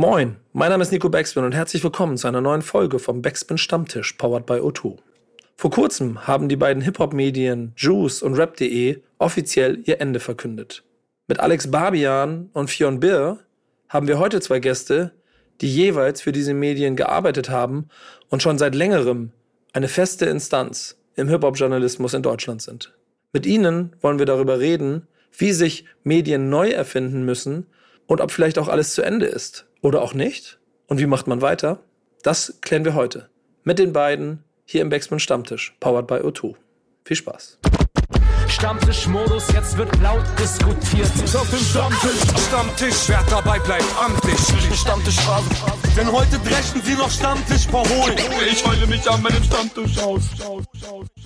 Moin, mein Name ist Nico Backspin und herzlich willkommen zu einer neuen Folge vom Backspin Stammtisch, powered by O2. Vor kurzem haben die beiden Hip-Hop-Medien Juice und Rap.de offiziell ihr Ende verkündet. Mit Alex Barbian und Fionn Birr haben wir heute zwei Gäste, die jeweils für diese Medien gearbeitet haben und schon seit längerem eine feste Instanz im Hip-Hop-Journalismus in Deutschland sind. Mit ihnen wollen wir darüber reden, wie sich Medien neu erfinden müssen und ob vielleicht auch alles zu Ende ist oder auch nicht. Und wie macht man weiter? Das klären wir heute mit den beiden hier im Backspin Stammtisch, powered by O2. Viel Spaß. Stammtischmodus, jetzt wird laut diskutiert. Ich auf dem Stammtisch, Stammtisch, wer dabei bleibt, am Tisch. Stammtischphase. Denn heute dreschen sie noch Stammtisch verholen. Ich heule mich an meinem Stammtisch aus.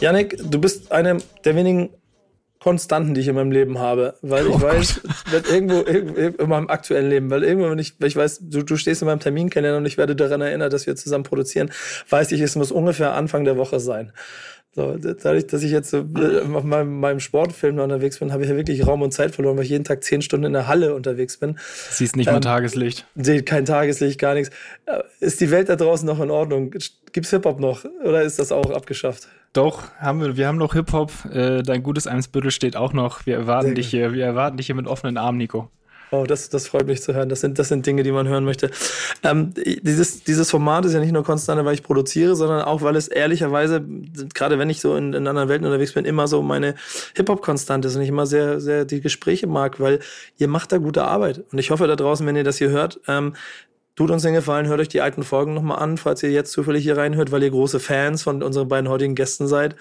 Yannick, du bist einer der wenigen Konstanten, die ich in meinem Leben habe, weil ich oh weiß, wird irgendwo, in meinem aktuellen Leben, weil irgendwo, wenn ich, weil ich weiß, du, du stehst in meinem Terminkalender und ich werde daran erinnert, dass wir zusammen produzieren, weiß ich, es muss ungefähr Anfang der Woche sein. So, dadurch, dass ich jetzt so äh, auf meinem, meinem Sportfilm unterwegs bin, habe ich ja wirklich Raum und Zeit verloren, weil ich jeden Tag zehn Stunden in der Halle unterwegs bin. Siehst nicht ähm, mal Tageslicht. Sehe kein Tageslicht, gar nichts. Äh, ist die Welt da draußen noch in Ordnung? Gibt's Hip-Hop noch oder ist das auch abgeschafft? Doch, haben wir, wir haben noch Hip-Hop. Äh, dein gutes Eimsbüttel steht auch noch. Wir erwarten dich hier, wir erwarten dich hier mit offenen Armen, Nico. Oh, das, das freut mich zu hören. Das sind, das sind Dinge, die man hören möchte. Ähm, dieses, dieses Format ist ja nicht nur konstant, weil ich produziere, sondern auch, weil es ehrlicherweise, gerade wenn ich so in, in anderen Welten unterwegs bin, immer so meine Hip-Hop-Konstante ist und ich immer sehr, sehr die Gespräche mag, weil ihr macht da gute Arbeit. Und ich hoffe da draußen, wenn ihr das hier hört, ähm, Tut uns den Gefallen, hört euch die alten Folgen nochmal an, falls ihr jetzt zufällig hier reinhört, weil ihr große Fans von unseren beiden heutigen Gästen seid.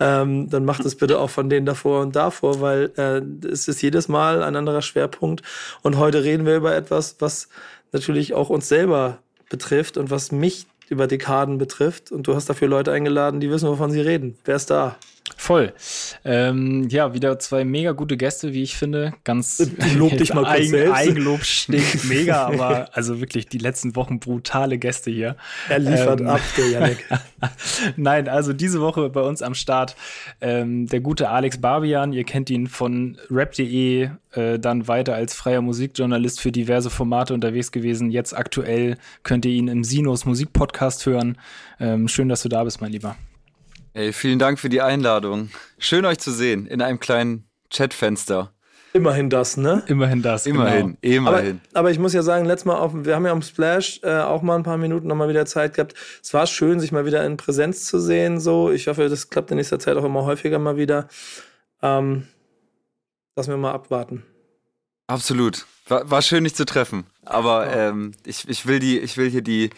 Ähm, dann macht es bitte auch von denen davor und davor, weil äh, es ist jedes Mal ein anderer Schwerpunkt. Und heute reden wir über etwas, was natürlich auch uns selber betrifft und was mich über Dekaden betrifft. Und du hast dafür Leute eingeladen, die wissen, wovon sie reden. Wer ist da? Voll. Ähm, ja, wieder zwei mega gute Gäste, wie ich finde. Ganz Lob dich mal kurz Eigen, selbst. Eigenlob stinkt mega, aber also wirklich die letzten Wochen brutale Gäste hier. Er liefert ähm, ab, der Janik. Nein, also diese Woche bei uns am Start ähm, der gute Alex Barbian. Ihr kennt ihn von rap.de, äh, dann weiter als freier Musikjournalist für diverse Formate unterwegs gewesen. Jetzt aktuell könnt ihr ihn im Sinos Musikpodcast hören. Ähm, schön, dass du da bist, mein Lieber. Ey, vielen Dank für die Einladung. Schön euch zu sehen in einem kleinen Chatfenster. Immerhin das, ne? Immerhin das. Immerhin, genau. immerhin. Aber, aber, ich muss ja sagen, letztes Mal auf, wir haben ja am Splash äh, auch mal ein paar Minuten nochmal wieder Zeit gehabt. Es war schön, sich mal wieder in Präsenz zu sehen. So, ich hoffe, das klappt in nächster Zeit auch immer häufiger mal wieder. Ähm, lassen wir mal abwarten. Absolut. War, war schön, dich zu treffen. Aber ja. ähm, ich, ich, will die, ich will hier die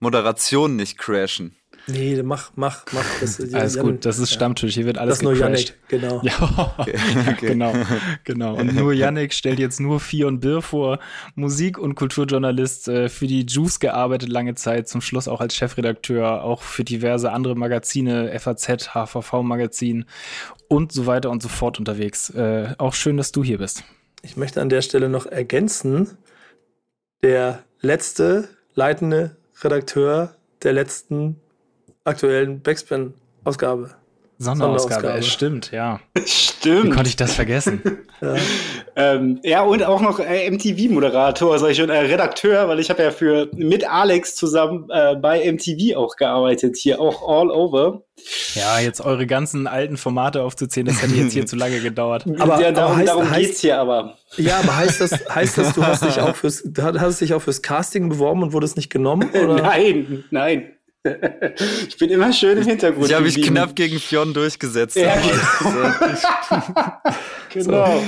Moderation nicht crashen. Nee, mach, mach, mach. Das, alles Jan, gut, das ist Stammtisch, hier wird alles Das ist nur Yannick, genau. Ja, okay. genau, genau. Und nur Yannick stellt jetzt nur Vier und Bir vor, Musik- und Kulturjournalist, äh, für die Juice gearbeitet lange Zeit, zum Schluss auch als Chefredakteur, auch für diverse andere Magazine, FAZ, HVV-Magazin und so weiter und so fort unterwegs. Äh, auch schön, dass du hier bist. Ich möchte an der Stelle noch ergänzen, der letzte leitende Redakteur der letzten aktuellen Backspin-Ausgabe. Sonderausgabe, es stimmt, ja. Stimmt. Wie konnte ich das vergessen? ja. Ähm, ja, und auch noch äh, MTV-Moderator, sag ich schon, äh, Redakteur, weil ich habe ja für mit Alex zusammen äh, bei MTV auch gearbeitet, hier auch all over. Ja, jetzt eure ganzen alten Formate aufzuzählen, das hätte jetzt hier zu lange gedauert. Aber, ja, darum, aber heißt, darum heißt, geht's hier aber. Ja, aber heißt das, heißt das, du hast dich auch fürs, hast dich auch fürs Casting beworben und wurdest nicht genommen? Oder? nein, nein. Ich bin immer schön im Hintergrund. Ich habe mich knapp gegen Fionn durchgesetzt. Ja, genau.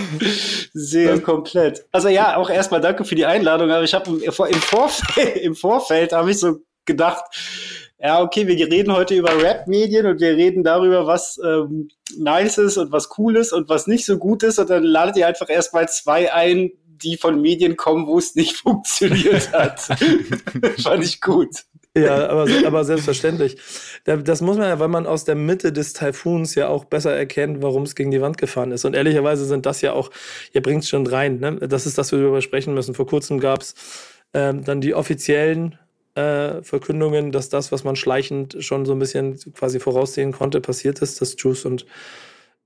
Sehr das komplett. Also ja, auch erstmal danke für die Einladung. Aber ich habe im, Vorfeld, im Vorfeld habe ich so gedacht, ja, okay, wir reden heute über Rap-Medien und wir reden darüber, was ähm, nice ist und was cool ist und was nicht so gut ist. Und dann ladet ihr einfach erstmal zwei ein, die von Medien kommen, wo es nicht funktioniert hat. Fand ich gut. Ja, aber, aber selbstverständlich. Das muss man ja, weil man aus der Mitte des Taifuns ja auch besser erkennt, warum es gegen die Wand gefahren ist. Und ehrlicherweise sind das ja auch, ihr bringt es schon rein, ne? das ist das, worüber wir sprechen müssen. Vor kurzem gab es ähm, dann die offiziellen äh, Verkündungen, dass das, was man schleichend schon so ein bisschen quasi voraussehen konnte, passiert ist, dass Juice und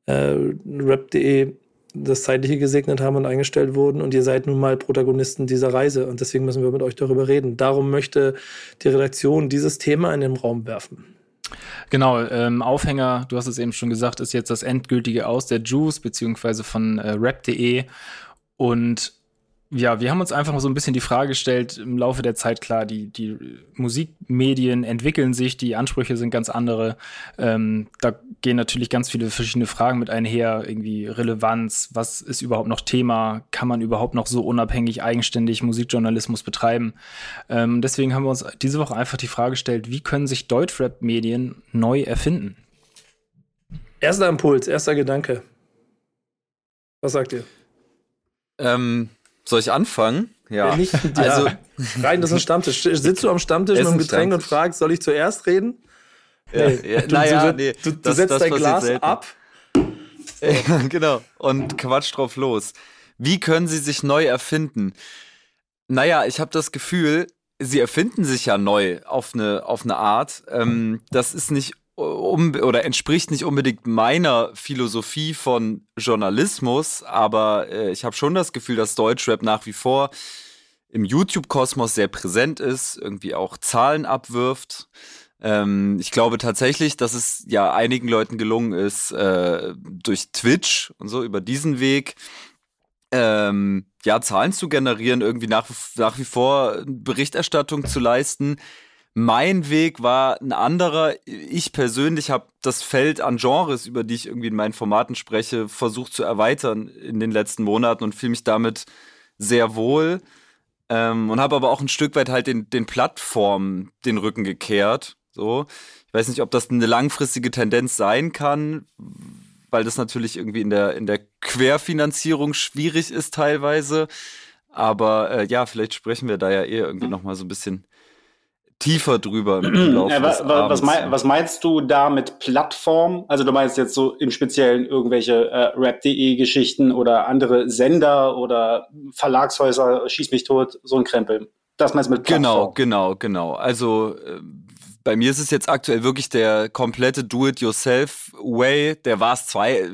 äh, Rap.de das Zeitliche gesegnet haben und eingestellt wurden. Und ihr seid nun mal Protagonisten dieser Reise. Und deswegen müssen wir mit euch darüber reden. Darum möchte die Redaktion dieses Thema in den Raum werfen. Genau, ähm, Aufhänger, du hast es eben schon gesagt, ist jetzt das endgültige Aus der Juice, beziehungsweise von äh, rap.de. Und ja, wir haben uns einfach so ein bisschen die Frage gestellt, im Laufe der Zeit, klar, die, die Musikmedien entwickeln sich, die Ansprüche sind ganz andere. Ähm, da gehen natürlich ganz viele verschiedene Fragen mit einher, irgendwie Relevanz, was ist überhaupt noch Thema, kann man überhaupt noch so unabhängig, eigenständig Musikjournalismus betreiben? Ähm, deswegen haben wir uns diese Woche einfach die Frage gestellt, wie können sich Deutschrap-Medien neu erfinden? Erster Impuls, erster Gedanke. Was sagt ihr? Ähm, soll ich anfangen? Ja. Nicht, ja. Also, rein, das ist ein Stammtisch. Sitzt du am Stammtisch mit einem Getränk und fragst, soll ich zuerst reden? Ja, nee. ja, du, naja, du, nee. Du, du das, setzt das dein Glas ab. Ja, genau. Und quatsch drauf los. Wie können sie sich neu erfinden? Naja, ich habe das Gefühl, sie erfinden sich ja neu auf eine, auf eine Art. Ähm, das ist nicht um, oder entspricht nicht unbedingt meiner Philosophie von Journalismus, aber äh, ich habe schon das Gefühl, dass Deutschrap nach wie vor im YouTube-Kosmos sehr präsent ist, irgendwie auch Zahlen abwirft. Ähm, ich glaube tatsächlich, dass es ja einigen Leuten gelungen ist, äh, durch Twitch und so über diesen Weg ähm, ja, Zahlen zu generieren, irgendwie nach, nach wie vor Berichterstattung zu leisten, mein Weg war ein anderer. Ich persönlich habe das Feld an Genres, über die ich irgendwie in meinen Formaten spreche, versucht zu erweitern in den letzten Monaten und fühle mich damit sehr wohl. Ähm, und habe aber auch ein Stück weit halt den, den Plattformen den Rücken gekehrt. So. Ich weiß nicht, ob das eine langfristige Tendenz sein kann, weil das natürlich irgendwie in der, in der Querfinanzierung schwierig ist teilweise. Aber äh, ja, vielleicht sprechen wir da ja eher irgendwie nochmal so ein bisschen tiefer drüber im Laufe ja, was, was, mein, was, meinst du da mit Plattform? Also du meinst jetzt so im Speziellen irgendwelche äh, Rap.de Geschichten oder andere Sender oder Verlagshäuser, schieß mich tot, so ein Krempel. Das meinst du mit Plattform? Genau, genau, genau. Also äh, bei mir ist es jetzt aktuell wirklich der komplette Do-it-yourself-Way. Der war es zwei, äh,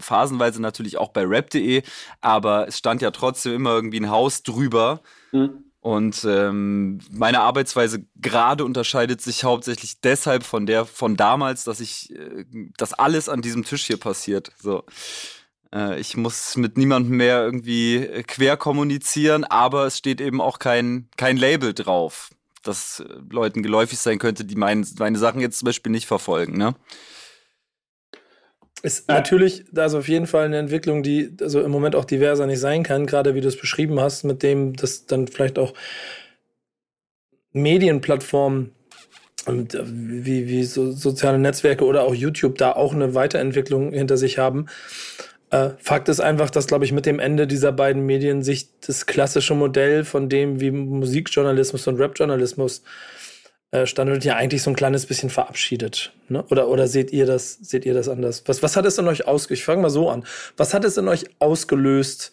phasenweise natürlich auch bei rap.de, aber es stand ja trotzdem immer irgendwie ein Haus drüber. Mhm. Und ähm, meine Arbeitsweise gerade unterscheidet sich hauptsächlich deshalb von der von damals, dass ich, äh, dass alles an diesem Tisch hier passiert. So. Äh, ich muss mit niemandem mehr irgendwie äh, quer kommunizieren, aber es steht eben auch kein, kein Label drauf, das äh, Leuten geläufig sein könnte, die mein, meine Sachen jetzt zum Beispiel nicht verfolgen. Ne? Ist ja. natürlich, also auf jeden Fall eine Entwicklung, die also im Moment auch diverser nicht sein kann, gerade wie du es beschrieben hast, mit dem, dass dann vielleicht auch Medienplattformen äh, wie, wie so soziale Netzwerke oder auch YouTube da auch eine Weiterentwicklung hinter sich haben. Äh, Fakt ist einfach, dass, glaube ich, mit dem Ende dieser beiden Medien sich das klassische Modell von dem, wie Musikjournalismus und Rapjournalismus äh, Standort ja eigentlich so ein kleines bisschen verabschiedet. Ne? Oder, oder seht ihr das, seht ihr das anders? Was, was hat es in euch ausgelöst? Ich fange mal so an. Was hat es in euch ausgelöst,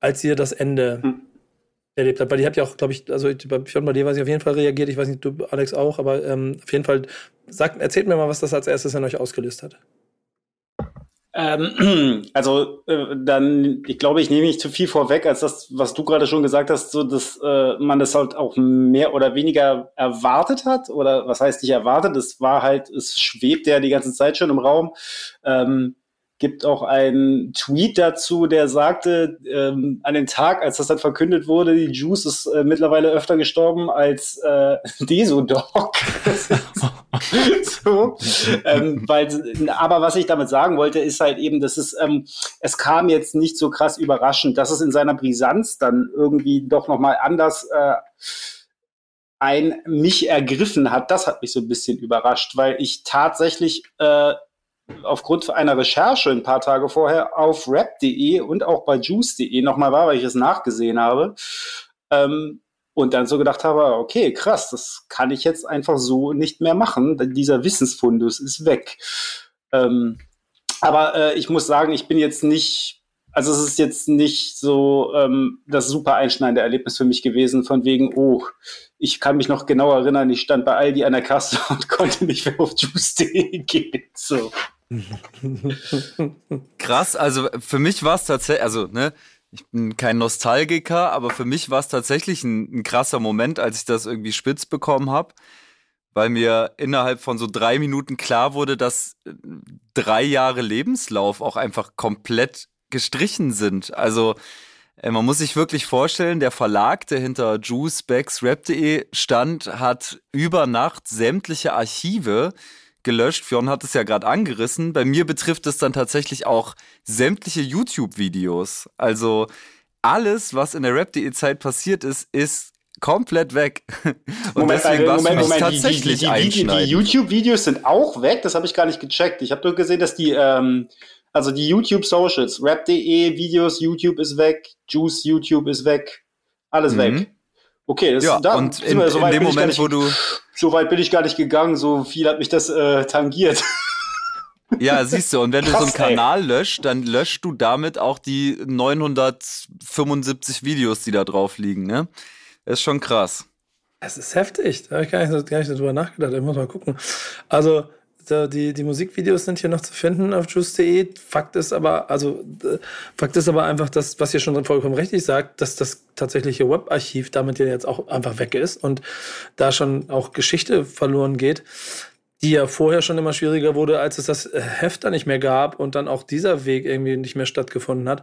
als ihr das Ende hm. erlebt habt? Weil ihr habt ja auch, glaube ich, also ich, bei dir weiß ich auf jeden Fall reagiert, ich weiß nicht, du, Alex auch, aber ähm, auf jeden Fall, sagt, erzählt mir mal, was das als erstes in euch ausgelöst hat. Ähm, also äh, dann, ich glaube, ich nehme nicht zu viel vorweg, als das, was du gerade schon gesagt hast, so dass äh, man das halt auch mehr oder weniger erwartet hat. Oder was heißt nicht erwartet? Es war halt, es schwebt ja die ganze Zeit schon im Raum. Ähm, gibt auch einen Tweet dazu, der sagte, ähm, an den Tag, als das dann verkündet wurde, die Juice ist äh, mittlerweile öfter gestorben als äh, Desodog. so, ähm, weil, aber was ich damit sagen wollte, ist halt eben, dass es, ähm, es kam jetzt nicht so krass überraschend, dass es in seiner Brisanz dann irgendwie doch nochmal anders äh, ein mich ergriffen hat. Das hat mich so ein bisschen überrascht, weil ich tatsächlich äh, aufgrund einer Recherche ein paar Tage vorher auf rap.de und auch bei juice.de nochmal war, weil ich es nachgesehen habe. Ähm, und dann so gedacht habe, okay, krass, das kann ich jetzt einfach so nicht mehr machen. Dieser Wissensfundus ist weg. Ähm, aber äh, ich muss sagen, ich bin jetzt nicht, also es ist jetzt nicht so ähm, das super einschneidende Erlebnis für mich gewesen, von wegen, oh, ich kann mich noch genau erinnern, ich stand bei Aldi an der Kasse und konnte nicht mehr auf Juice.de gehen. So. Krass, also für mich war es tatsächlich, also ne, ich bin kein Nostalgiker, aber für mich war es tatsächlich ein, ein, krasser Moment, als ich das irgendwie spitz bekommen habe, weil mir innerhalb von so drei Minuten klar wurde, dass äh, drei Jahre Lebenslauf auch einfach komplett gestrichen sind. Also äh, man muss sich wirklich vorstellen, der Verlag, der hinter Juice, Becks, Rap.de stand, hat über Nacht sämtliche Archive gelöscht. Fionn hat es ja gerade angerissen. Bei mir betrifft es dann tatsächlich auch sämtliche YouTube-Videos. Also alles, was in der Rap.de-Zeit passiert ist, ist komplett weg. Und Moment, deswegen war Moment, Moment, tatsächlich die, die, die, die YouTube-Videos sind auch weg. Das habe ich gar nicht gecheckt. Ich habe nur gesehen, dass die ähm, also die YouTube-Socials, rap.de, Videos, YouTube ist weg, Juice, YouTube ist weg, alles mhm. weg. Okay, das, ja, da, und in, so in dem Moment, nicht, wo du... So weit bin ich gar nicht gegangen, so viel hat mich das äh, tangiert. Ja, siehst du, und wenn Krass, du so einen Kanal ey. löscht, dann löscht du damit auch die 975 Videos, die da drauf liegen, ne? Das ist schon krass. Es ist heftig, da habe ich gar nicht, gar nicht darüber nachgedacht, ich muss mal gucken. Also, die, die Musikvideos sind hier noch zu finden auf juice.de. Fakt ist aber, also, Fakt ist aber einfach, dass, was ihr schon vollkommen richtig sagt, dass das tatsächliche Webarchiv damit ja jetzt auch einfach weg ist und da schon auch Geschichte verloren geht, die ja vorher schon immer schwieriger wurde, als es das Heft da nicht mehr gab und dann auch dieser Weg irgendwie nicht mehr stattgefunden hat.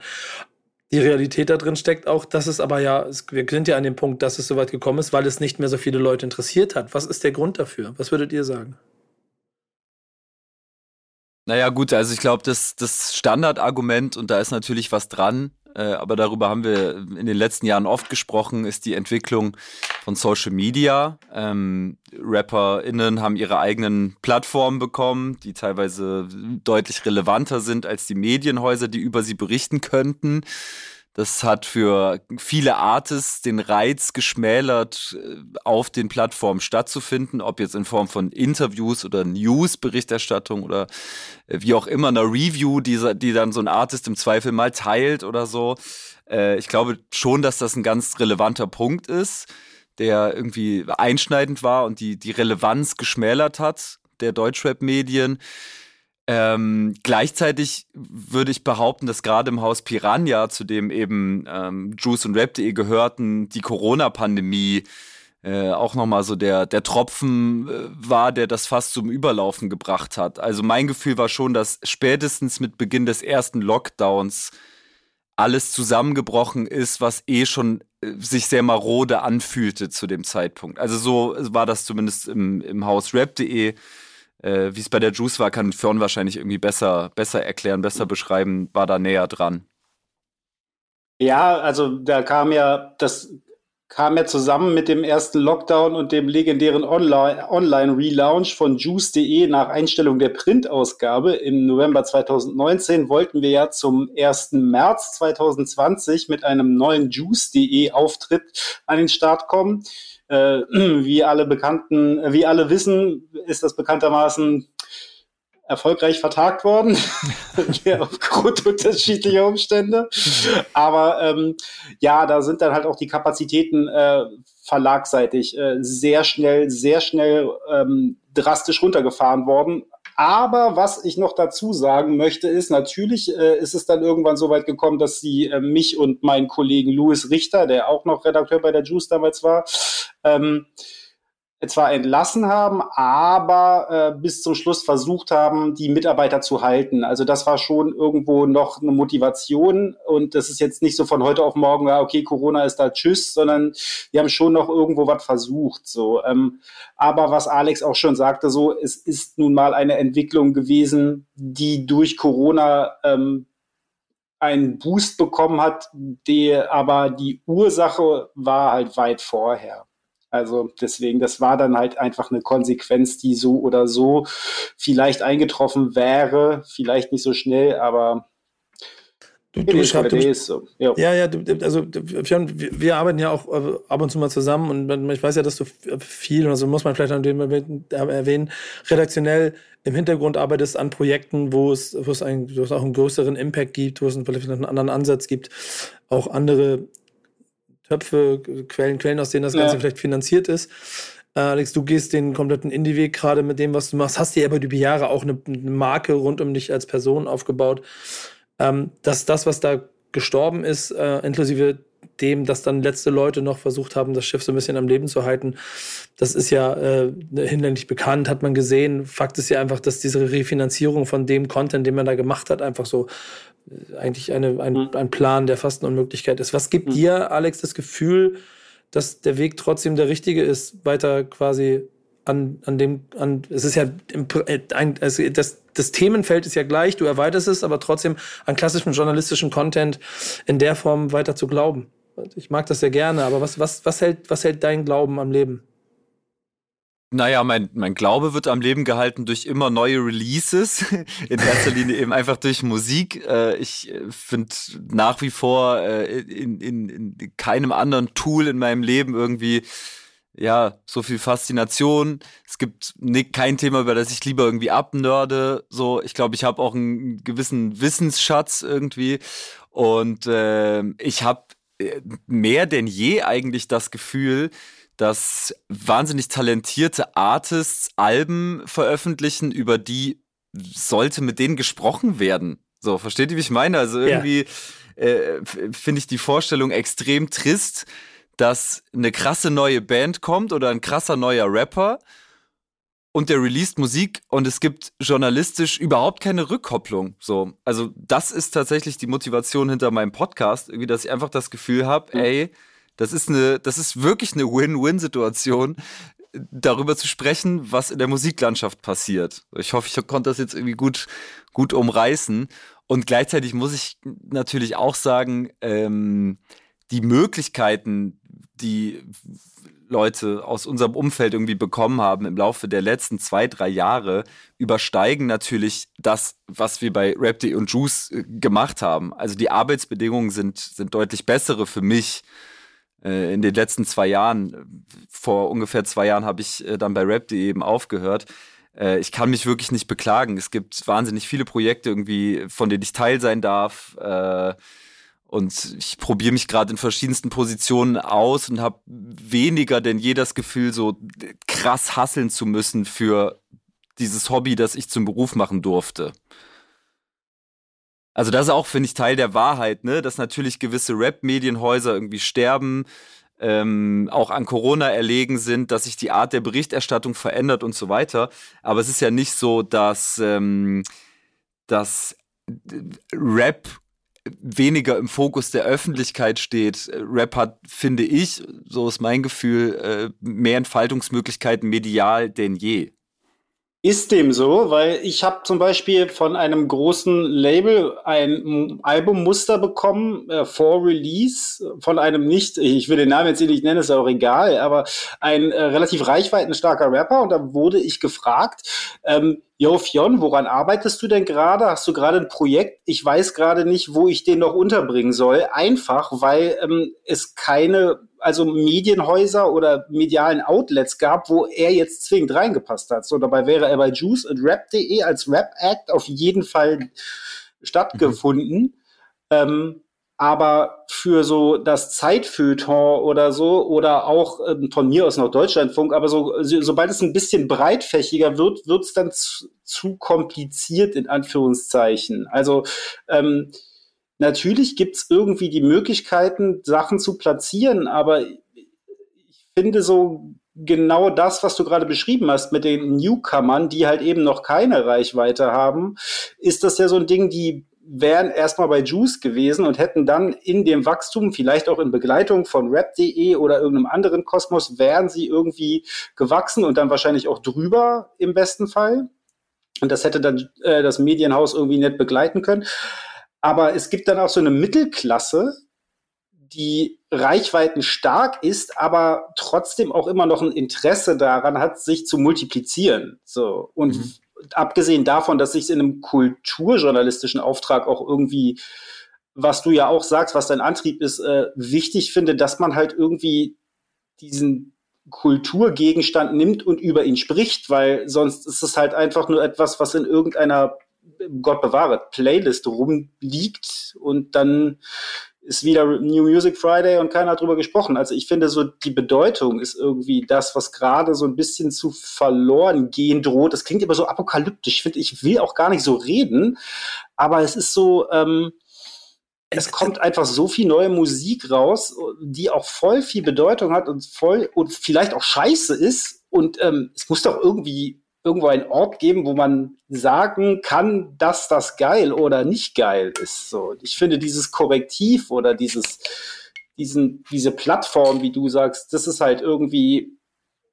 Die Realität da drin steckt auch, dass es aber ja, wir sind ja an dem Punkt, dass es soweit gekommen ist, weil es nicht mehr so viele Leute interessiert hat. Was ist der Grund dafür? Was würdet ihr sagen? Naja, gut, also ich glaube, das, das Standardargument, und da ist natürlich was dran, äh, aber darüber haben wir in den letzten Jahren oft gesprochen, ist die Entwicklung von Social Media. Ähm, RapperInnen haben ihre eigenen Plattformen bekommen, die teilweise deutlich relevanter sind als die Medienhäuser, die über sie berichten könnten. Das hat für viele Artists den Reiz geschmälert, äh, auf den Plattformen stattzufinden, ob jetzt in Form von Interviews oder News-Berichterstattung oder äh, wie auch immer einer Review, die, die dann so ein Artist im Zweifel mal teilt oder so. Äh, ich glaube schon, dass das ein ganz relevanter Punkt ist, der irgendwie einschneidend war und die, die Relevanz geschmälert hat der Deutschrap-Medien. Ähm, gleichzeitig würde ich behaupten, dass gerade im Haus Piranha, zu dem eben ähm, Juice und Rap.de gehörten, die Corona-Pandemie äh, auch nochmal so der, der Tropfen äh, war, der das fast zum Überlaufen gebracht hat. Also mein Gefühl war schon, dass spätestens mit Beginn des ersten Lockdowns alles zusammengebrochen ist, was eh schon äh, sich sehr marode anfühlte zu dem Zeitpunkt. Also so war das zumindest im, im Haus Rap.de äh, wie es bei der Juice war, kann Fionn wahrscheinlich irgendwie besser, besser erklären, besser beschreiben, war da näher dran. Ja, also da kam ja, das kam ja zusammen mit dem ersten Lockdown und dem legendären Online-Relaunch von Juice.de nach Einstellung der Printausgabe im November 2019 wollten wir ja zum 1. März 2020 mit einem neuen Juice.de Auftritt an den Start kommen. Äh, wie alle bekannten, wie alle wissen, ist das bekanntermaßen erfolgreich vertagt worden, aufgrund unterschiedlicher Umstände. Aber ähm, ja, da sind dann halt auch die Kapazitäten äh, verlagseitig äh, sehr schnell, sehr schnell ähm, drastisch runtergefahren worden. Aber was ich noch dazu sagen möchte, ist, natürlich äh, ist es dann irgendwann so weit gekommen, dass sie äh, mich und meinen Kollegen Louis Richter, der auch noch Redakteur bei der Juice damals war, ähm, zwar entlassen haben, aber äh, bis zum Schluss versucht haben, die Mitarbeiter zu halten. Also das war schon irgendwo noch eine Motivation und das ist jetzt nicht so von heute auf morgen, ja, okay, Corona ist da, tschüss, sondern die haben schon noch irgendwo was versucht. So, ähm, aber was Alex auch schon sagte, so es ist nun mal eine Entwicklung gewesen, die durch Corona ähm, einen Boost bekommen hat, die aber die Ursache war halt weit vorher. Also deswegen, das war dann halt einfach eine Konsequenz, die so oder so vielleicht eingetroffen wäre, vielleicht nicht so schnell, aber Du, du, ich hab, du, so. ja, ja, ja du, also wir, wir, arbeiten ja auch äh, ab und zu mal zusammen und ich weiß ja, dass du viel, also muss man vielleicht an dem erwähnen, redaktionell im Hintergrund arbeitest an Projekten, wo es, wo es, ein, wo es auch einen größeren Impact gibt, wo es vielleicht einen anderen Ansatz gibt, auch andere Töpfe, Quellen, Quellen, aus denen das Ganze ja. vielleicht finanziert ist. Äh, Alex, du gehst den kompletten Indie-Weg gerade mit dem, was du machst. Hast dir aber über die Jahre auch eine, eine Marke rund um dich als Person aufgebaut. Ähm, dass das, was da gestorben ist, äh, inklusive dem, dass dann letzte Leute noch versucht haben, das Schiff so ein bisschen am Leben zu halten. Das ist ja äh, hinlänglich bekannt, hat man gesehen. Fakt ist ja einfach, dass diese Refinanzierung von dem Content, den man da gemacht hat, einfach so eigentlich eine, ein, mhm. ein Plan der fast Unmöglichkeit ist. Was gibt mhm. dir, Alex, das Gefühl, dass der Weg trotzdem der richtige ist, weiter quasi an, an dem, an, es ist ja äh, ein, also das, das Themenfeld ist ja gleich, du erweiterst es, aber trotzdem an klassischem journalistischen Content in der Form weiter zu glauben. Ich mag das sehr gerne, aber was, was, was, hält, was hält dein Glauben am Leben? Naja, mein, mein Glaube wird am Leben gehalten durch immer neue Releases. In erster Linie eben einfach durch Musik. Äh, ich äh, finde nach wie vor in, in, in keinem anderen Tool in meinem Leben irgendwie ja, so viel Faszination. Es gibt kein Thema, über das ich lieber irgendwie abnörde. So, ich glaube, ich habe auch einen gewissen Wissensschatz irgendwie. Und äh, ich habe äh, mehr denn je eigentlich das Gefühl, dass wahnsinnig talentierte Artists Alben veröffentlichen, über die sollte mit denen gesprochen werden. So, versteht ihr, wie ich meine? Also irgendwie ja. äh, finde ich die Vorstellung extrem trist dass eine krasse neue Band kommt oder ein krasser neuer Rapper und der released Musik und es gibt journalistisch überhaupt keine Rückkopplung. So, also das ist tatsächlich die Motivation hinter meinem Podcast, irgendwie, dass ich einfach das Gefühl habe, mhm. ey, das ist eine, das ist wirklich eine Win-Win-Situation, darüber zu sprechen, was in der Musiklandschaft passiert. Ich hoffe, ich konnte das jetzt irgendwie gut, gut umreißen. Und gleichzeitig muss ich natürlich auch sagen, ähm, die Möglichkeiten, die Leute aus unserem Umfeld irgendwie bekommen haben im Laufe der letzten zwei, drei Jahre, übersteigen natürlich das, was wir bei Rapday und Juice äh, gemacht haben. Also die Arbeitsbedingungen sind, sind deutlich bessere für mich in den letzten zwei Jahren. Vor ungefähr zwei Jahren habe ich äh, dann bei Rapday eben aufgehört. ich kann mich wirklich nicht beklagen. Es gibt wahnsinnig viele Projekte irgendwie, von denen ich Teil sein darf. Und ich probiere mich gerade in verschiedensten Positionen aus und habe weniger denn je das Gefühl, so krass hasseln zu müssen für dieses Hobby, das ich zum Beruf machen durfte. Also das ist auch, finde ich, Teil der Wahrheit, ne? Dass natürlich gewisse Rap-Medienhäuser irgendwie sterben, ähm, auch an Corona erlegen sind, dass sich die Art der Berichterstattung verändert und so weiter. Aber es ist ja nicht so, dass, ähm, dass Rap weniger im Fokus der Öffentlichkeit steht. Rap hat, finde ich, so ist mein Gefühl, äh, mehr Entfaltungsmöglichkeiten medial denn je. Ist dem so, weil ich habe zum Beispiel von einem großen Label ein Albummuster bekommen äh, vor Release von einem nicht, ich will den Namen jetzt nicht nennen, ist auch egal, aber ein äh, relativ reichweitenstarker Rapper und da wurde ich gefragt, ähm, Jo Fionn, woran arbeitest du denn gerade? Hast du gerade ein Projekt? Ich weiß gerade nicht, wo ich den noch unterbringen soll. Einfach, weil ähm, es keine, also Medienhäuser oder medialen Outlets gab, wo er jetzt zwingend reingepasst hat. So, dabei wäre er bei Juice und Rap.de als Rap-Act auf jeden Fall stattgefunden. Mhm. Ähm, aber für so das Zeitfeuilleton oder so oder auch ähm, von mir aus noch Deutschlandfunk, aber so, so sobald es ein bisschen breitfächiger wird, wird es dann zu, zu, kompliziert in Anführungszeichen. Also ähm, natürlich gibt es irgendwie die Möglichkeiten, Sachen zu platzieren, aber ich finde so genau das, was du gerade beschrieben hast mit den Newcomern, die halt eben noch keine Reichweite haben, ist das ja so ein Ding, die wären erstmal bei Juice gewesen und hätten dann in dem Wachstum, vielleicht auch in Begleitung von rap.de oder irgendeinem anderen Kosmos, wären sie irgendwie gewachsen und dann wahrscheinlich auch drüber im besten Fall. Und das hätte dann äh, das Medienhaus irgendwie nicht begleiten können. Aber es gibt dann auch so eine Mittelklasse, die Reichweiten stark ist, aber trotzdem auch immer noch ein Interesse daran hat, sich zu multiplizieren. So. Und mhm abgesehen davon, dass ich es in einem kulturjournalistischen Auftrag auch irgendwie, was du ja auch sagst, was dein Antrieb ist, äh, wichtig finde, dass man halt irgendwie diesen Kulturgegenstand nimmt und über ihn spricht, weil sonst ist es halt einfach nur etwas, was in irgendeiner Gott bewahre, Playlist rumliegt und dann ist wieder New Music Friday und keiner hat drüber gesprochen. Also ich finde so, die Bedeutung ist irgendwie das, was gerade so ein bisschen zu verloren gehen droht. Das klingt immer so apokalyptisch. Ich finde, ich will auch gar nicht so reden, aber es ist so, ähm, es kommt einfach so viel neue Musik raus, die auch voll viel Bedeutung hat und voll und vielleicht auch scheiße ist. Und ähm, es muss doch irgendwie irgendwo einen Ort geben, wo man sagen kann, dass das geil oder nicht geil ist. So, ich finde dieses Korrektiv oder dieses, diesen, diese Plattform, wie du sagst, das ist halt irgendwie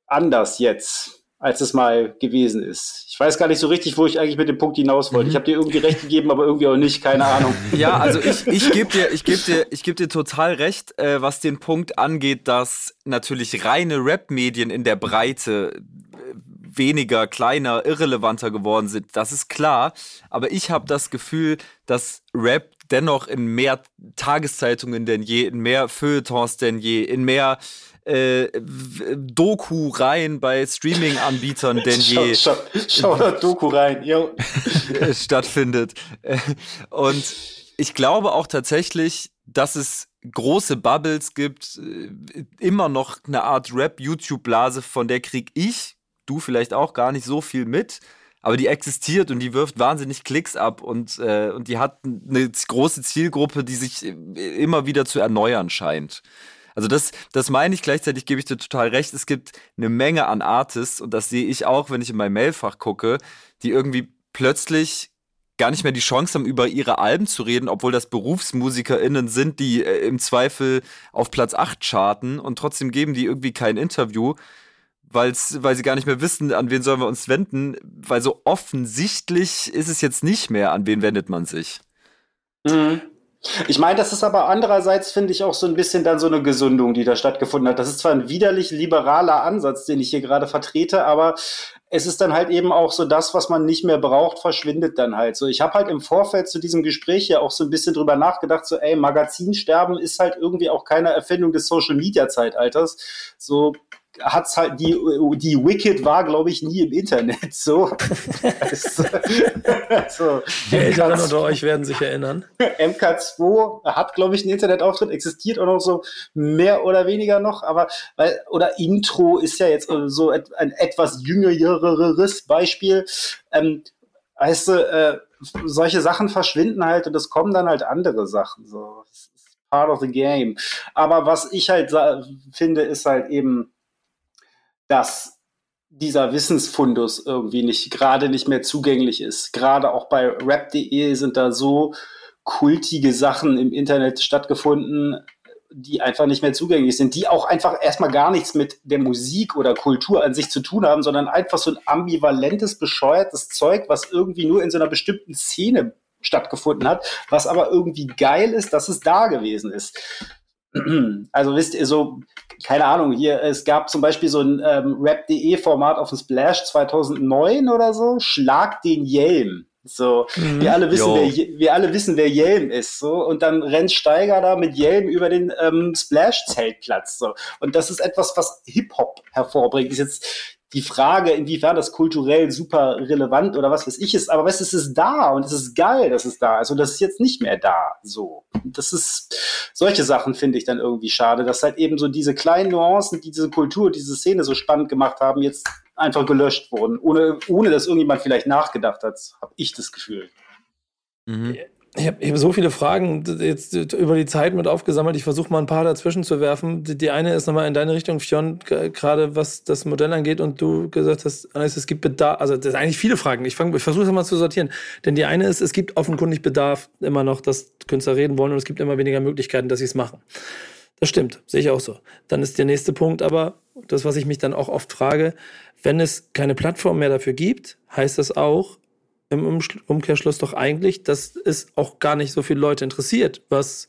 anders jetzt als es mal gewesen ist. Ich weiß gar nicht so richtig, wo ich eigentlich mit dem Punkt hinaus wollte. Mhm. Ich habe dir irgendwie recht gegeben, aber irgendwie auch nicht, keine Ahnung. Ja, also ich, ich gebe dir, ich geb dir, ich geb dir total recht, äh, was den Punkt angeht, dass natürlich reine Rap-Medien in der Breite weniger, kleiner, irrelevanter geworden sind. Das ist klar. Aber ich habe das Gefühl, dass Rap dennoch in mehr Tageszeitungen denn je, in mehr Feuilletons denn je, in mehr äh, Doku rein bei Streaming-Anbietern denn je. Schau, schau, schau da Doku rein, yo. stattfindet. Und ich glaube auch tatsächlich, dass es große Bubbles gibt, äh, immer noch eine Art Rap-YouTube-Blase, von der krieg ich du vielleicht auch gar nicht so viel mit, aber die existiert und die wirft wahnsinnig Klicks ab und, äh, und die hat eine große Zielgruppe, die sich immer wieder zu erneuern scheint. Also das, das meine ich, gleichzeitig gebe ich dir total recht, es gibt eine Menge an Artists und das sehe ich auch, wenn ich in mein Mailfach gucke, die irgendwie plötzlich gar nicht mehr die Chance haben, über ihre Alben zu reden, obwohl das BerufsmusikerInnen sind, die äh, im Zweifel auf Platz 8 charten und trotzdem geben die irgendwie kein Interview, weil's, weil sie gar nicht mehr wissen, an wen sollen wir uns wenden, weil so offensichtlich ist es jetzt nicht mehr, an wen wendet man sich. Mhm. Ich meine, das ist aber andererseits, finde ich, auch so ein bisschen dann so eine Gesundung, die da stattgefunden hat. Das ist zwar ein widerlich liberaler Ansatz, den ich hier gerade vertrete, aber es ist dann halt eben auch so das, was man nicht mehr braucht, verschwindet dann halt so. Ich habe halt im Vorfeld zu diesem Gespräch ja auch so ein bisschen drüber nachgedacht, so ey, Magazinsterben ist halt irgendwie auch keine Erfindung des Social Media Zeitalters. So hat's halt die die Wicked war glaube ich nie im Internet so. so. Die Älteren unter euch werden sich erinnern. MK2 hat glaube ich einen Internetauftritt existiert auch noch so mehr oder weniger noch, aber weil oder Intro ist ja jetzt so ein etwas jüngeres Beispiel. Ähm, weißt du, äh, solche Sachen verschwinden halt und es kommen dann halt andere Sachen so. Part of the game. Aber was ich halt finde, ist halt eben, dass dieser Wissensfundus irgendwie nicht, gerade nicht mehr zugänglich ist. Gerade auch bei rap.de sind da so kultige Sachen im Internet stattgefunden, die einfach nicht mehr zugänglich sind, die auch einfach erstmal gar nichts mit der Musik oder Kultur an sich zu tun haben, sondern einfach so ein ambivalentes, bescheuertes Zeug, was irgendwie nur in so einer bestimmten Szene stattgefunden hat, was aber irgendwie geil ist, dass es da gewesen ist. Also wisst ihr, so, keine Ahnung, hier, es gab zum Beispiel so ein ähm, Rap.de-Format auf dem Splash 2009 oder so, Schlag den Jelm. So, mhm. wir alle wissen, wer, wir alle wissen, wer Jelm ist, so, und dann rennt Steiger da mit Jelm über den ähm, Splash-Zeltplatz, so. Und das ist etwas, was Hip-Hop hervorbringt. Ist jetzt die Frage, inwiefern das kulturell super relevant oder was weiß ich ist, aber es ist da und es ist geil, dass es da ist und das ist jetzt nicht mehr da, so. Das ist, solche Sachen finde ich dann irgendwie schade, dass halt eben so diese kleinen Nuancen, die diese Kultur, diese Szene so spannend gemacht haben, jetzt einfach gelöscht wurden, ohne, ohne dass irgendjemand vielleicht nachgedacht hat, habe ich das Gefühl. Mhm. Ich habe hab so viele Fragen jetzt über die Zeit mit aufgesammelt. Ich versuche mal ein paar dazwischen zu werfen. Die eine ist nochmal in deine Richtung, Fionn, gerade was das Modell angeht und du gesagt hast, es gibt Bedarf, also das sind eigentlich viele Fragen. Ich, fang, ich versuche es mal zu sortieren. Denn die eine ist, es gibt offenkundig Bedarf immer noch, dass Künstler reden wollen und es gibt immer weniger Möglichkeiten, dass sie es machen. Das stimmt, sehe ich auch so. Dann ist der nächste Punkt aber, das, was ich mich dann auch oft frage, wenn es keine Plattform mehr dafür gibt, heißt das auch, im Umkehrschluss doch eigentlich, dass es auch gar nicht so viele Leute interessiert, was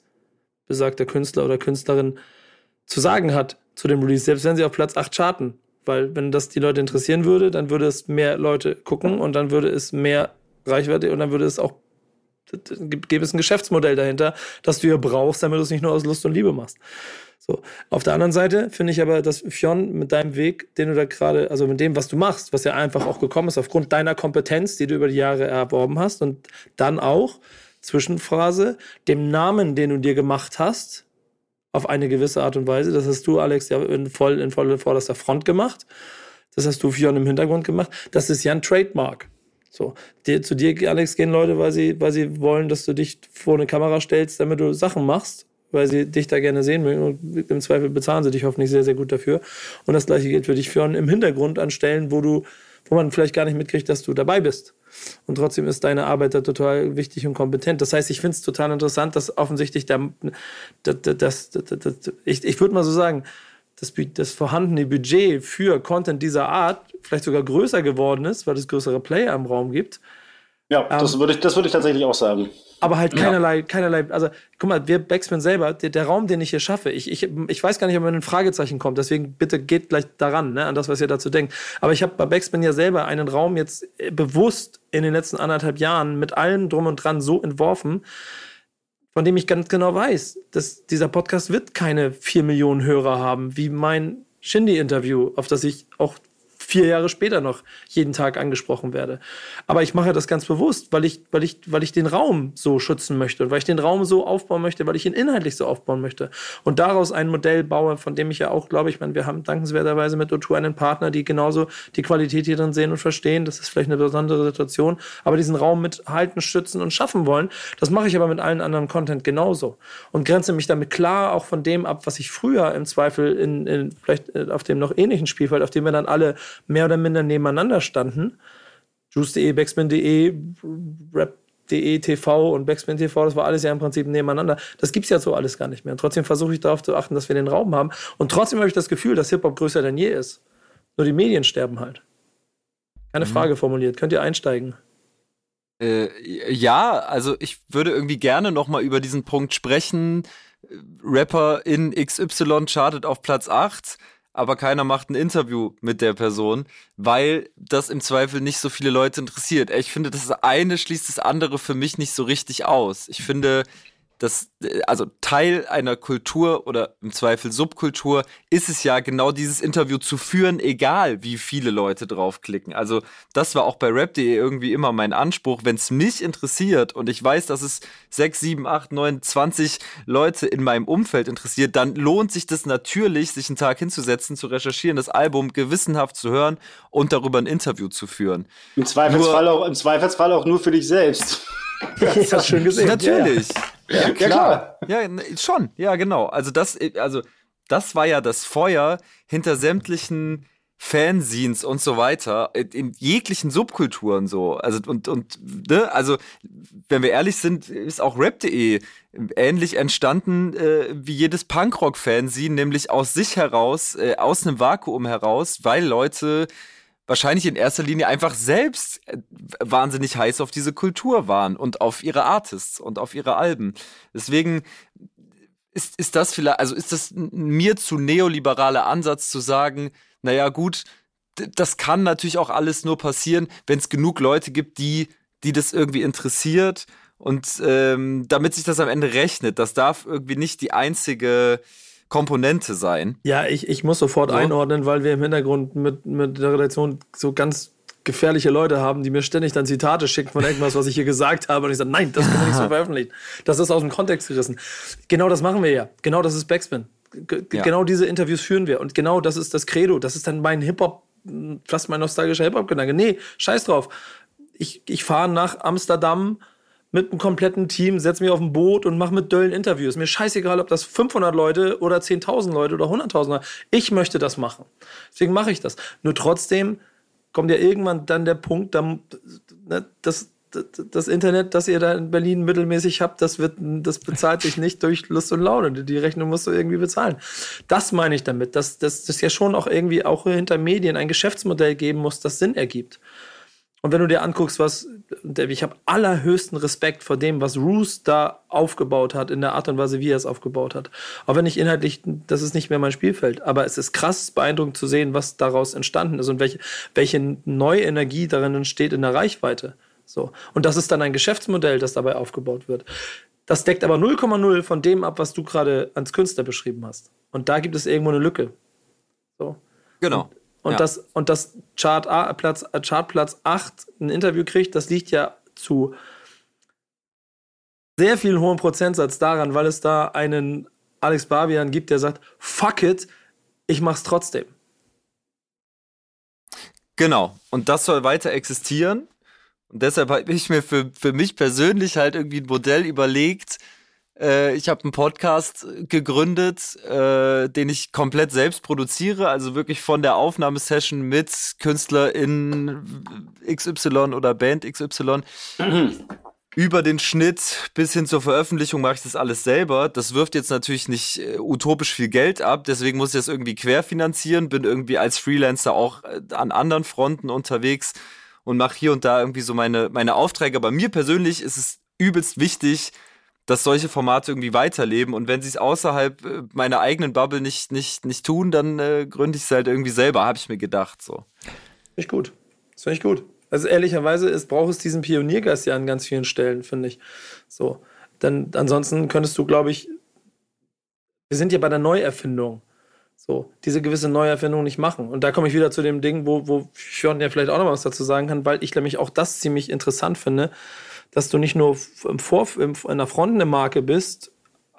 besagter Künstler oder Künstlerin zu sagen hat zu dem Release, selbst wenn sie auf Platz 8 charten. Weil wenn das die Leute interessieren würde, dann würde es mehr Leute gucken und dann würde es mehr Reichweite und dann würde es auch, gäbe es ein Geschäftsmodell dahinter, das du ja brauchst, damit du es nicht nur aus Lust und Liebe machst. So. Auf der anderen Seite finde ich aber, dass Fionn mit deinem Weg, den du da gerade, also mit dem, was du machst, was ja einfach auch gekommen ist, aufgrund deiner Kompetenz, die du über die Jahre erworben hast und dann auch Zwischenphrase, dem Namen, den du dir gemacht hast, auf eine gewisse Art und Weise. Das hast du, Alex, ja in voll in voller vorderster Front gemacht. Das hast du Fionn im Hintergrund gemacht. Das ist ja ein Trademark. So, die, zu dir, Alex, gehen Leute, weil sie, weil sie wollen, dass du dich vor eine Kamera stellst, damit du Sachen machst, weil sie dich da gerne sehen mögen. Und im Zweifel bezahlen sie dich hoffentlich sehr, sehr gut dafür. Und das gleiche gilt für dich, Fionn, im Hintergrund an Stellen, wo du, wo man vielleicht gar nicht mitkriegt, dass du dabei bist. Und trotzdem ist deine Arbeit da total wichtig und kompetent. Das heißt, ich finde es total interessant, dass offensichtlich der, das, ich, ich würde mal so sagen, das, das vorhandene Budget für Content dieser Art vielleicht sogar größer geworden ist, weil es größere Player im Raum gibt. Ja, ähm, das würde ich, das würde ich tatsächlich auch sagen. Aber halt keinerlei, ja. keinerlei, also guck mal, wir Backspin selber, der, der, Raum, den ich hier schaffe, ich, ich, ich weiß gar nicht, ob man ein Fragezeichen kommt, deswegen bitte geht gleich daran, ne, an das, was ihr dazu denkt. Aber ich habe bei Backspin ja selber einen Raum jetzt äh, bewusst in den letzten anderthalb Jahren mit allem drum und dran so entworfen, von dem ich ganz genau weiß, dass dieser Podcast wird keine vier Millionen Hörer haben, wie mein Shindy-Interview, auf das ich auch vier Jahre später noch jeden Tag angesprochen werde. Aber ich mache das ganz bewusst, weil ich, weil ich, weil ich den Raum so schützen möchte und weil ich den Raum so aufbauen möchte, weil ich ihn inhaltlich so aufbauen möchte. Und daraus ein Modell baue, von dem ich ja auch glaube, ich meine, wir haben dankenswerterweise mit O2 einen Partner, die genauso die Qualität hier drin sehen und verstehen. Das ist vielleicht eine besondere Situation, aber diesen Raum mithalten, schützen und schaffen wollen. Das mache ich aber mit allen anderen Content genauso und grenze mich damit klar auch von dem ab, was ich früher im Zweifel in, in vielleicht äh, auf dem noch ähnlichen Spielfeld, auf dem wir dann alle mehr oder minder nebeneinander standen. Juice.de, Backspin.de, Rap.de, TV und Backspin TV, das war alles ja im Prinzip nebeneinander. Das gibt es ja so alles gar nicht mehr. Und trotzdem versuche ich darauf zu achten, dass wir den Raum haben. Und trotzdem habe ich das Gefühl, dass Hip-Hop größer denn je ist. Nur die Medien sterben halt. Keine mhm. Frage formuliert. Könnt ihr einsteigen? Äh, ja, also ich würde irgendwie gerne noch mal über diesen Punkt sprechen. Rapper in XY chartet auf Platz 8 aber keiner macht ein Interview mit der Person, weil das im Zweifel nicht so viele Leute interessiert. Ich finde, das eine schließt das andere für mich nicht so richtig aus. Ich finde, das, also Teil einer Kultur oder im Zweifel Subkultur ist es ja genau dieses Interview zu führen, egal wie viele Leute draufklicken. Also das war auch bei rap.de irgendwie immer mein Anspruch. Wenn es mich interessiert und ich weiß, dass es 6, 7, 8, 9, 20 Leute in meinem Umfeld interessiert, dann lohnt sich das natürlich, sich einen Tag hinzusetzen, zu recherchieren, das Album gewissenhaft zu hören und darüber ein Interview zu führen. Im Zweifelsfall, nur, auch, im Zweifelsfall auch nur für dich selbst. Das hast schön gesehen. Natürlich. Ja, ja. Ja klar. Ja, schon. Ja, genau. Also das, also das war ja das Feuer hinter sämtlichen Fanzines und so weiter, in jeglichen Subkulturen so. Also, und, und, ne, also, wenn wir ehrlich sind, ist auch rap.de ähnlich entstanden äh, wie jedes Punkrock-Fanzine, nämlich aus sich heraus, äh, aus einem Vakuum heraus, weil Leute wahrscheinlich in erster Linie einfach selbst äh, wahnsinnig heiß auf diese Kultur waren und auf ihre Artists und auf ihre Alben. Deswegen ist, ist das vielleicht, also ist das mir zu neoliberaler Ansatz zu sagen, naja, gut, das kann natürlich auch alles nur passieren, wenn es genug Leute gibt, die, die das irgendwie interessiert. Und ähm, damit sich das am Ende rechnet, das darf irgendwie nicht die einzige Komponente sein. Ja, ich, ich muss sofort so. einordnen, weil wir im Hintergrund mit, mit der Redaktion so ganz gefährliche Leute haben, die mir ständig dann Zitate schicken von irgendwas, was ich hier gesagt habe. Und ich sage, nein, das kann man nicht so veröffentlichen. Das ist aus dem Kontext gerissen. Genau das machen wir ja. Genau das ist Backspin. G ja. Genau diese Interviews führen wir. Und genau das ist das Credo. Das ist dann mein Hip-Hop, fast mein nostalgischer Hip-Hop-Gedanke. Nee, scheiß drauf. Ich, ich fahre nach Amsterdam mit einem kompletten Team, setze mich auf ein Boot und mache mit Döllen Interviews. Mir scheißegal, ob das 500 Leute oder 10.000 Leute oder 100.000 Leute. Ich möchte das machen. Deswegen mache ich das. Nur trotzdem kommt ja irgendwann dann der Punkt, dann, ne, das, das Internet, das ihr da in Berlin mittelmäßig habt, das wird, das bezahlt sich nicht durch Lust und Laune. Die Rechnung musst du irgendwie bezahlen. Das meine ich damit, dass das ja schon auch irgendwie auch hinter Medien ein Geschäftsmodell geben muss, das Sinn ergibt. Und wenn du dir anguckst, was, ich habe allerhöchsten Respekt vor dem, was Roos da aufgebaut hat, in der Art und Weise, wie er es aufgebaut hat. Auch wenn ich inhaltlich, das ist nicht mehr mein Spielfeld, aber es ist krass beeindruckend zu sehen, was daraus entstanden ist und welche, welche neue Energie darin entsteht in der Reichweite. So. Und das ist dann ein Geschäftsmodell, das dabei aufgebaut wird. Das deckt aber 0,0 von dem ab, was du gerade als Künstler beschrieben hast. Und da gibt es irgendwo eine Lücke. So. Genau. Und und, ja. das, und das Chart A, Platz, Chart Platz 8 ein Interview kriegt, das liegt ja zu sehr viel hohen Prozentsatz daran, weil es da einen Alex Barbian gibt, der sagt, fuck it, ich mach's trotzdem. Genau. Und das soll weiter existieren. Und deshalb habe ich mir für, für mich persönlich halt irgendwie ein Modell überlegt. Äh, ich habe einen Podcast gegründet, äh, den ich komplett selbst produziere, also wirklich von der Aufnahmesession mit Künstler in XY oder Band XY. über den Schnitt bis hin zur Veröffentlichung mache ich das alles selber. Das wirft jetzt natürlich nicht äh, utopisch viel Geld ab, deswegen muss ich das irgendwie querfinanzieren, bin irgendwie als Freelancer auch äh, an anderen Fronten unterwegs und mache hier und da irgendwie so meine, meine Aufträge. Aber mir persönlich ist es übelst wichtig, dass solche Formate irgendwie weiterleben. Und wenn sie es außerhalb äh, meiner eigenen Bubble nicht, nicht, nicht tun, dann äh, gründe ich es halt irgendwie selber, habe ich mir gedacht. So. Ich gut. Das finde ich gut. Also ehrlicherweise ist, braucht es diesen Pioniergeist ja an ganz vielen Stellen, finde ich. So. Denn ansonsten könntest du, glaube ich, wir sind ja bei der Neuerfindung. So, diese gewisse Neuerfindung nicht machen. Und da komme ich wieder zu dem Ding, wo, wo Fjord ja vielleicht auch noch was dazu sagen kann, weil ich nämlich auch das ziemlich interessant finde, dass du nicht nur im Vorf in der Front eine Marke bist,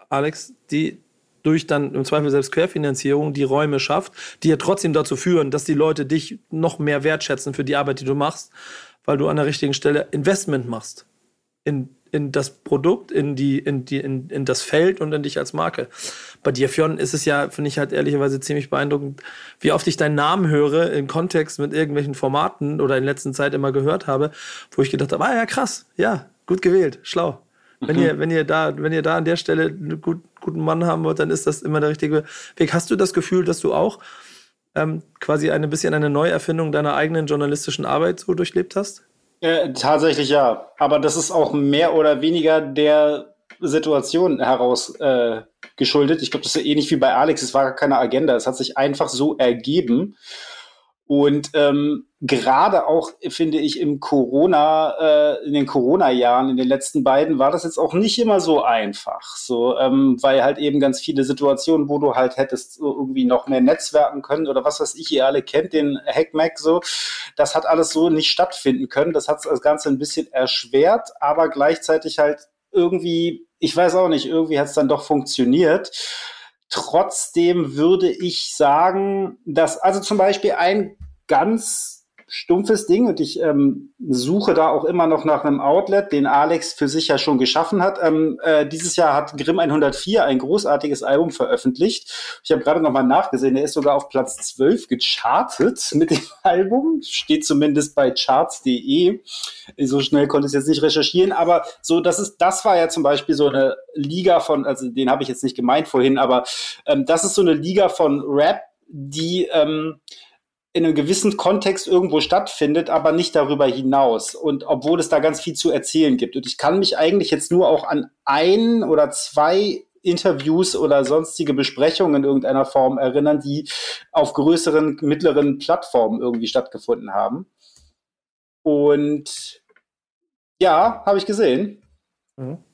Alex, die durch dann im Zweifel selbst Querfinanzierung die Räume schafft, die ja trotzdem dazu führen, dass die Leute dich noch mehr wertschätzen für die Arbeit, die du machst, weil du an der richtigen Stelle Investment machst in, in das Produkt, in, die, in, die, in, in das Feld und in dich als Marke. Bei dir, Fionn, ist es ja, finde ich halt ehrlicherweise ziemlich beeindruckend, wie oft ich deinen Namen höre im Kontext mit irgendwelchen Formaten oder in letzter Zeit immer gehört habe, wo ich gedacht habe, ah ja, krass, ja, gut gewählt, schlau. Wenn ihr, wenn ihr da, wenn ihr da an der Stelle einen gut, guten Mann haben wollt, dann ist das immer der richtige Weg. Hast du das Gefühl, dass du auch ähm, quasi ein bisschen eine Neuerfindung deiner eigenen journalistischen Arbeit so durchlebt hast? Äh, tatsächlich ja. Aber das ist auch mehr oder weniger der Situation heraus äh, geschuldet. Ich glaube, das ist ähnlich wie bei Alex. Es war keine Agenda. Es hat sich einfach so ergeben. Und ähm, gerade auch, finde ich, im Corona, äh, in den Corona-Jahren, in den letzten beiden, war das jetzt auch nicht immer so einfach. So, ähm, weil halt eben ganz viele Situationen, wo du halt hättest so irgendwie noch mehr netzwerken können oder was weiß ich, ihr alle kennt, den Hackmack so, das hat alles so nicht stattfinden können. Das hat das Ganze ein bisschen erschwert, aber gleichzeitig halt irgendwie, ich weiß auch nicht, irgendwie hat es dann doch funktioniert. Trotzdem würde ich sagen, dass, also zum Beispiel ein ganz stumpfes Ding und ich ähm, suche da auch immer noch nach einem Outlet, den Alex für sich ja schon geschaffen hat. Ähm, äh, dieses Jahr hat Grimm 104 ein großartiges Album veröffentlicht. Ich habe gerade noch mal nachgesehen, er ist sogar auf Platz 12 gechartet mit dem Album, steht zumindest bei charts.de. So schnell konnte ich es jetzt nicht recherchieren, aber so, das ist, das war ja zum Beispiel so eine Liga von, also den habe ich jetzt nicht gemeint vorhin, aber ähm, das ist so eine Liga von Rap, die ähm, in einem gewissen Kontext irgendwo stattfindet, aber nicht darüber hinaus. Und obwohl es da ganz viel zu erzählen gibt. Und ich kann mich eigentlich jetzt nur auch an ein oder zwei Interviews oder sonstige Besprechungen in irgendeiner Form erinnern, die auf größeren, mittleren Plattformen irgendwie stattgefunden haben. Und ja, habe ich gesehen. Mhm.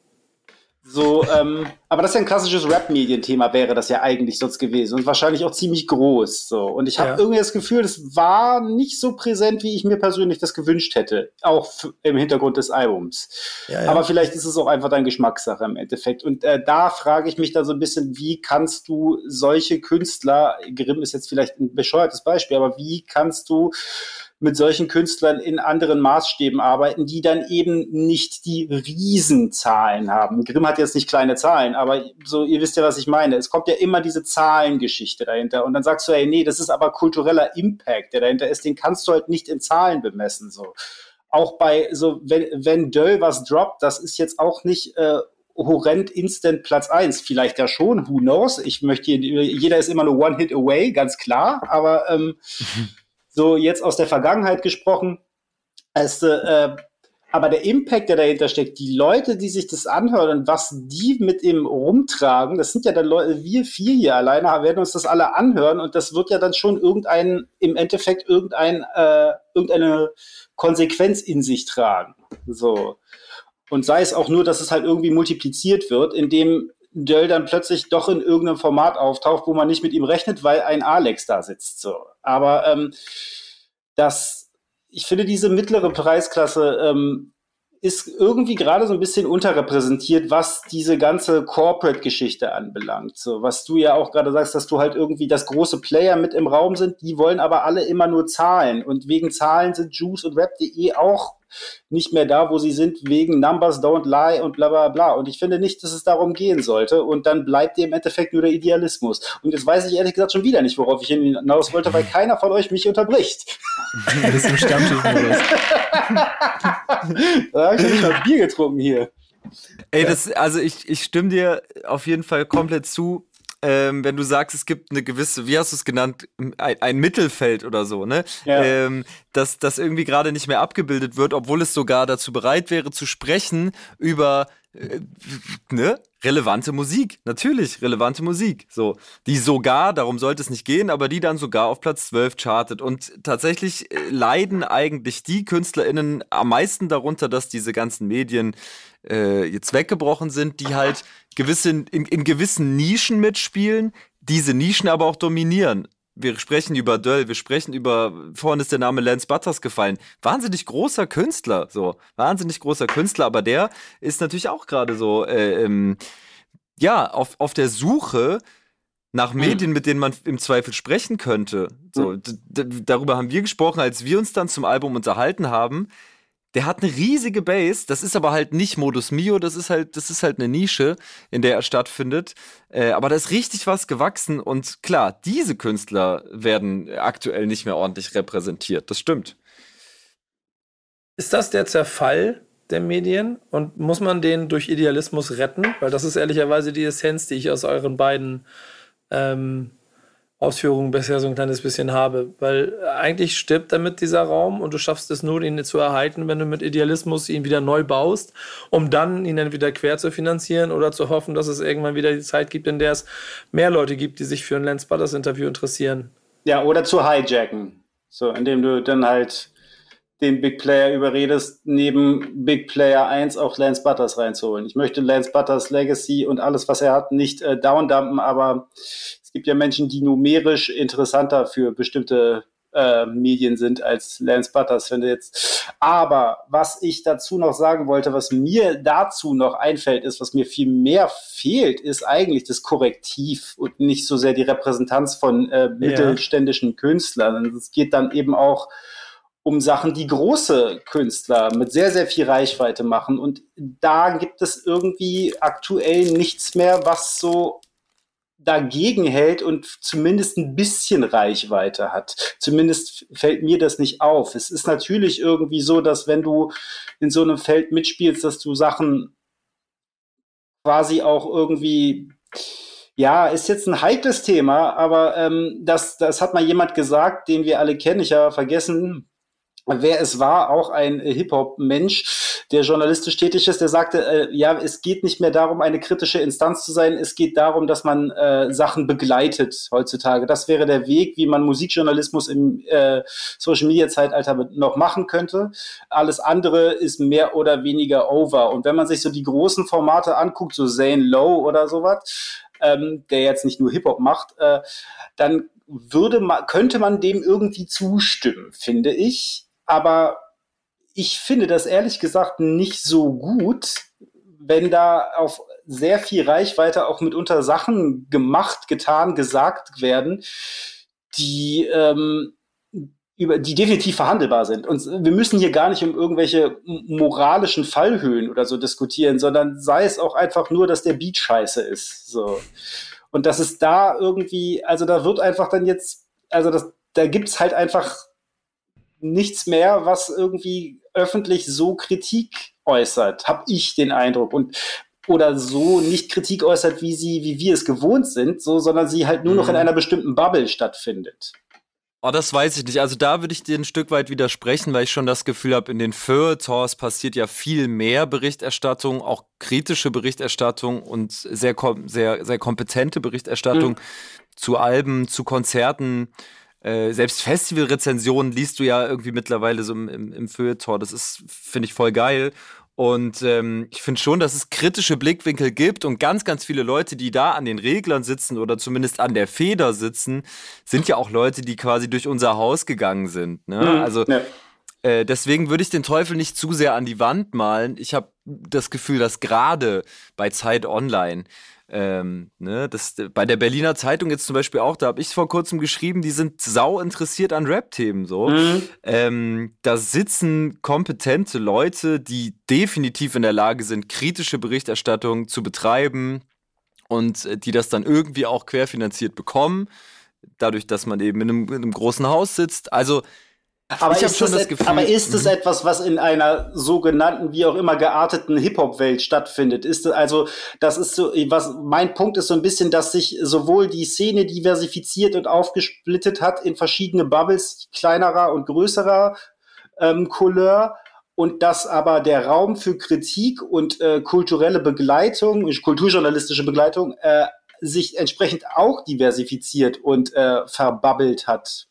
So, ähm, aber das ist ja ein klassisches Rap-Medienthema, wäre das ja eigentlich sonst gewesen und wahrscheinlich auch ziemlich groß. So. Und ich habe ja. irgendwie das Gefühl, das war nicht so präsent, wie ich mir persönlich das gewünscht hätte, auch im Hintergrund des Albums. Ja, ja. Aber vielleicht ist es auch einfach deine Geschmackssache im Endeffekt. Und äh, da frage ich mich da so ein bisschen, wie kannst du solche Künstler, Grimm ist jetzt vielleicht ein bescheuertes Beispiel, aber wie kannst du mit solchen Künstlern in anderen Maßstäben arbeiten, die dann eben nicht die Riesenzahlen haben. Grimm hat jetzt nicht kleine Zahlen, aber so, ihr wisst ja, was ich meine. Es kommt ja immer diese Zahlengeschichte dahinter. Und dann sagst du, ey, nee, das ist aber kultureller Impact, der dahinter ist, den kannst du halt nicht in Zahlen bemessen, so. Auch bei, so, wenn, wenn Döll was droppt, das ist jetzt auch nicht, äh, horrend instant Platz eins. Vielleicht ja schon, who knows? Ich möchte, jeder ist immer nur one hit away, ganz klar, aber ähm, so jetzt aus der Vergangenheit gesprochen, als, äh, aber der Impact, der dahinter steckt, die Leute, die sich das anhören und was die mit ihm rumtragen, das sind ja dann Leute, wir vier hier alleine werden uns das alle anhören und das wird ja dann schon irgendein, im Endeffekt irgendein, äh, irgendeine Konsequenz in sich tragen. So. Und sei es auch nur, dass es halt irgendwie multipliziert wird, indem Dell dann plötzlich doch in irgendeinem Format auftaucht, wo man nicht mit ihm rechnet, weil ein Alex da sitzt. So. Aber ähm, das, ich finde diese mittlere Preisklasse ähm, ist irgendwie gerade so ein bisschen unterrepräsentiert, was diese ganze Corporate-Geschichte anbelangt. So, was du ja auch gerade sagst, dass du halt irgendwie das große Player mit im Raum sind, die wollen aber alle immer nur Zahlen. Und wegen Zahlen sind Juice und Rap.de auch nicht mehr da, wo sie sind, wegen Numbers don't lie und bla bla bla. Und ich finde nicht, dass es darum gehen sollte. Und dann bleibt dir im Endeffekt nur der Idealismus. Und jetzt weiß ich ehrlich gesagt schon wieder nicht, worauf ich hinaus wollte, weil keiner von euch mich unterbricht. Das ist im Stammtischmodus. da habe ich ja nicht mal Bier getrunken hier. Ey, das, also ich, ich stimme dir auf jeden Fall komplett zu ähm, wenn du sagst, es gibt eine gewisse, wie hast du es genannt, ein, ein, Mittelfeld oder so, ne? Ja. Ähm, dass das irgendwie gerade nicht mehr abgebildet wird, obwohl es sogar dazu bereit wäre zu sprechen über äh, ne? relevante Musik. Natürlich, relevante Musik. So, die sogar, darum sollte es nicht gehen, aber die dann sogar auf Platz 12 chartet. Und tatsächlich äh, leiden eigentlich die KünstlerInnen am meisten darunter, dass diese ganzen Medien äh, jetzt weggebrochen sind, die halt gewisse, in, in gewissen Nischen mitspielen, diese Nischen aber auch dominieren. Wir sprechen über Döll, wir sprechen über, vorhin ist der Name Lance Butters gefallen. Wahnsinnig großer Künstler, so. Wahnsinnig großer Künstler, aber der ist natürlich auch gerade so, äh, ähm, ja, auf, auf der Suche nach hm. Medien, mit denen man im Zweifel sprechen könnte. So, hm. darüber haben wir gesprochen, als wir uns dann zum Album unterhalten haben. Der hat eine riesige Base, das ist aber halt nicht Modus Mio, das ist halt, das ist halt eine Nische, in der er stattfindet. Äh, aber da ist richtig was gewachsen und klar, diese Künstler werden aktuell nicht mehr ordentlich repräsentiert. Das stimmt. Ist das der Zerfall der Medien und muss man den durch Idealismus retten? Weil das ist ehrlicherweise die Essenz, die ich aus euren beiden ähm, Ausführungen bisher so ein kleines bisschen habe. Weil eigentlich stirbt damit dieser Raum und du schaffst es nur, ihn zu erhalten, wenn du mit Idealismus ihn wieder neu baust, um dann ihn entweder quer zu finanzieren oder zu hoffen, dass es irgendwann wieder die Zeit gibt, in der es mehr Leute gibt, die sich für ein Lance Butters Interview interessieren. Ja, oder zu hijacken. So, indem du dann halt den Big Player überredest, neben Big Player 1 auch Lance Butters reinzuholen. Ich möchte Lance Butters Legacy und alles, was er hat, nicht äh, downdumpen, aber es gibt ja Menschen, die numerisch interessanter für bestimmte äh, Medien sind als Lance Butters, finde jetzt. Aber was ich dazu noch sagen wollte, was mir dazu noch einfällt, ist, was mir viel mehr fehlt, ist eigentlich das Korrektiv und nicht so sehr die Repräsentanz von äh, mittelständischen ja. Künstlern. Es geht dann eben auch um Sachen, die große Künstler mit sehr, sehr viel Reichweite machen. Und da gibt es irgendwie aktuell nichts mehr, was so dagegen hält und zumindest ein bisschen Reichweite hat. Zumindest fällt mir das nicht auf. Es ist natürlich irgendwie so, dass wenn du in so einem Feld mitspielst, dass du Sachen quasi auch irgendwie ja, ist jetzt ein heikles Thema, aber ähm, das, das hat mal jemand gesagt, den wir alle kennen. Ich habe vergessen, wer es war, auch ein Hip-Hop-Mensch, der journalistisch tätig ist, der sagte, äh, ja, es geht nicht mehr darum, eine kritische Instanz zu sein, es geht darum, dass man äh, Sachen begleitet heutzutage. Das wäre der Weg, wie man Musikjournalismus im äh, Social-Media-Zeitalter noch machen könnte. Alles andere ist mehr oder weniger over. Und wenn man sich so die großen Formate anguckt, so Zane Lowe oder sowas, ähm, der jetzt nicht nur Hip-Hop macht, äh, dann würde man, könnte man dem irgendwie zustimmen, finde ich aber ich finde das ehrlich gesagt nicht so gut, wenn da auf sehr viel Reichweite auch mitunter Sachen gemacht, getan, gesagt werden, die ähm, über die definitiv verhandelbar sind. Und wir müssen hier gar nicht um irgendwelche moralischen Fallhöhen oder so diskutieren, sondern sei es auch einfach nur, dass der Beat scheiße ist. So. Und dass es da irgendwie, also da wird einfach dann jetzt, also das, da gibt's halt einfach nichts mehr, was irgendwie öffentlich so Kritik äußert, habe ich den Eindruck. Und oder so nicht Kritik äußert, wie sie, wie wir es gewohnt sind, so, sondern sie halt nur mhm. noch in mhm. einer bestimmten Bubble stattfindet. Oh, das weiß ich nicht. Also da würde ich dir ein Stück weit widersprechen, weil ich schon das Gefühl habe, in den Feuilletons passiert ja viel mehr Berichterstattung, auch kritische Berichterstattung und sehr, sehr, sehr kompetente Berichterstattung mhm. zu Alben, zu Konzerten. Äh, selbst Festivalrezensionen liest du ja irgendwie mittlerweile so im, im, im Feuilleton. Das ist, finde ich, voll geil. Und ähm, ich finde schon, dass es kritische Blickwinkel gibt und ganz, ganz viele Leute, die da an den Reglern sitzen oder zumindest an der Feder sitzen, sind ja auch Leute, die quasi durch unser Haus gegangen sind. Ne? Mhm, also ja. Äh, deswegen würde ich den Teufel nicht zu sehr an die Wand malen. Ich habe das Gefühl, dass gerade bei Zeit Online ähm, ne, das, bei der Berliner Zeitung jetzt zum Beispiel auch, da habe ich vor kurzem geschrieben, die sind sau interessiert an Rap-Themen. So. Mhm. Ähm, da sitzen kompetente Leute, die definitiv in der Lage sind, kritische Berichterstattung zu betreiben und äh, die das dann irgendwie auch querfinanziert bekommen, dadurch, dass man eben in einem, in einem großen Haus sitzt. Also aber ich ist, das, das Gefühl, aber ist es mhm. etwas, was in einer sogenannten, wie auch immer gearteten Hip-Hop-Welt stattfindet? Ist es also, das ist so, was mein Punkt ist so ein bisschen, dass sich sowohl die Szene diversifiziert und aufgesplittet hat in verschiedene Bubbles kleinerer und größerer ähm, Couleur und dass aber der Raum für Kritik und äh, kulturelle Begleitung, kulturjournalistische Begleitung, äh, sich entsprechend auch diversifiziert und äh, verbabbelt hat.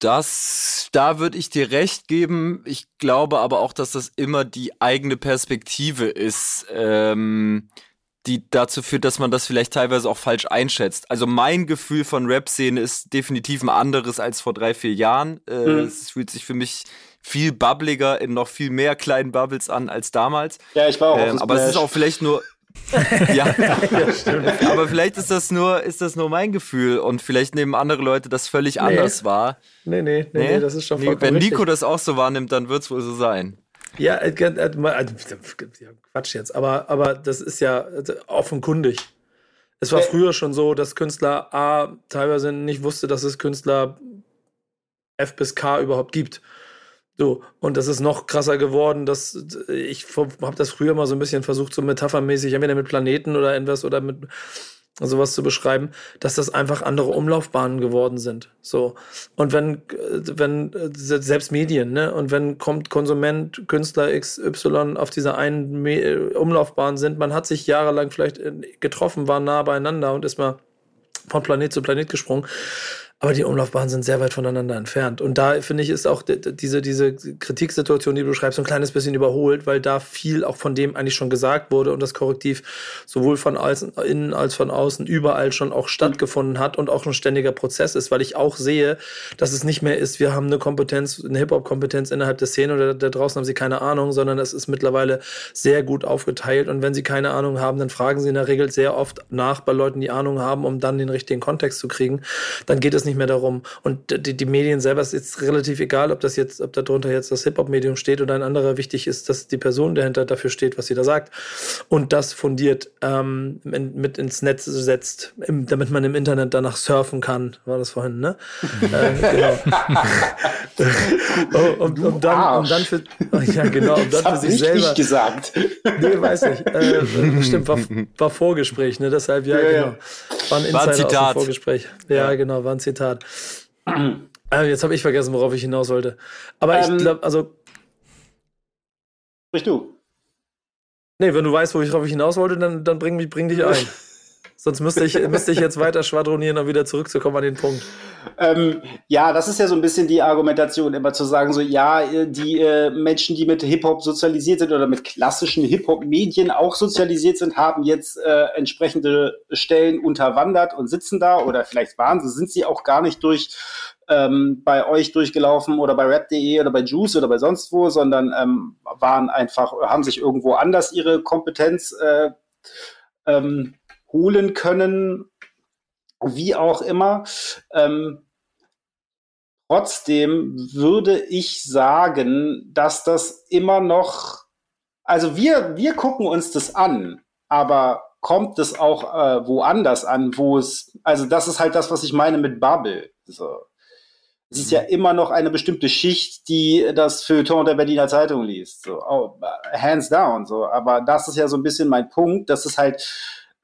Das, da würde ich dir recht geben. Ich glaube aber auch, dass das immer die eigene Perspektive ist, ähm, die dazu führt, dass man das vielleicht teilweise auch falsch einschätzt. Also mein Gefühl von Rap-Szene ist definitiv ein anderes als vor drei, vier Jahren. Äh, mhm. Es fühlt sich für mich viel bubbliger in noch viel mehr kleinen Bubbles an als damals. Ja, ich war auch. Ähm, aber es ist auch vielleicht nur, ja, ja aber vielleicht ist das nur, ist das nur mein Gefühl und vielleicht nehmen andere Leute das völlig nee. anders wahr. Nee, nee, nee, nee, das ist schon nee, Wenn Nico richtig. das auch so wahrnimmt, dann wird es wohl so sein. Ja, äh, äh, äh, Quatsch jetzt, aber, aber das ist ja offenkundig. Es war früher schon so, dass Künstler A teilweise nicht wusste, dass es Künstler F bis K überhaupt gibt. So, und das ist noch krasser geworden, dass ich habe das früher mal so ein bisschen versucht, so metaphermäßig, entweder mit Planeten oder etwas oder mit sowas zu beschreiben, dass das einfach andere Umlaufbahnen geworden sind. So. Und wenn, wenn, selbst Medien, ne, und wenn kommt Konsument, Künstler XY auf dieser einen Umlaufbahn sind, man hat sich jahrelang vielleicht getroffen, war nah beieinander und ist mal von Planet zu Planet gesprungen aber die Umlaufbahnen sind sehr weit voneinander entfernt. Und da finde ich, ist auch diese, diese Kritiksituation, die du beschreibst, so ein kleines bisschen überholt, weil da viel auch von dem eigentlich schon gesagt wurde und das Korrektiv sowohl von außen, innen als von außen überall schon auch stattgefunden hat und auch ein ständiger Prozess ist, weil ich auch sehe, dass es nicht mehr ist, wir haben eine Kompetenz, eine Hip-Hop-Kompetenz innerhalb der Szene oder da draußen haben sie keine Ahnung, sondern es ist mittlerweile sehr gut aufgeteilt. Und wenn sie keine Ahnung haben, dann fragen sie in der Regel sehr oft nach bei Leuten, die Ahnung haben, um dann den richtigen Kontext zu kriegen. Dann geht es nicht nicht mehr darum. Und die, die Medien selber ist jetzt relativ egal, ob das jetzt, ob darunter jetzt das Hip-Hop-Medium steht oder ein anderer. Wichtig ist, dass die Person dahinter dafür steht, was sie da sagt. Und das fundiert ähm, mit ins Netz setzt, im, damit man im Internet danach surfen kann. War das vorhin, ne? äh, genau. oh, um, um, dann, um dann für, oh, ja, genau, um dann das für sich selber. Nicht gesagt. Nee, weiß nicht. Äh, stimmt, war, war Vorgespräch, ne? Deshalb, ja, ja genau. War ein Insider war ein Zitat. aus dem Vorgespräch. Ja, ja, genau, war ein Zitat. Zitat. äh, jetzt habe ich vergessen, worauf ich hinaus wollte. Aber ähm, ich glaube, also. Sprich du. Nee, wenn du weißt, worauf ich hinaus wollte, dann, dann bring, mich, bring dich ein. Sonst müsste ich, müsste ich jetzt weiter schwadronieren, um wieder zurückzukommen an den Punkt. Ähm, ja, das ist ja so ein bisschen die Argumentation, immer zu sagen, so ja, die äh, Menschen, die mit Hip-Hop sozialisiert sind oder mit klassischen Hip-Hop-Medien auch sozialisiert sind, haben jetzt äh, entsprechende Stellen unterwandert und sitzen da oder vielleicht waren sie, sind sie auch gar nicht durch ähm, bei euch durchgelaufen oder bei rap.de oder bei Juice oder bei sonst wo, sondern ähm, waren einfach, haben sich irgendwo anders ihre Kompetenz äh, ähm, holen können, wie auch immer. Ähm, trotzdem würde ich sagen, dass das immer noch, also wir, wir gucken uns das an, aber kommt es auch äh, woanders an, wo es, also das ist halt das, was ich meine mit Bubble. So. Es ist ja mhm. immer noch eine bestimmte Schicht, die das Feuilleton der Berliner Zeitung liest. So, oh, hands down. So. Aber das ist ja so ein bisschen mein Punkt, dass es halt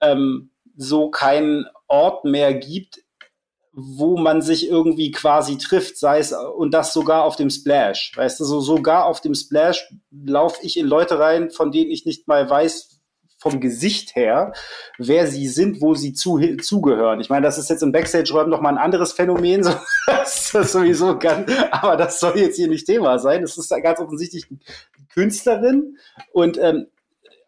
ähm, so keinen Ort mehr gibt, wo man sich irgendwie quasi trifft, sei es und das sogar auf dem Splash. Weißt du, so sogar auf dem Splash laufe ich in Leute rein, von denen ich nicht mal weiß vom Gesicht her, wer sie sind, wo sie zu, zugehören. Ich meine, das ist jetzt im Backstage-Räumen noch mal ein anderes Phänomen, so, das sowieso kann, aber das soll jetzt hier nicht Thema sein. Es ist ganz offensichtlich Künstlerin und ähm,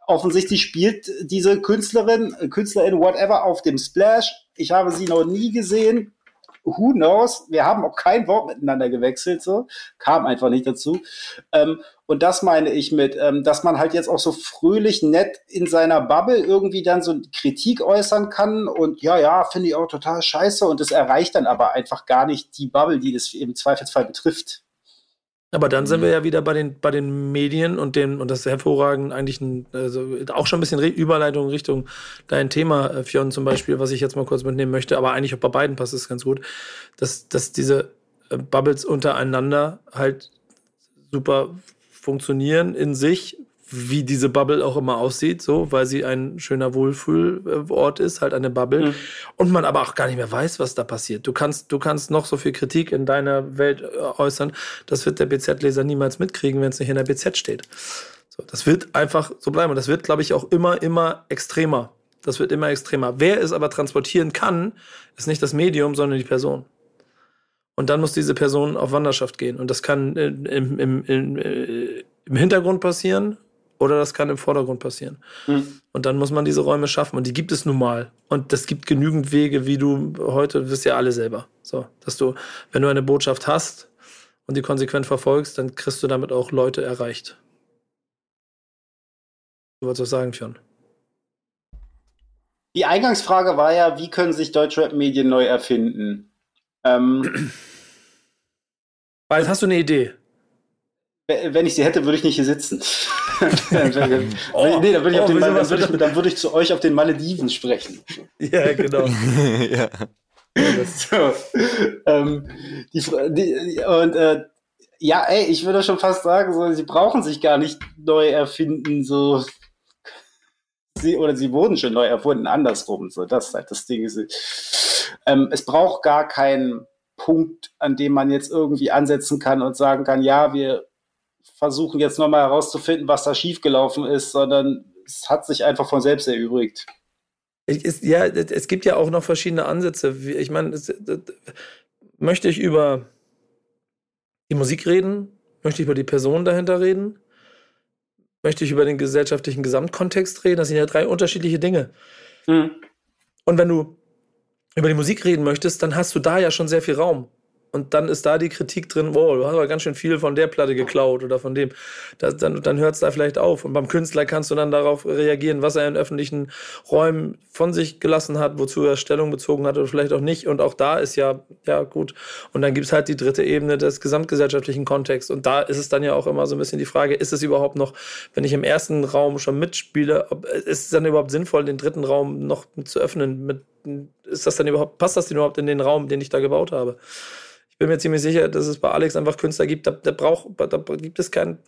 offensichtlich spielt diese Künstlerin, Künstlerin, whatever, auf dem Splash. Ich habe sie noch nie gesehen. who knows? Wir haben auch kein Wort miteinander gewechselt, so. Kam einfach nicht dazu. Ähm, und das meine ich mit, ähm, dass man halt jetzt auch so fröhlich nett in seiner Bubble irgendwie dann so Kritik äußern kann und ja, ja, finde ich auch total scheiße und es erreicht dann aber einfach gar nicht die Bubble, die das im Zweifelsfall betrifft. Aber dann sind wir ja wieder bei den, bei den Medien und dem, und das ist hervorragend eigentlich ein, also auch schon ein bisschen Re Überleitung Richtung dein Thema, äh, Fionn zum Beispiel, was ich jetzt mal kurz mitnehmen möchte, aber eigentlich auch bei beiden passt es ganz gut, dass, dass diese äh, Bubbles untereinander halt super funktionieren in sich, wie diese Bubble auch immer aussieht, so, weil sie ein schöner Wohlfühlort ist, halt eine Bubble. Mhm. Und man aber auch gar nicht mehr weiß, was da passiert. Du kannst, du kannst noch so viel Kritik in deiner Welt äh, äußern. Das wird der BZ-Leser niemals mitkriegen, wenn es nicht in der BZ steht. So, das wird einfach so bleiben. Und das wird, glaube ich, auch immer, immer extremer. Das wird immer extremer. Wer es aber transportieren kann, ist nicht das Medium, sondern die Person. Und dann muss diese Person auf Wanderschaft gehen. Und das kann im, im, im, im, äh, im Hintergrund passieren oder das kann im Vordergrund passieren. Mhm. Und dann muss man diese Räume schaffen. Und die gibt es nun mal. Und es gibt genügend Wege, wie du heute, wisst ja alle selber. So, dass du, wenn du eine Botschaft hast und die konsequent verfolgst, dann kriegst du damit auch Leute erreicht. Du wolltest was sagen, Fionn? Die Eingangsfrage war ja, wie können sich Deutschrap-Medien neu erfinden? Ähm, Weil hast du eine Idee? Wenn ich sie hätte, würde ich nicht hier sitzen. oh, nee, dann würde ich, oh, dann, würd ich, dann würde ich zu euch auf den Malediven sprechen. Ja, genau. ja. So. Ähm, die, die, und äh, ja, ey, ich würde schon fast sagen, so, sie brauchen sich gar nicht neu erfinden, so sie oder sie wurden schon neu erfunden, andersrum. So, das ist halt das Ding. Ähm, es braucht gar keinen Punkt, an dem man jetzt irgendwie ansetzen kann und sagen kann, ja, wir versuchen jetzt nochmal herauszufinden, was da schiefgelaufen ist, sondern es hat sich einfach von selbst erübrigt. Es, ja, es gibt ja auch noch verschiedene Ansätze. Ich meine, möchte ich über die Musik reden? Möchte ich über die Person dahinter reden? Möchte ich über den gesellschaftlichen Gesamtkontext reden? Das sind ja drei unterschiedliche Dinge. Mhm. Und wenn du über die Musik reden möchtest, dann hast du da ja schon sehr viel Raum. Und dann ist da die Kritik drin, wow, du hast aber ganz schön viel von der Platte geklaut oder von dem. Das, dann dann hört es da vielleicht auf. Und beim Künstler kannst du dann darauf reagieren, was er in öffentlichen Räumen von sich gelassen hat, wozu er Stellung bezogen hat oder vielleicht auch nicht. Und auch da ist ja, ja gut. Und dann gibt es halt die dritte Ebene des gesamtgesellschaftlichen Kontexts. Und da ist es dann ja auch immer so ein bisschen die Frage, ist es überhaupt noch, wenn ich im ersten Raum schon mitspiele, ob, ist es dann überhaupt sinnvoll, den dritten Raum noch zu öffnen? Mit, ist das dann überhaupt, passt das denn überhaupt in den Raum, den ich da gebaut habe? Bin mir ziemlich sicher, dass es bei Alex einfach Künstler gibt, da, da braucht, da gibt es kein,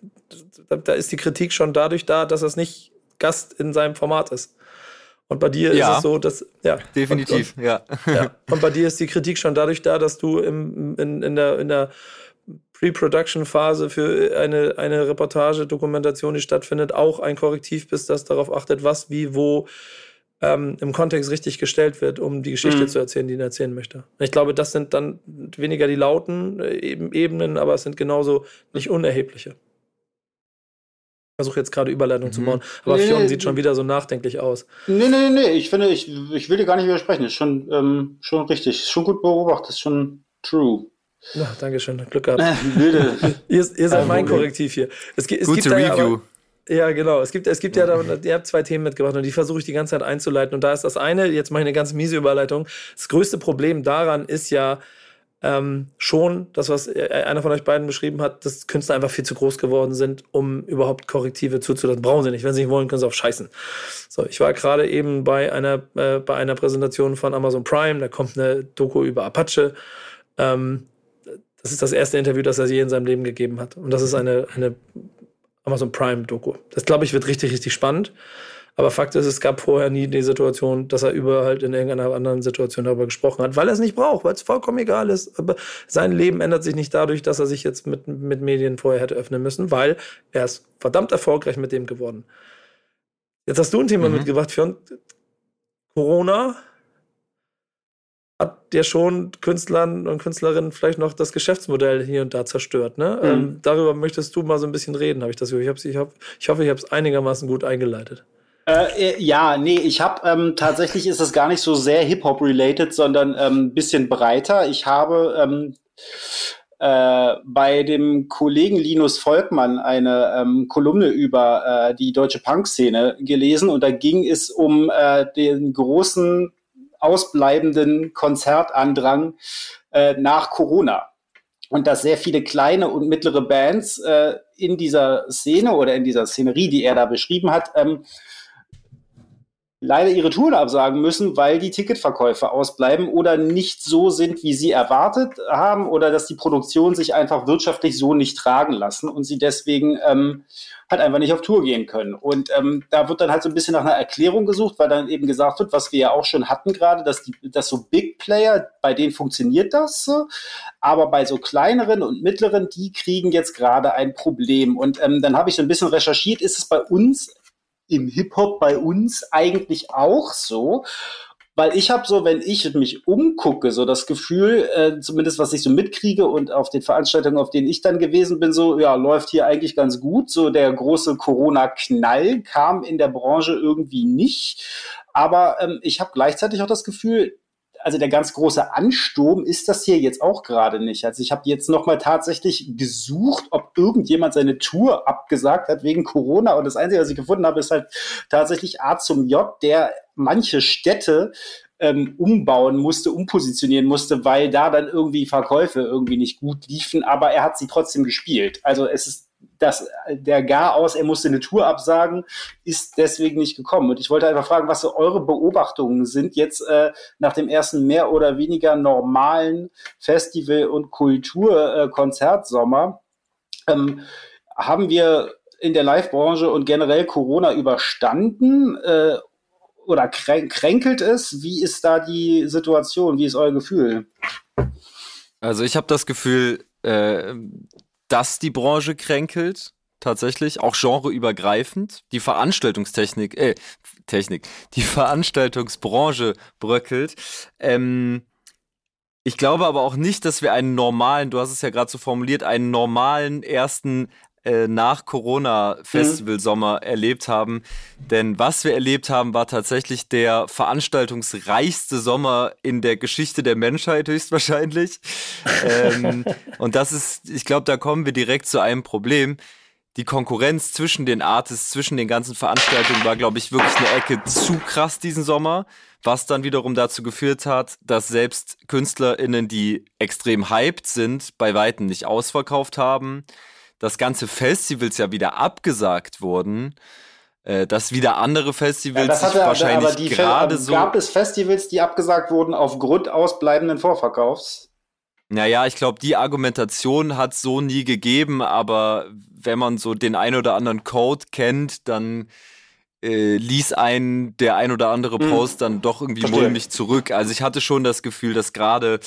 da, da, ist die Kritik schon dadurch da, dass es nicht Gast in seinem Format ist. Und bei dir ja, ist es so, dass, ja. Definitiv, und, und, ja. ja. Und bei dir ist die Kritik schon dadurch da, dass du im, in, in der, in der Pre-Production-Phase für eine, eine Reportage, Dokumentation, die stattfindet, auch ein Korrektiv bist, das darauf achtet, was, wie, wo, ähm, im Kontext richtig gestellt wird, um die Geschichte mhm. zu erzählen, die er erzählen möchte. Ich glaube, das sind dann weniger die lauten äh, Ebenen, aber es sind genauso nicht unerhebliche. Ich versuche jetzt gerade Überleitung mhm. zu bauen, aber nee, Fionn nee, sieht schon wieder so nachdenklich aus. Nee, nee, nee, ich finde, ich, ich will dir gar nicht widersprechen. Ist schon, ähm, schon richtig, ist schon gut beobachtet, ist schon true. Dankeschön, Glück gehabt. ihr, ihr seid mein Korrektiv hier. Es, es Gute gibt Review. Aber, ja, genau. Es gibt, es gibt ja, da, ihr habt zwei Themen mitgebracht und die versuche ich die ganze Zeit einzuleiten. Und da ist das eine, jetzt mache ich eine ganz miese Überleitung. Das größte Problem daran ist ja ähm, schon, das, was einer von euch beiden beschrieben hat, dass Künstler einfach viel zu groß geworden sind, um überhaupt Korrektive zuzulassen. Brauchen sie nicht. Wenn sie nicht wollen, können sie auf scheißen. So, ich war gerade eben bei einer, äh, bei einer Präsentation von Amazon Prime, da kommt eine Doku über Apache. Ähm, das ist das erste Interview, das er je in seinem Leben gegeben hat. Und das ist eine, eine Amazon Prime-Doku. Das glaube ich wird richtig, richtig spannend. Aber Fakt ist, es gab vorher nie die Situation, dass er über halt in irgendeiner anderen Situation darüber gesprochen hat, weil er es nicht braucht, weil es vollkommen egal ist. Aber sein Leben ändert sich nicht dadurch, dass er sich jetzt mit, mit Medien vorher hätte öffnen müssen, weil er ist verdammt erfolgreich mit dem geworden. Jetzt hast du ein Thema mhm. mitgebracht für Corona hat ja schon Künstlern und Künstlerinnen vielleicht noch das Geschäftsmodell hier und da zerstört. Ne? Mhm. Ähm, darüber möchtest du mal so ein bisschen reden, habe ich das Gefühl. Ich, ich, hab, ich hoffe, ich habe es einigermaßen gut eingeleitet. Äh, äh, ja, nee, ich habe ähm, tatsächlich ist es gar nicht so sehr Hip-Hop-related, sondern ein ähm, bisschen breiter. Ich habe ähm, äh, bei dem Kollegen Linus Volkmann eine ähm, Kolumne über äh, die deutsche Punk-Szene gelesen und da ging es um äh, den großen ausbleibenden Konzertandrang äh, nach Corona. Und dass sehr viele kleine und mittlere Bands äh, in dieser Szene oder in dieser Szenerie, die er da beschrieben hat, ähm, leider ihre Touren absagen müssen, weil die Ticketverkäufe ausbleiben oder nicht so sind, wie sie erwartet haben oder dass die Produktion sich einfach wirtschaftlich so nicht tragen lassen und sie deswegen ähm, halt einfach nicht auf Tour gehen können. Und ähm, da wird dann halt so ein bisschen nach einer Erklärung gesucht, weil dann eben gesagt wird, was wir ja auch schon hatten gerade, dass dass so Big Player, bei denen funktioniert das, so, aber bei so kleineren und mittleren, die kriegen jetzt gerade ein Problem. Und ähm, dann habe ich so ein bisschen recherchiert, ist es bei uns im Hip-Hop bei uns eigentlich auch so. Weil ich habe so, wenn ich mich umgucke, so das Gefühl, äh, zumindest was ich so mitkriege und auf den Veranstaltungen, auf denen ich dann gewesen bin, so, ja, läuft hier eigentlich ganz gut. So der große Corona-Knall kam in der Branche irgendwie nicht. Aber ähm, ich habe gleichzeitig auch das Gefühl, also der ganz große Ansturm ist das hier jetzt auch gerade nicht. Also ich habe jetzt noch mal tatsächlich gesucht, ob irgendjemand seine Tour abgesagt hat wegen Corona und das Einzige, was ich gefunden habe, ist halt tatsächlich A zum J, der manche Städte ähm, umbauen musste, umpositionieren musste, weil da dann irgendwie Verkäufe irgendwie nicht gut liefen, aber er hat sie trotzdem gespielt. Also es ist das, der Gar aus, er musste eine Tour absagen, ist deswegen nicht gekommen. Und ich wollte einfach fragen, was so eure Beobachtungen sind jetzt äh, nach dem ersten mehr oder weniger normalen Festival- und Kulturkonzertsommer. Äh, ähm, haben wir in der Live-Branche und generell Corona überstanden äh, oder kränkelt es? Wie ist da die Situation? Wie ist euer Gefühl? Also ich habe das Gefühl, äh, dass die Branche kränkelt, tatsächlich, auch genreübergreifend. Die Veranstaltungstechnik, äh, Technik, die Veranstaltungsbranche bröckelt. Ähm, ich glaube aber auch nicht, dass wir einen normalen, du hast es ja gerade so formuliert, einen normalen ersten äh, nach Corona-Festival-Sommer mhm. erlebt haben. Denn was wir erlebt haben, war tatsächlich der veranstaltungsreichste Sommer in der Geschichte der Menschheit höchstwahrscheinlich. ähm, und das ist, ich glaube, da kommen wir direkt zu einem Problem. Die Konkurrenz zwischen den Artists, zwischen den ganzen Veranstaltungen war, glaube ich, wirklich eine Ecke zu krass diesen Sommer was dann wiederum dazu geführt hat, dass selbst KünstlerInnen, die extrem hyped sind, bei Weitem nicht ausverkauft haben dass ganze Festivals ja wieder abgesagt wurden, äh, dass wieder andere Festivals ja, sich wahrscheinlich gerade so. Gab es Festivals, die abgesagt wurden aufgrund ausbleibenden Vorverkaufs? Naja, ich glaube, die Argumentation hat so nie gegeben, aber wenn man so den ein oder anderen Code kennt, dann äh, ließ einen der ein oder andere hm. Post hm. dann doch irgendwie Verstehe. mulmig zurück. Also ich hatte schon das Gefühl, dass gerade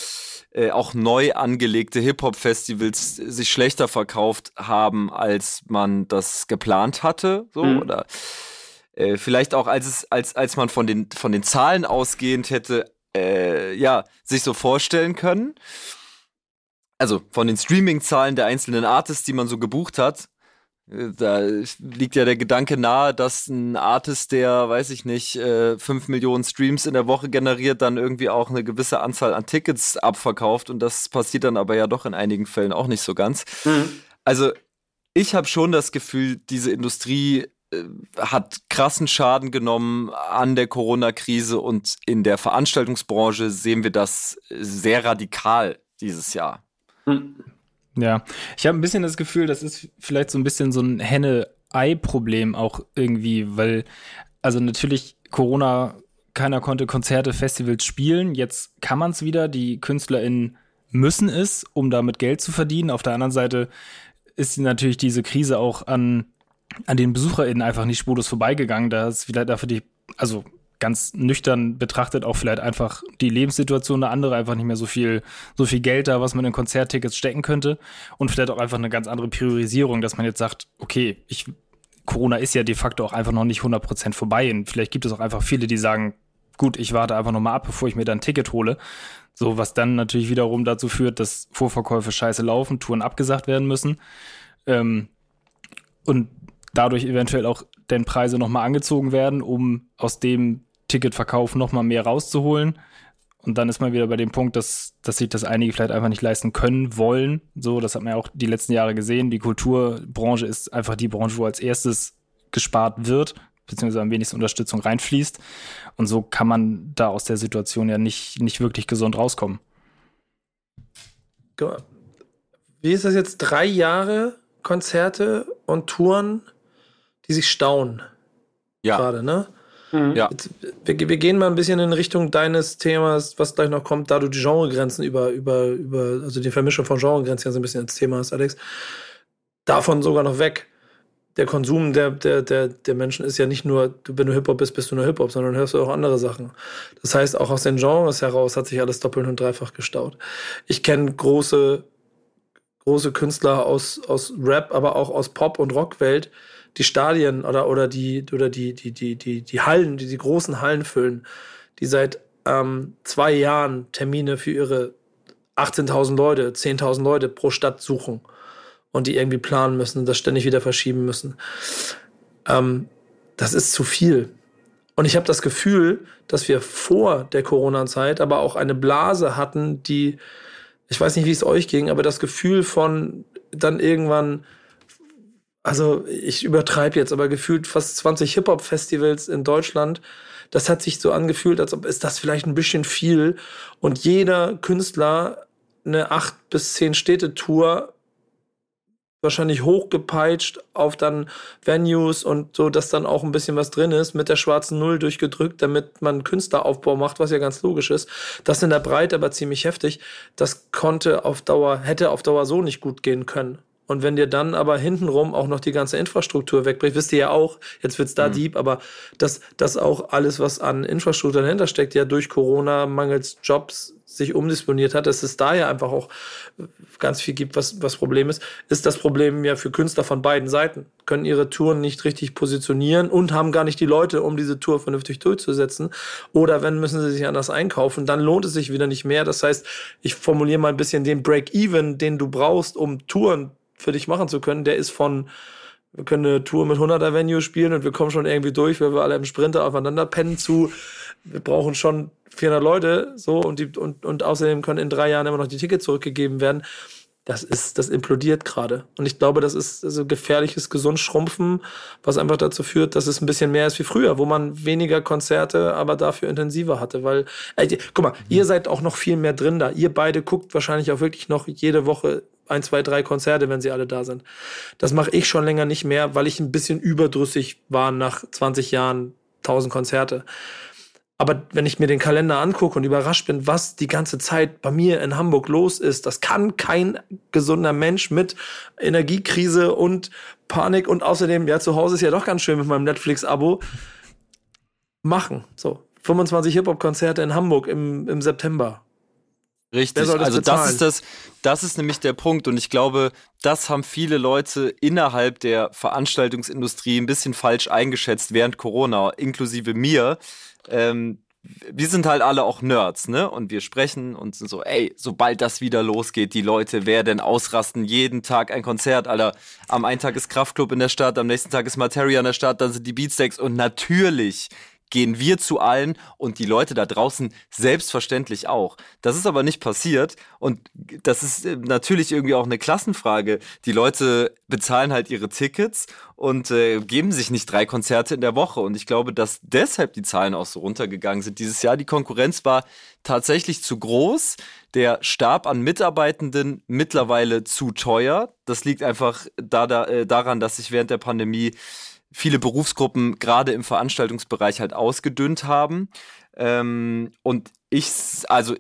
äh, auch neu angelegte Hip-Hop-Festivals sich schlechter verkauft haben, als man das geplant hatte. So, mhm. oder äh, vielleicht auch, als es, als, als man von den, von den Zahlen ausgehend hätte, äh, ja, sich so vorstellen können. Also von den Streaming-Zahlen der einzelnen Artists, die man so gebucht hat, da liegt ja der Gedanke nahe, dass ein Artist, der, weiß ich nicht, äh, 5 Millionen Streams in der Woche generiert, dann irgendwie auch eine gewisse Anzahl an Tickets abverkauft. Und das passiert dann aber ja doch in einigen Fällen auch nicht so ganz. Mhm. Also ich habe schon das Gefühl, diese Industrie äh, hat krassen Schaden genommen an der Corona-Krise und in der Veranstaltungsbranche sehen wir das sehr radikal dieses Jahr. Mhm. Ja, ich habe ein bisschen das Gefühl, das ist vielleicht so ein bisschen so ein Henne-Ei-Problem auch irgendwie, weil, also natürlich Corona, keiner konnte Konzerte, Festivals spielen. Jetzt kann man es wieder. Die KünstlerInnen müssen es, um damit Geld zu verdienen. Auf der anderen Seite ist natürlich diese Krise auch an, an den BesucherInnen einfach nicht spurlos vorbeigegangen. Da ist wieder dafür die, also ganz nüchtern betrachtet auch vielleicht einfach die Lebenssituation der andere einfach nicht mehr so viel, so viel Geld da, was man in Konzerttickets stecken könnte und vielleicht auch einfach eine ganz andere Priorisierung, dass man jetzt sagt, okay, ich, Corona ist ja de facto auch einfach noch nicht 100% vorbei und vielleicht gibt es auch einfach viele, die sagen, gut, ich warte einfach noch mal ab, bevor ich mir dann ein Ticket hole. So, was dann natürlich wiederum dazu führt, dass Vorverkäufe scheiße laufen, Touren abgesagt werden müssen. Ähm, und dadurch eventuell auch denn Preise nochmal angezogen werden, um aus dem Ticketverkauf nochmal mehr rauszuholen. Und dann ist man wieder bei dem Punkt, dass, dass sich das einige vielleicht einfach nicht leisten können, wollen. So, das hat man ja auch die letzten Jahre gesehen. Die Kulturbranche ist einfach die Branche, wo als erstes gespart wird, beziehungsweise am wenigsten Unterstützung reinfließt. Und so kann man da aus der Situation ja nicht, nicht wirklich gesund rauskommen. Wie ist das jetzt? Drei Jahre Konzerte und Touren, die sich stauen. Ja. Gerade, ne? Mhm. Ja. Wir, wir, gehen mal ein bisschen in Richtung deines Themas, was gleich noch kommt, da du die Genregrenzen über, über, über, also die Vermischung von Genregrenzen ja so ein bisschen ins Thema hast, Alex. Davon sogar noch weg. Der Konsum der, der, der, der Menschen ist ja nicht nur, wenn du Hip-Hop bist, bist du nur Hip-Hop, sondern hörst du auch andere Sachen. Das heißt, auch aus den Genres heraus hat sich alles doppelt und dreifach gestaut. Ich kenne große, große Künstler aus, aus Rap, aber auch aus Pop- und Rockwelt, die Stadien oder, oder die, oder die, die, die, die, die Hallen, die, die großen Hallen füllen, die seit ähm, zwei Jahren Termine für ihre 18.000 Leute, 10.000 Leute pro Stadt suchen und die irgendwie planen müssen und das ständig wieder verschieben müssen. Ähm, das ist zu viel. Und ich habe das Gefühl, dass wir vor der Corona-Zeit aber auch eine Blase hatten, die, ich weiß nicht, wie es euch ging, aber das Gefühl von dann irgendwann also ich übertreibe jetzt, aber gefühlt fast 20 Hip-Hop-Festivals in Deutschland. Das hat sich so angefühlt, als ob ist das vielleicht ein bisschen viel. Und jeder Künstler eine acht bis zehn Städte-Tour wahrscheinlich hochgepeitscht auf dann Venues und so, dass dann auch ein bisschen was drin ist, mit der schwarzen Null durchgedrückt, damit man Künstleraufbau macht, was ja ganz logisch ist. Das in der Breite aber ziemlich heftig. Das konnte auf Dauer, hätte auf Dauer so nicht gut gehen können. Und wenn dir dann aber hintenrum auch noch die ganze Infrastruktur wegbricht, wisst ihr ja auch, jetzt wird's da mhm. deep, aber dass das auch alles, was an Infrastruktur dahinter steckt, ja durch Corona mangels Jobs sich umdisponiert hat, dass es da ja einfach auch ganz viel gibt, was, was Problem ist, ist das Problem ja für Künstler von beiden Seiten. Können ihre Touren nicht richtig positionieren und haben gar nicht die Leute, um diese Tour vernünftig durchzusetzen. Oder wenn, müssen sie sich anders einkaufen, dann lohnt es sich wieder nicht mehr. Das heißt, ich formuliere mal ein bisschen den Break-Even, den du brauchst, um Touren für dich machen zu können, der ist von, wir können eine Tour mit 100er Venue spielen und wir kommen schon irgendwie durch, weil wir alle im Sprinter aufeinander pennen zu, wir brauchen schon 400 Leute, so, und die, und, und außerdem können in drei Jahren immer noch die Tickets zurückgegeben werden. Das ist, das implodiert gerade. Und ich glaube, das ist so gefährliches Gesundschrumpfen, was einfach dazu führt, dass es ein bisschen mehr ist wie früher, wo man weniger Konzerte, aber dafür intensiver hatte, weil, ey, guck mal, ihr seid auch noch viel mehr drin da. Ihr beide guckt wahrscheinlich auch wirklich noch jede Woche ein, zwei, drei Konzerte, wenn sie alle da sind. Das mache ich schon länger nicht mehr, weil ich ein bisschen überdrüssig war nach 20 Jahren 1000 Konzerte. Aber wenn ich mir den Kalender angucke und überrascht bin, was die ganze Zeit bei mir in Hamburg los ist, das kann kein gesunder Mensch mit Energiekrise und Panik und außerdem, ja, zu Hause ist ja doch ganz schön mit meinem Netflix-Abo machen. So, 25 Hip-Hop-Konzerte in Hamburg im, im September. Richtig, das also bezahlen? das ist das, das ist nämlich der Punkt und ich glaube, das haben viele Leute innerhalb der Veranstaltungsindustrie ein bisschen falsch eingeschätzt während Corona, inklusive mir. Ähm, wir sind halt alle auch Nerds, ne? Und wir sprechen und sind so, ey, sobald das wieder losgeht, die Leute werden ausrasten, jeden Tag ein Konzert, Alter. Am einen Tag ist Kraftclub in der Stadt, am nächsten Tag ist Materia in der Stadt, dann sind die Beatsteaks und natürlich gehen wir zu allen und die Leute da draußen selbstverständlich auch. Das ist aber nicht passiert und das ist äh, natürlich irgendwie auch eine Klassenfrage. Die Leute bezahlen halt ihre Tickets und äh, geben sich nicht drei Konzerte in der Woche und ich glaube, dass deshalb die Zahlen auch so runtergegangen sind dieses Jahr. Die Konkurrenz war tatsächlich zu groß. Der Stab an Mitarbeitenden mittlerweile zu teuer. Das liegt einfach da, da, äh, daran, dass sich während der Pandemie viele Berufsgruppen gerade im Veranstaltungsbereich halt ausgedünnt haben. Ähm, und ich, also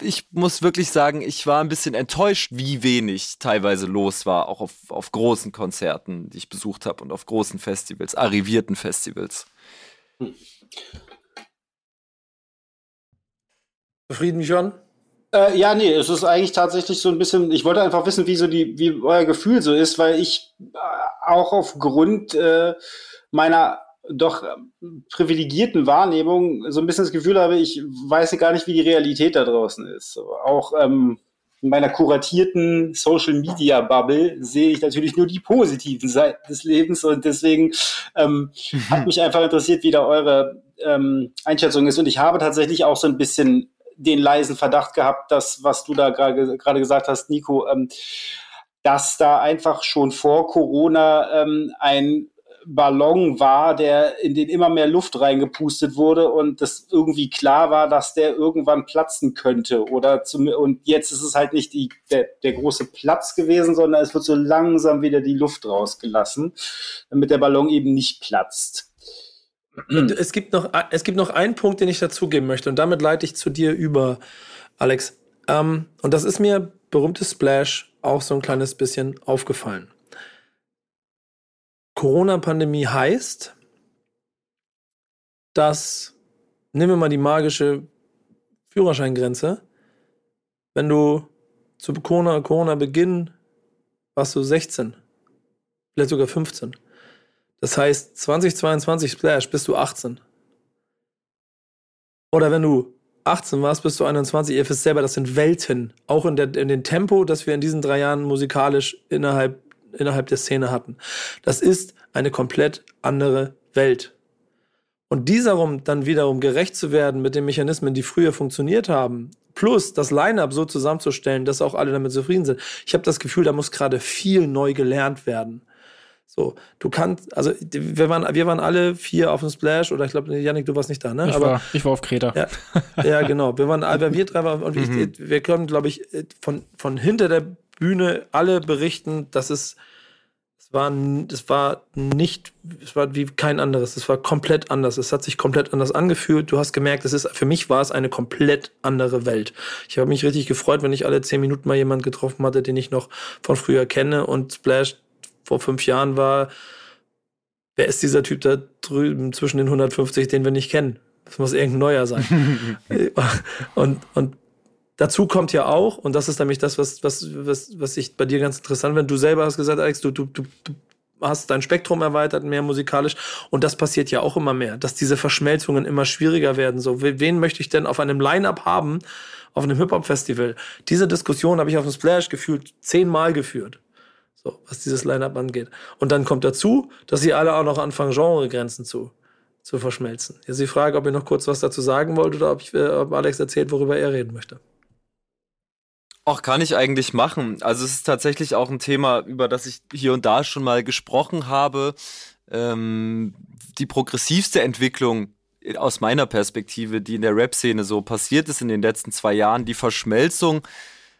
ich muss wirklich sagen, ich war ein bisschen enttäuscht, wie wenig teilweise los war, auch auf, auf großen Konzerten, die ich besucht habe und auf großen Festivals, arrivierten Festivals. Zufrieden, John? Äh, ja, nee, es ist eigentlich tatsächlich so ein bisschen, ich wollte einfach wissen, wie so die, wie euer Gefühl so ist, weil ich auch aufgrund äh, meiner doch äh, privilegierten Wahrnehmung so ein bisschen das Gefühl habe, ich weiß gar nicht, wie die Realität da draußen ist. Auch ähm, in meiner kuratierten Social Media Bubble sehe ich natürlich nur die positiven Seiten des Lebens und deswegen ähm, mhm. hat mich einfach interessiert, wie da eure ähm, Einschätzung ist. Und ich habe tatsächlich auch so ein bisschen den leisen Verdacht gehabt, dass, was du da gerade gesagt hast, Nico, ähm, dass da einfach schon vor Corona ähm, ein Ballon war, der in den immer mehr Luft reingepustet wurde und das irgendwie klar war, dass der irgendwann platzen könnte. Oder zum, und jetzt ist es halt nicht die, der, der große Platz gewesen, sondern es wird so langsam wieder die Luft rausgelassen, damit der Ballon eben nicht platzt. Es gibt noch, es gibt noch einen Punkt, den ich dazugeben möchte, und damit leite ich zu dir über, Alex. Ähm, und das ist mir berühmtes Splash auch so ein kleines bisschen aufgefallen. Corona-Pandemie heißt, dass, nehmen wir mal die magische Führerscheingrenze, wenn du zu Corona, Corona-Beginn warst du 16, vielleicht sogar 15. Das heißt, 2022 Splash bist du 18. Oder wenn du 18 warst, bist du 21. Ihr wisst selber, das sind Welten. Auch in, der, in dem Tempo, das wir in diesen drei Jahren musikalisch innerhalb innerhalb der Szene hatten. Das ist eine komplett andere Welt. Und dieserum dann wiederum gerecht zu werden mit den Mechanismen, die früher funktioniert haben, plus das Line-up so zusammenzustellen, dass auch alle damit zufrieden sind. Ich habe das Gefühl, da muss gerade viel neu gelernt werden. So, du kannst, also wir waren, wir waren alle vier auf dem Splash oder ich glaube, Janik, du warst nicht da, ne? Ich, Aber, war, ich war auf Kreta. Ja, ja genau. Wir waren, wir drei waren, und mhm. ich, wir können, glaube ich, von, von hinter der Bühne alle berichten, dass es, es war, es war nicht, es war wie kein anderes. Es war komplett anders. Es hat sich komplett anders angefühlt. Du hast gemerkt, es ist, für mich war es eine komplett andere Welt. Ich habe mich richtig gefreut, wenn ich alle zehn Minuten mal jemanden getroffen hatte, den ich noch von früher kenne und Splash vor fünf Jahren war. Wer ist dieser Typ da drüben zwischen den 150, den wir nicht kennen? Das muss irgendein neuer sein. und, und Dazu kommt ja auch, und das ist nämlich das, was, was, was, was ich bei dir ganz interessant finde, du selber hast gesagt, Alex, du, du, du, du hast dein Spektrum erweitert, mehr musikalisch. Und das passiert ja auch immer mehr, dass diese Verschmelzungen immer schwieriger werden. So, wen möchte ich denn auf einem Line-Up haben, auf einem Hip-Hop-Festival? Diese Diskussion habe ich auf dem Splash gefühlt zehnmal geführt. So, was dieses Line-Up angeht. Und dann kommt dazu, dass sie alle auch noch anfangen, Genregrenzen zu, zu verschmelzen. Jetzt die Frage, ob ihr noch kurz was dazu sagen wollt oder ob, ich, äh, ob Alex erzählt, worüber er reden möchte. Auch kann ich eigentlich machen. Also es ist tatsächlich auch ein Thema, über das ich hier und da schon mal gesprochen habe. Ähm, die progressivste Entwicklung aus meiner Perspektive, die in der Rap-Szene so passiert ist in den letzten zwei Jahren, die Verschmelzung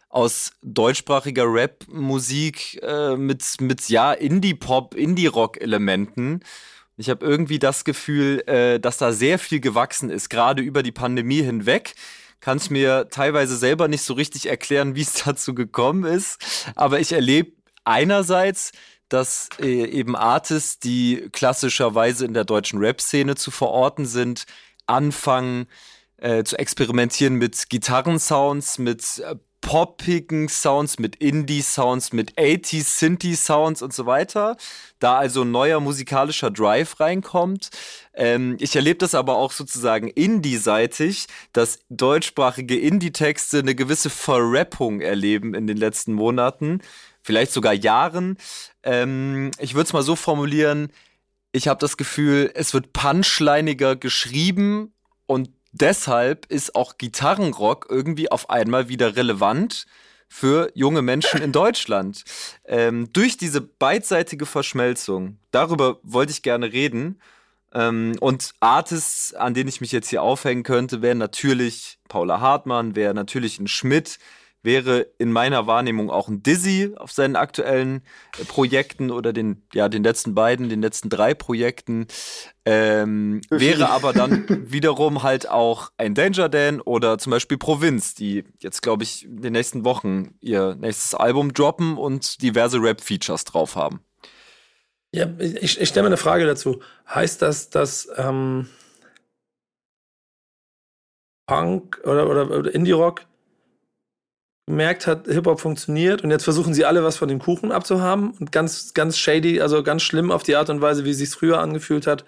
aus deutschsprachiger Rap-Musik äh, mit, mit ja Indie-Pop, Indie-Rock-Elementen. Ich habe irgendwie das Gefühl, äh, dass da sehr viel gewachsen ist, gerade über die Pandemie hinweg kann es mir teilweise selber nicht so richtig erklären, wie es dazu gekommen ist. Aber ich erlebe einerseits, dass äh, eben Artists, die klassischerweise in der deutschen Rap-Szene zu verorten sind, anfangen äh, zu experimentieren mit Gitarrensounds, mit äh, poppigen Sounds, mit Indie-Sounds, mit 80s Synthie-Sounds und so weiter. Da also ein neuer musikalischer Drive reinkommt. Ähm, ich erlebe das aber auch sozusagen Indie-seitig, dass deutschsprachige Indie-Texte eine gewisse Verrappung erleben in den letzten Monaten, vielleicht sogar Jahren. Ähm, ich würde es mal so formulieren, ich habe das Gefühl, es wird punchleiniger geschrieben und deshalb ist auch Gitarrenrock irgendwie auf einmal wieder relevant für junge Menschen in Deutschland. Ähm, durch diese beidseitige Verschmelzung, darüber wollte ich gerne reden. Ähm, und Artists, an denen ich mich jetzt hier aufhängen könnte, wären natürlich Paula Hartmann, wäre natürlich ein Schmidt, wäre in meiner Wahrnehmung auch ein Dizzy auf seinen aktuellen äh, Projekten oder den, ja, den letzten beiden, den letzten drei Projekten. Ähm, wäre aber dann wiederum halt auch ein Danger Dan oder zum Beispiel Provinz, die jetzt, glaube ich, in den nächsten Wochen ihr nächstes Album droppen und diverse Rap-Features drauf haben. Ja, ich, ich stelle mir eine Frage dazu. Heißt das, dass ähm, Punk oder, oder, oder Indie-Rock gemerkt hat, Hip-Hop funktioniert und jetzt versuchen sie alle was von dem Kuchen abzuhaben und ganz, ganz shady, also ganz schlimm auf die Art und Weise, wie es sich früher angefühlt hat.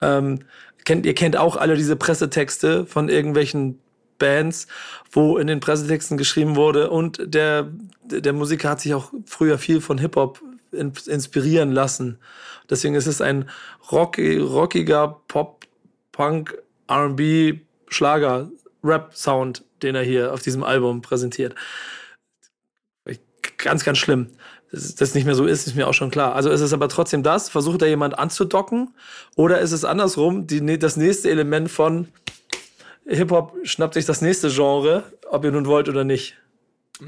Ähm, kennt, ihr kennt auch alle diese Pressetexte von irgendwelchen Hip-Hop-Bands, wo in den Pressetexten geschrieben wurde und der, der Musiker hat sich auch früher viel von Hip-Hop inspirieren lassen. Deswegen ist es ein rocky, rockiger Pop, Punk, R&B, Schlager, Rap-Sound, den er hier auf diesem Album präsentiert. Ganz, ganz schlimm. Dass das nicht mehr so ist, ist mir auch schon klar. Also ist es aber trotzdem das? Versucht da jemand anzudocken? Oder ist es andersrum, die, das nächste Element von Hip-Hop schnappt sich das nächste Genre, ob ihr nun wollt oder nicht?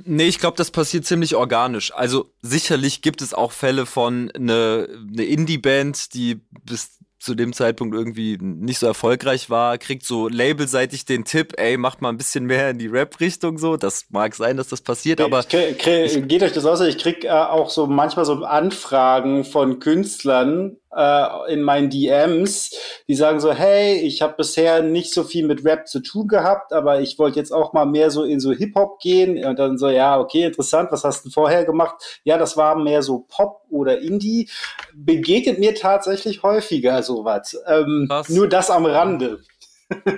Nee, ich glaube, das passiert ziemlich organisch. Also sicherlich gibt es auch Fälle von eine, eine Indie-Band, die bis zu dem Zeitpunkt irgendwie nicht so erfolgreich war, kriegt so labelseitig den Tipp, ey, macht mal ein bisschen mehr in die Rap-Richtung so. Das mag sein, dass das passiert, aber. Krieg, krieg, geht euch das aus? Ich krieg äh, auch so manchmal so Anfragen von Künstlern, äh, in meinen DMs, die sagen so, hey, ich habe bisher nicht so viel mit Rap zu tun gehabt, aber ich wollte jetzt auch mal mehr so in so Hip-Hop gehen. Und dann so, ja, okay, interessant, was hast du vorher gemacht? Ja, das war mehr so Pop oder Indie. Begegnet mir tatsächlich häufiger sowas. Ähm, nur das am Rande.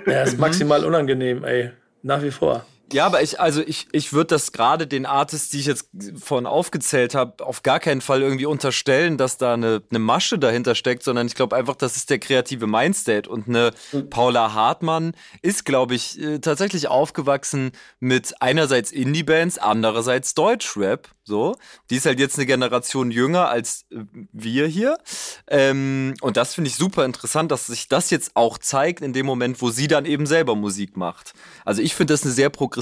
Ja, ist maximal unangenehm, ey. Nach wie vor. Ja, aber ich, also ich, ich würde das gerade den Artists, die ich jetzt vorhin aufgezählt habe, auf gar keinen Fall irgendwie unterstellen, dass da eine, eine Masche dahinter steckt, sondern ich glaube einfach, das ist der kreative Mindstate. Und eine mhm. Paula Hartmann ist, glaube ich, äh, tatsächlich aufgewachsen mit einerseits Indie-Bands, andererseits Deutschrap. So, die ist halt jetzt eine Generation jünger als äh, wir hier. Ähm, und das finde ich super interessant, dass sich das jetzt auch zeigt in dem Moment, wo sie dann eben selber Musik macht. Also ich finde das eine sehr progressive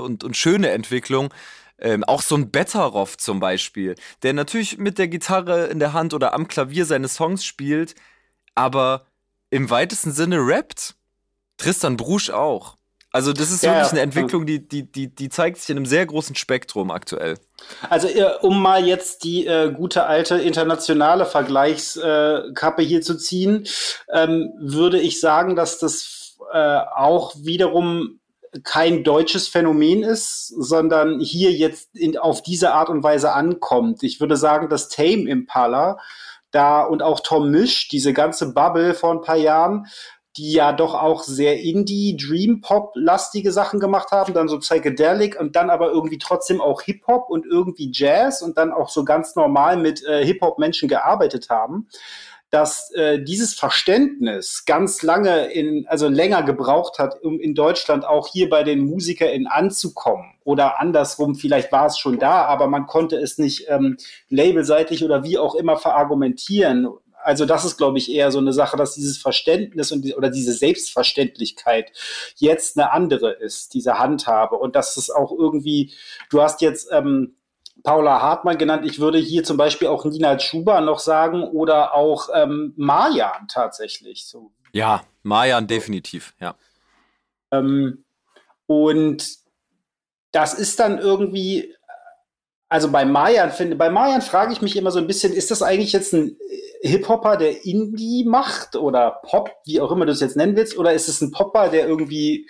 und, und schöne Entwicklung. Ähm, auch so ein Betteroff zum Beispiel, der natürlich mit der Gitarre in der Hand oder am Klavier seine Songs spielt, aber im weitesten Sinne rappt. Tristan Brusch auch. Also das ist ja, wirklich eine Entwicklung, die, die, die, die zeigt sich in einem sehr großen Spektrum aktuell. Also äh, um mal jetzt die äh, gute alte internationale Vergleichskappe hier zu ziehen, ähm, würde ich sagen, dass das äh, auch wiederum kein deutsches Phänomen ist, sondern hier jetzt in, auf diese Art und Weise ankommt. Ich würde sagen, dass Tame Impala da und auch Tom Misch, diese ganze Bubble vor ein paar Jahren, die ja doch auch sehr Indie, Dream Pop lastige Sachen gemacht haben, dann so Psychedelic und dann aber irgendwie trotzdem auch Hip Hop und irgendwie Jazz und dann auch so ganz normal mit äh, Hip Hop Menschen gearbeitet haben, dass äh, dieses Verständnis ganz lange in also länger gebraucht hat, um in Deutschland auch hier bei den MusikerInnen anzukommen oder andersrum, vielleicht war es schon da, aber man konnte es nicht ähm, labelseitig oder wie auch immer verargumentieren also das ist, glaube ich, eher so eine Sache, dass dieses Verständnis und die, oder diese Selbstverständlichkeit jetzt eine andere ist, diese Handhabe. Und dass es auch irgendwie, du hast jetzt ähm, Paula Hartmann genannt, ich würde hier zum Beispiel auch Nina Schuber noch sagen oder auch ähm, Marjan tatsächlich. So. Ja, Marjan definitiv, ja. Ähm, und das ist dann irgendwie, also bei Marjan finde, bei Marjan frage ich mich immer so ein bisschen, ist das eigentlich jetzt ein Hip-Hopper, der Indie macht oder Pop, wie auch immer du es jetzt nennen willst, oder ist es ein Popper, der irgendwie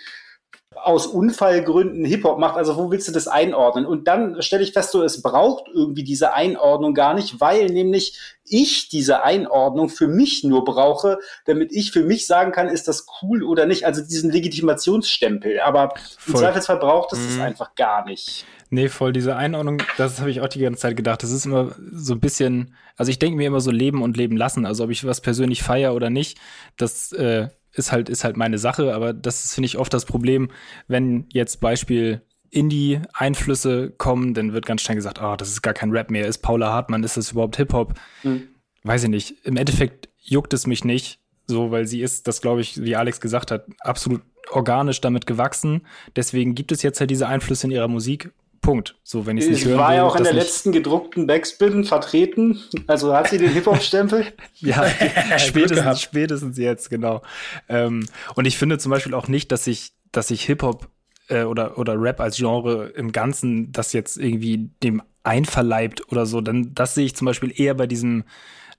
aus Unfallgründen Hip-Hop macht? Also wo willst du das einordnen? Und dann stelle ich fest, so es braucht irgendwie diese Einordnung gar nicht, weil nämlich ich diese Einordnung für mich nur brauche, damit ich für mich sagen kann, ist das cool oder nicht. Also diesen Legitimationsstempel. Aber Voll. im Zweifelsfall braucht es mhm. das einfach gar nicht. Nee, voll diese Einordnung, das habe ich auch die ganze Zeit gedacht. Das ist immer so ein bisschen, also ich denke mir immer so leben und leben lassen. Also ob ich was persönlich feiere oder nicht, das äh, ist halt, ist halt meine Sache, aber das ist, finde ich, oft das Problem, wenn jetzt Beispiel Indie-Einflüsse kommen, dann wird ganz schnell gesagt, oh, das ist gar kein Rap mehr, ist Paula Hartmann, ist das überhaupt Hip-Hop? Mhm. Weiß ich nicht. Im Endeffekt juckt es mich nicht, so, weil sie ist, das glaube ich, wie Alex gesagt hat, absolut organisch damit gewachsen. Deswegen gibt es jetzt halt diese Einflüsse in ihrer Musik Punkt. So, wenn ich nicht hören war will, ja auch in der letzten gedruckten Backspin vertreten. Also hat sie den Hip-Hop-Stempel? ja, spätestens, spätestens jetzt, genau. Ähm, und ich finde zum Beispiel auch nicht, dass ich, dass ich Hip-Hop äh, oder, oder Rap als Genre im Ganzen das jetzt irgendwie dem einverleibt oder so. Dann, das sehe ich zum Beispiel eher bei diesem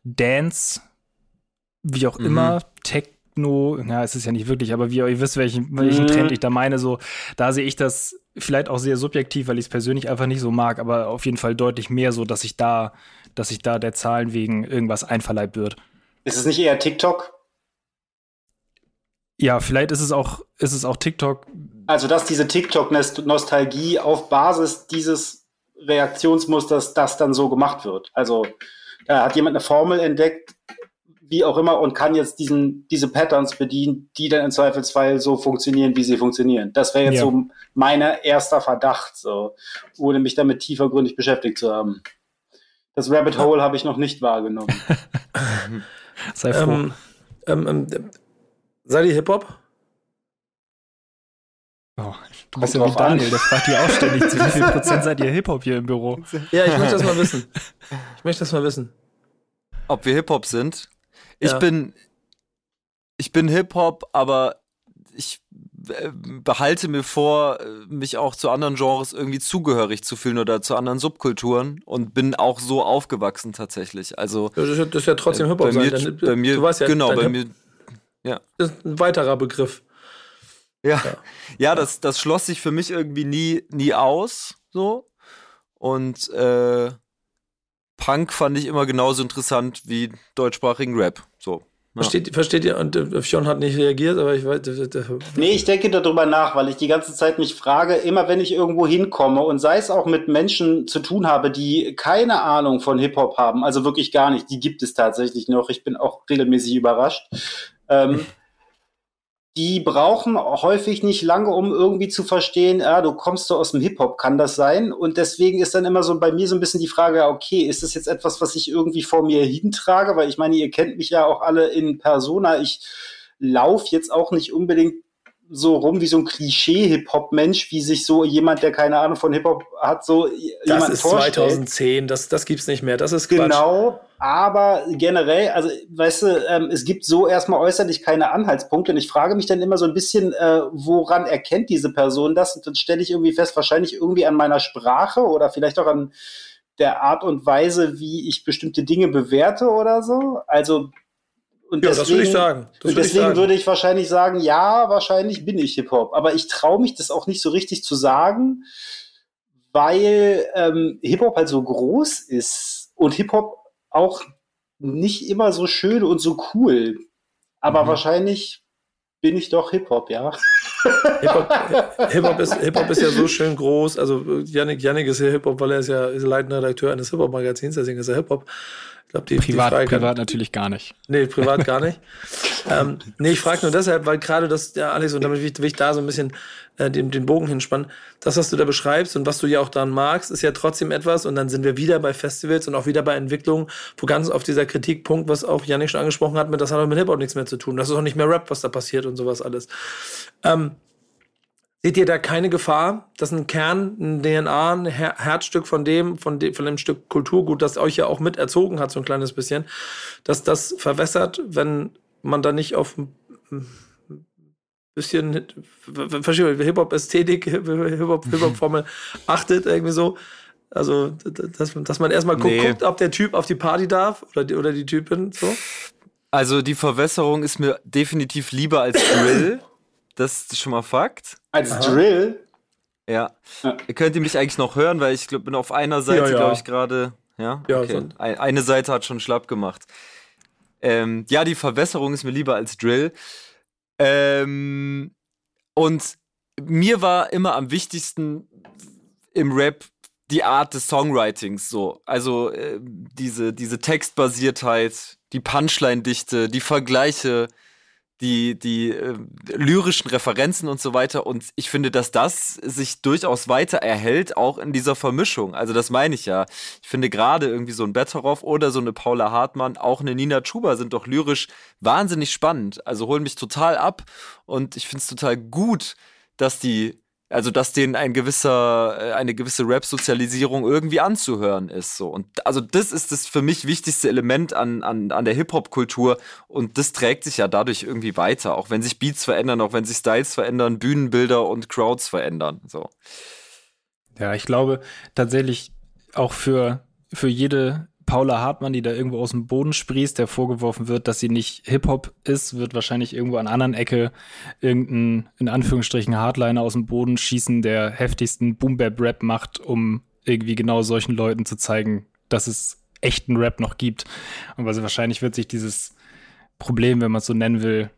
Dance, wie auch mhm. immer, Tech Techno, ja, es ist ja nicht wirklich, aber wie ihr wisst, welchen, welchen mhm. Trend ich da meine, so, da sehe ich das vielleicht auch sehr subjektiv, weil ich es persönlich einfach nicht so mag, aber auf jeden Fall deutlich mehr so, dass ich da, dass ich da der Zahlen wegen irgendwas einverleibt wird. Ist es nicht eher TikTok? Ja, vielleicht ist es auch, ist es auch TikTok. Also, dass diese TikTok-Nostalgie auf Basis dieses Reaktionsmusters das dann so gemacht wird. Also, da hat jemand eine Formel entdeckt, wie auch immer, und kann jetzt diesen, diese Patterns bedienen, die dann im Zweifelsfall so funktionieren, wie sie funktionieren. Das wäre jetzt ja. so mein erster Verdacht, so, ohne mich damit tiefergründig beschäftigt zu haben. Das Rabbit Hole habe ich noch nicht wahrgenommen. Sei froh. Ähm, ähm, ähm, seid ihr Hip-Hop? Oh, du bist ja wie Daniel, der fragt die auch ständig, zu wie viel Prozent seid ihr Hip-Hop hier im Büro? Ja, ich möchte das mal wissen. Ich möchte das mal wissen. Ob wir Hip-Hop sind? Ich ja. bin, ich bin Hip-Hop, aber ich äh, behalte mir vor, mich auch zu anderen Genres irgendwie zugehörig zu fühlen oder zu anderen Subkulturen und bin auch so aufgewachsen tatsächlich. Also das ist ja, das ist ja trotzdem äh, Hip-Hop bei, sein. bei mir, du weißt ja, genau, bei mir, ja. Das ist ein weiterer Begriff. Ja, ja, ja, das, das schloss sich für mich irgendwie nie, nie aus, so. Und äh, Punk fand ich immer genauso interessant wie deutschsprachigen Rap, so. Ja. Versteht, versteht ihr? Und äh, Fionn hat nicht reagiert, aber ich weiß. Nee, ich denke darüber nach, weil ich die ganze Zeit mich frage, immer wenn ich irgendwo hinkomme und sei es auch mit Menschen zu tun habe, die keine Ahnung von Hip-Hop haben, also wirklich gar nicht, die gibt es tatsächlich noch. Ich bin auch regelmäßig überrascht. Ähm, die brauchen häufig nicht lange, um irgendwie zu verstehen, ja, du kommst so aus dem Hip-Hop, kann das sein? Und deswegen ist dann immer so bei mir so ein bisschen die Frage, okay, ist das jetzt etwas, was ich irgendwie vor mir hintrage? Weil ich meine, ihr kennt mich ja auch alle in Persona. Ich laufe jetzt auch nicht unbedingt so rum wie so ein Klischee-Hip-Hop-Mensch, wie sich so jemand, der keine Ahnung von Hip-Hop hat, so das ist vorstellt. 2010, das, das gibt's nicht mehr, das ist Quatsch. Genau, aber generell, also weißt du, ähm, es gibt so erstmal äußerlich keine Anhaltspunkte und ich frage mich dann immer so ein bisschen, äh, woran erkennt diese Person das? Und dann stelle ich irgendwie fest, wahrscheinlich irgendwie an meiner Sprache oder vielleicht auch an der Art und Weise, wie ich bestimmte Dinge bewerte oder so. Also und ja, deswegen, das würde ich sagen. Das und deswegen sagen. würde ich wahrscheinlich sagen, ja, wahrscheinlich bin ich Hip-Hop. Aber ich traue mich das auch nicht so richtig zu sagen, weil ähm, Hip-Hop halt so groß ist und Hip-Hop auch nicht immer so schön und so cool. Aber mhm. wahrscheinlich bin ich doch Hip-Hop, ja. Hip-Hop Hip ist, Hip ist ja so schön groß. Also Yannick, Yannick ist ja Hip-Hop, weil er ist ja ist leitender Redakteur eines Hip-Hop-Magazins, deswegen ist er Hip-Hop. Ich glaube, die privat, die privat natürlich gar nicht. Nee, privat gar nicht. ähm, nee, ich frage nur deshalb, weil gerade das, ja, Alex, und damit will ich, will ich da so ein bisschen äh, den, den Bogen hinspannen. Das, was du da beschreibst und was du ja auch daran magst, ist ja trotzdem etwas, und dann sind wir wieder bei Festivals und auch wieder bei Entwicklungen, wo ganz auf dieser Kritikpunkt, was auch Janik schon angesprochen hat, mit das hat auch mit Hip-Hop nichts mehr zu tun. Das ist auch nicht mehr Rap, was da passiert und sowas alles. Ähm, Seht ihr da keine Gefahr, dass ein Kern, ein DNA, ein Her Herzstück von dem, von dem, von dem Stück Kulturgut, das euch ja auch mit erzogen hat, so ein kleines bisschen, dass das verwässert, wenn man da nicht auf ein bisschen, verstehe Hip-Hop-Ästhetik, Hip-Hop-Formel achtet, irgendwie so. Also, dass, dass man erstmal guckt, nee. guckt, ob der Typ auf die Party darf oder die, oder die Typin, so. Also, die Verwässerung ist mir definitiv lieber als Drill. Das ist schon mal Fakt. Als Aha. Drill? Ja. ja. Ihr könnt mich eigentlich noch hören, weil ich glaub, bin auf einer Seite, ja, ja. glaube ich, gerade. Ja, ja okay. Ein, eine Seite hat schon schlapp gemacht. Ähm, ja, die Verwässerung ist mir lieber als Drill. Ähm, und mir war immer am wichtigsten im Rap die Art des Songwritings so. Also äh, diese, diese Textbasiertheit, die Punchline-Dichte, die Vergleiche, die, die äh, lyrischen Referenzen und so weiter. Und ich finde, dass das sich durchaus weiter erhält, auch in dieser Vermischung. Also das meine ich ja. Ich finde gerade irgendwie so ein Betteroff oder so eine Paula Hartmann, auch eine Nina Chuba sind doch lyrisch wahnsinnig spannend. Also holen mich total ab und ich finde es total gut, dass die also dass denen ein gewisser, äh, eine gewisse Rap-Sozialisierung irgendwie anzuhören ist. So. Und also das ist das für mich wichtigste Element an, an, an der Hip-Hop-Kultur und das trägt sich ja dadurch irgendwie weiter, auch wenn sich Beats verändern, auch wenn sich Styles verändern, Bühnenbilder und Crowds verändern. So. Ja, ich glaube tatsächlich auch für, für jede Paula Hartmann, die da irgendwo aus dem Boden sprießt, der vorgeworfen wird, dass sie nicht Hip-Hop ist, wird wahrscheinlich irgendwo an anderen Ecke irgendein, in Anführungsstrichen, Hardliner aus dem Boden schießen, der heftigsten Boom-Bap-Rap macht, um irgendwie genau solchen Leuten zu zeigen, dass es echten Rap noch gibt. Und also wahrscheinlich wird sich dieses Problem, wenn man es so nennen will,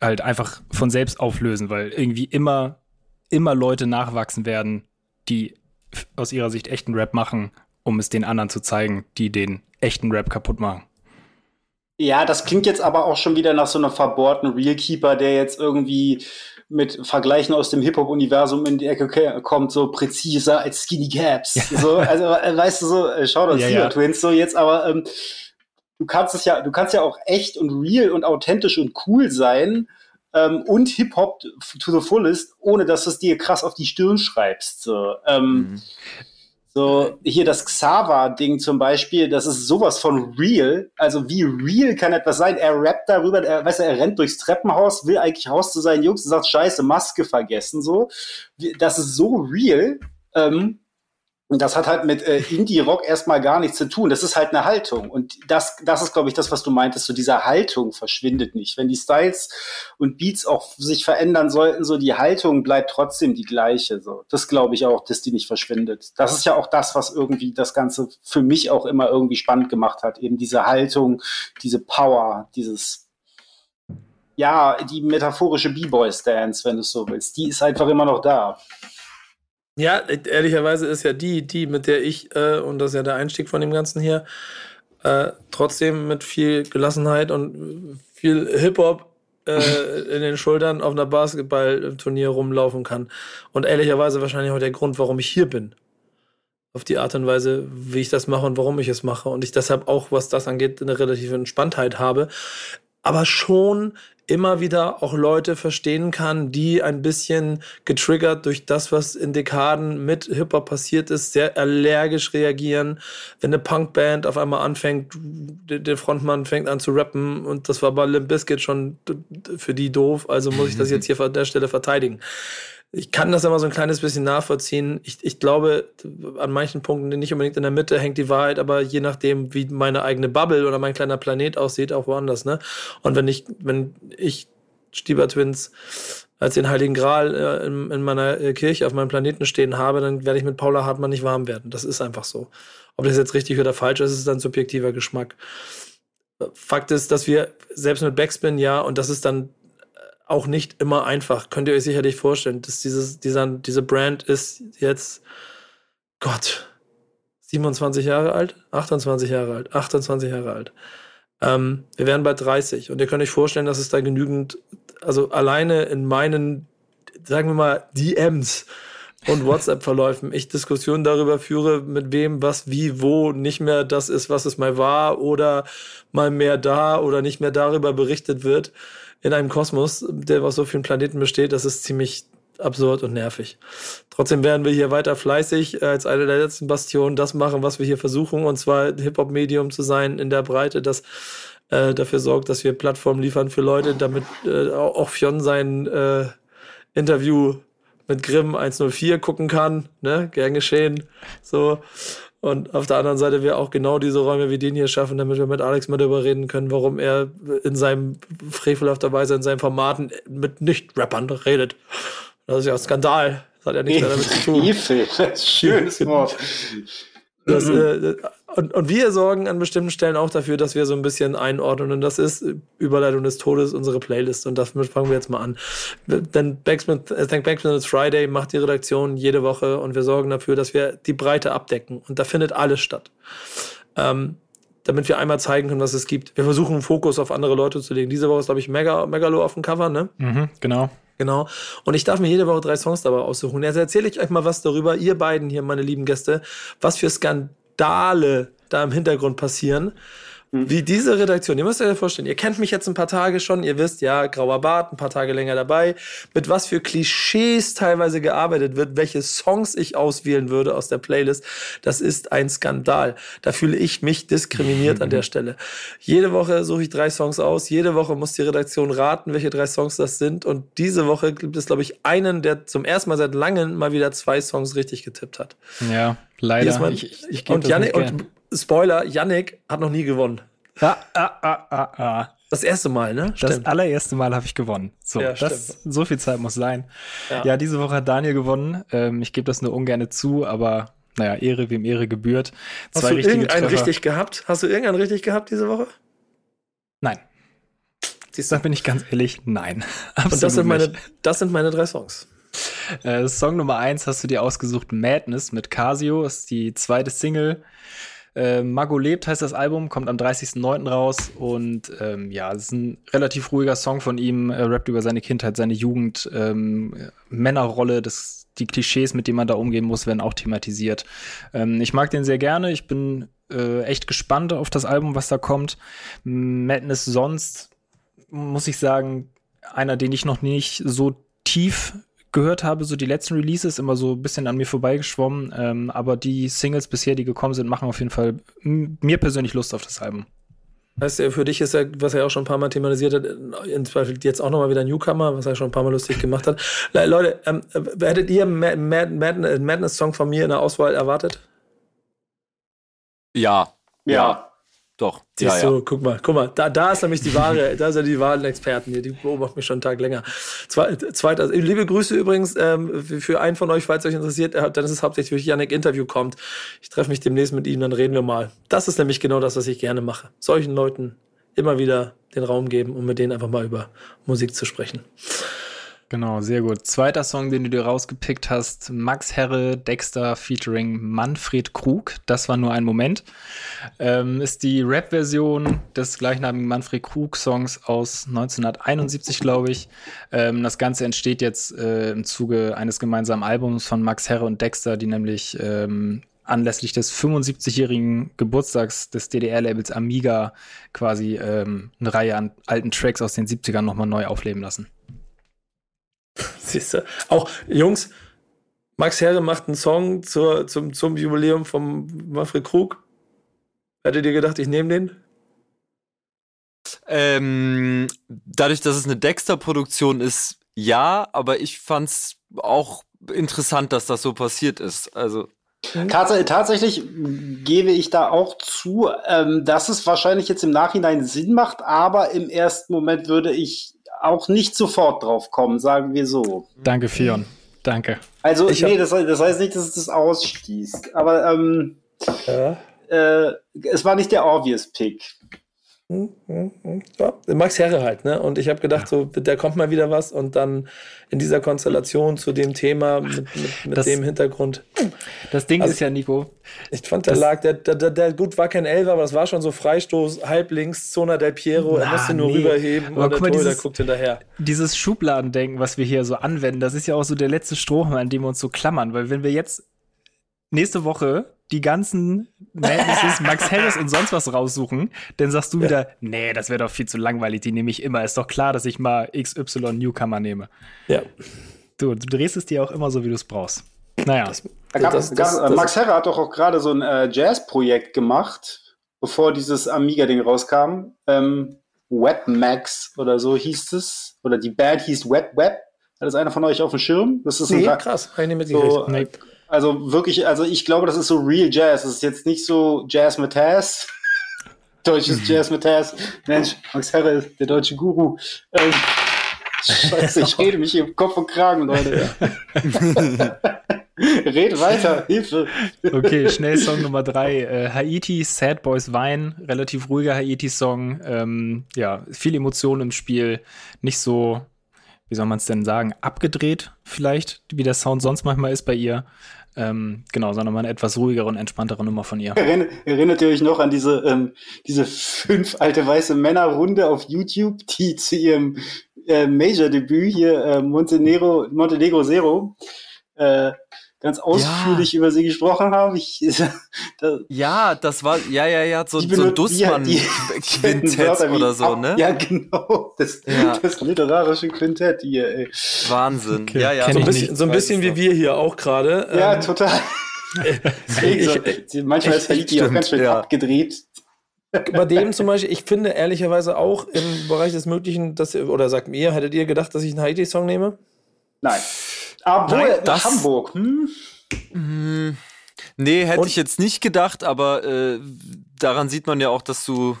halt einfach von selbst auflösen, weil irgendwie immer, immer Leute nachwachsen werden, die aus ihrer Sicht echten Rap machen, um es den anderen zu zeigen, die den echten Rap kaputt machen. Ja, das klingt jetzt aber auch schon wieder nach so einem verbohrten Realkeeper, der jetzt irgendwie mit Vergleichen aus dem Hip-Hop-Universum in die Ecke kommt, so präziser als Skinny Caps. Ja. So, also, äh, weißt du, so, äh, schau doch, ja, ja. Twins, so jetzt, aber ähm, du kannst es ja, du kannst ja auch echt und real und authentisch und cool sein ähm, und Hip-Hop to the fullest, ohne dass du es dir krass auf die Stirn schreibst. So. Ähm, mhm. So, hier das Xava-Ding zum Beispiel, das ist sowas von real. Also, wie real kann etwas sein? Er rappt darüber, er, weißt du, er rennt durchs Treppenhaus, will eigentlich Haus zu seinen Jungs und sagt, scheiße, Maske vergessen, so. Das ist so real. Ähm, und das hat halt mit äh, Indie-Rock erstmal gar nichts zu tun. Das ist halt eine Haltung. Und das, das ist, glaube ich, das, was du meintest. So diese Haltung verschwindet nicht. Wenn die Styles und Beats auch sich verändern sollten, so die Haltung bleibt trotzdem die gleiche. So, das glaube ich auch, dass die nicht verschwindet. Das ist ja auch das, was irgendwie das Ganze für mich auch immer irgendwie spannend gemacht hat. Eben diese Haltung, diese Power, dieses ja, die metaphorische B-Boy-Stance, wenn du es so willst, die ist einfach immer noch da. Ja, ehrlicherweise ist ja die, die, mit der ich, äh, und das ist ja der Einstieg von dem Ganzen hier, äh, trotzdem mit viel Gelassenheit und viel Hip-Hop äh, in den Schultern auf einer Basketballturnier rumlaufen kann. Und ehrlicherweise wahrscheinlich auch der Grund, warum ich hier bin. Auf die Art und Weise, wie ich das mache und warum ich es mache. Und ich deshalb auch, was das angeht, eine relative Entspanntheit habe. Aber schon immer wieder auch Leute verstehen kann, die ein bisschen getriggert durch das, was in Dekaden mit Hip-Hop passiert ist, sehr allergisch reagieren. Wenn eine Punkband auf einmal anfängt, der Frontmann fängt an zu rappen und das war bei Limp Bizkit schon für die doof, also muss ich das jetzt hier an der Stelle verteidigen ich kann das immer so ein kleines bisschen nachvollziehen. Ich, ich glaube, an manchen Punkten nicht unbedingt in der Mitte hängt die Wahrheit, aber je nachdem, wie meine eigene Bubble oder mein kleiner Planet aussieht, auch woanders, ne? Und wenn ich, wenn ich Stieber Twins als den Heiligen Gral äh, in, in, meiner äh, Kirche auf meinem Planeten stehen habe, dann werde ich mit Paula Hartmann nicht warm werden. Das ist einfach so. Ob das jetzt richtig oder falsch ist, ist dann subjektiver Geschmack. Fakt ist, dass wir selbst mit Backspin ja, und das ist dann auch nicht immer einfach. Könnt ihr euch sicherlich vorstellen, dass dieses, dieser, diese Brand ist jetzt, Gott, 27 Jahre alt, 28 Jahre alt, 28 Jahre alt. Ähm, wir wären bei 30 und ihr könnt euch vorstellen, dass es da genügend, also alleine in meinen, sagen wir mal, DMs und WhatsApp-Verläufen ich Diskussionen darüber führe, mit wem, was, wie, wo nicht mehr das ist, was es mal war oder mal mehr da oder nicht mehr darüber berichtet wird in einem Kosmos, der aus so vielen Planeten besteht, das ist ziemlich absurd und nervig. Trotzdem werden wir hier weiter fleißig als eine der letzten Bastionen das machen, was wir hier versuchen, und zwar Hip-Hop-Medium zu sein in der Breite, das äh, dafür sorgt, dass wir Plattformen liefern für Leute, damit äh, auch Fionn sein äh, Interview mit Grimm 104 gucken kann, ne, gern geschehen, so. Und auf der anderen Seite wir auch genau diese Räume wie den hier schaffen, damit wir mit Alex mal darüber reden können, warum er in seinem frevelhafter Weise in seinen Formaten mit Nicht-Rappern redet. Das ist ja ein Skandal. Das hat ja nichts mehr damit zu tun. Frevel, schönes Wort. Das, äh, und, und wir sorgen an bestimmten Stellen auch dafür, dass wir so ein bisschen einordnen. Und das ist Überleitung des Todes, unsere Playlist. Und damit fangen wir jetzt mal an. Denn Backsmith, äh, Thank Backsmith It's Friday macht die Redaktion jede Woche und wir sorgen dafür, dass wir die Breite abdecken. Und da findet alles statt. Ähm, damit wir einmal zeigen können, was es gibt. Wir versuchen einen Fokus auf andere Leute zu legen. Diese Woche ist, glaube ich, Mega, Megalo auf dem Cover, ne? Mhm, genau. Genau. Und ich darf mir jede Woche drei Songs dabei aussuchen. Jetzt erzähle ich euch mal was darüber, ihr beiden hier, meine lieben Gäste, was für Skandale Skandale da im Hintergrund passieren. Mhm. Wie diese Redaktion, ihr müsst euch vorstellen, ihr kennt mich jetzt ein paar Tage schon, ihr wisst, ja, grauer Bart, ein paar Tage länger dabei, mit was für Klischees teilweise gearbeitet wird, welche Songs ich auswählen würde aus der Playlist, das ist ein Skandal. Da fühle ich mich diskriminiert an der Stelle. Jede Woche suche ich drei Songs aus, jede Woche muss die Redaktion raten, welche drei Songs das sind und diese Woche gibt es, glaube ich, einen, der zum ersten Mal seit langem mal wieder zwei Songs richtig getippt hat. Ja, leider. Mal, ich, ich, ich und Janik, und Spoiler, Yannick hat noch nie gewonnen. Ah, ah, ah, ah, ah. Das erste Mal, ne? Stimmt. Das allererste Mal habe ich gewonnen. So, ja, das, so viel Zeit muss sein. Ja, ja diese Woche hat Daniel gewonnen. Ähm, ich gebe das nur ungern zu, aber naja, Ehre wem Ehre gebührt. Zwei Hast du irgendeinen Treffer. richtig gehabt? Hast du irgendeinen richtig gehabt diese Woche? Nein. Siehst du? Da bin ich ganz ehrlich, nein. Absolut Und das sind, meine, das sind meine drei Songs. Äh, Song Nummer eins hast du dir ausgesucht, Madness mit Casio, ist die zweite Single. Äh, Mago lebt heißt das Album, kommt am 30.09. raus und ähm, ja, es ist ein relativ ruhiger Song von ihm. Er rappt über seine Kindheit, seine Jugend, ähm, Männerrolle, das, die Klischees, mit denen man da umgehen muss, werden auch thematisiert. Ähm, ich mag den sehr gerne. Ich bin äh, echt gespannt auf das Album, was da kommt. Madness sonst, muss ich sagen, einer, den ich noch nicht so tief gehört habe, so die letzten Releases immer so ein bisschen an mir vorbeigeschwommen. Ähm, aber die Singles bisher, die gekommen sind, machen auf jeden Fall mir persönlich Lust auf das Album. Heißt, für dich ist ja, was er auch schon ein paar Mal thematisiert hat, in Zweifel jetzt auch nochmal wieder ein Newcomer, was er schon ein paar Mal lustig gemacht hat. Leute, ähm, hättet ihr Mad, Mad, Madness-Song von mir in der Auswahl erwartet? Ja. Ja. Doch. Siehst ja, du, ja. guck mal, guck mal, da, da ist nämlich die wahre, da sind die wahren Experten hier, die beobachten mich schon einen Tag länger. Zweiter, liebe Grüße übrigens ähm, für, einen von euch, falls euch interessiert, dann ist es hauptsächlich, wenn Janik Interview kommt. Ich treffe mich demnächst mit ihm, dann reden wir mal. Das ist nämlich genau das, was ich gerne mache. Solchen Leuten immer wieder den Raum geben, um mit denen einfach mal über Musik zu sprechen. Genau, sehr gut. Zweiter Song, den du dir rausgepickt hast, Max Herre, Dexter featuring Manfred Krug. Das war nur ein Moment. Ähm, ist die Rap-Version des gleichnamigen Manfred Krug-Songs aus 1971, glaube ich. Ähm, das Ganze entsteht jetzt äh, im Zuge eines gemeinsamen Albums von Max Herre und Dexter, die nämlich ähm, anlässlich des 75-jährigen Geburtstags des DDR-Labels Amiga quasi ähm, eine Reihe an alten Tracks aus den 70ern nochmal neu aufleben lassen. Siehst du? Auch, Jungs, Max Herre macht einen Song zur, zum, zum Jubiläum von Manfred Krug. Hättet ihr gedacht, ich nehme den? Ähm, dadurch, dass es eine Dexter-Produktion ist, ja, aber ich fand's auch interessant, dass das so passiert ist. Also. Tats tatsächlich gebe ich da auch zu, ähm, dass es wahrscheinlich jetzt im Nachhinein Sinn macht, aber im ersten Moment würde ich auch nicht sofort drauf kommen, sagen wir so. Danke, Fion. Danke. Also, ich nee, das, das, heißt nicht, dass es das ausschließt. Aber ähm, ja. äh, es war nicht der obvious Pick. Ja, Max Herre halt, ne? Und ich habe gedacht, so, da kommt mal wieder was und dann in dieser Konstellation zu dem Thema mit, mit, mit das, dem Hintergrund. Das Ding also, ist ja, Nico. Ich fand, der lag, der, der, der, der, gut war kein Elfer, aber das war schon so Freistoß, halblinks, Zona del Piero, na, er musste nur nee. rüberheben aber und der mal, Torhüter guckt hinterher. Dieses Schubladendenken, was wir hier so anwenden, das ist ja auch so der letzte Strohhalm, an dem wir uns so klammern, weil wenn wir jetzt nächste Woche die ganzen Madnesses, Max Harris und sonst was raussuchen, dann sagst du wieder, nee, das wäre doch viel zu langweilig, die nehme ich immer. Ist doch klar, dass ich mal XY Newcomer nehme. Ja. Du, du drehst es dir auch immer so, wie du es brauchst. Naja. Das, gab, das, das, gab, Max Herre hat doch auch gerade so ein äh, Jazz-Projekt gemacht, bevor dieses Amiga-Ding rauskam. Ähm, Webmax oder so hieß es. Oder die Band hieß Web Web. Hat das einer von euch auf dem Schirm? Das ist nee, ein krass. Ich nicht so, nee. Also wirklich, also ich glaube, das ist so Real Jazz. Das ist jetzt nicht so Jazz mit Taz. Deutsches Jazz mit Taz. Mensch, Max Herre, der deutsche Guru. Ähm, Scheiße, ich rede mich hier im Kopf und Kragen, Leute. Red weiter, Hilfe. Okay, schnell Song Nummer drei. Äh, Haiti, Sad Boys Wein, relativ ruhiger Haiti-Song. Ähm, ja, viel Emotion im Spiel. Nicht so, wie soll man es denn sagen, abgedreht vielleicht, wie der Sound sonst manchmal ist bei ihr. Ähm, genau, sondern mal eine etwas ruhigere und entspanntere Nummer von ihr. Erinnert, erinnert ihr euch noch an diese, ähm, diese fünf alte weiße Männer-Runde auf YouTube, die zu ihrem äh, Major-Debüt hier äh, Montenegro, Montenegro Zero äh, ganz ausführlich ja. über sie gesprochen haben. Ich, da, ja, das war, ja, ja, ja, so, so ein Dussmann-Quintett oder so, ne? Ja, genau. Das, ja. das literarische Quintett hier, ey. Wahnsinn. Okay. Ja, ja. So ein bisschen, so ein bisschen wie wir hier auch gerade. Ja, ähm, total. ich, so, manchmal ist Haiti auch ganz schön ja. abgedreht. Bei dem zum Beispiel, ich finde ehrlicherweise auch im Bereich des Möglichen, dass, oder sagt mir, hättet ihr gedacht, dass ich einen Haiti-Song nehme? Nein. Obwohl, Nein, das, Hamburg. Hm? Hm, nee, hätte Und? ich jetzt nicht gedacht, aber äh, daran sieht man ja auch, dass du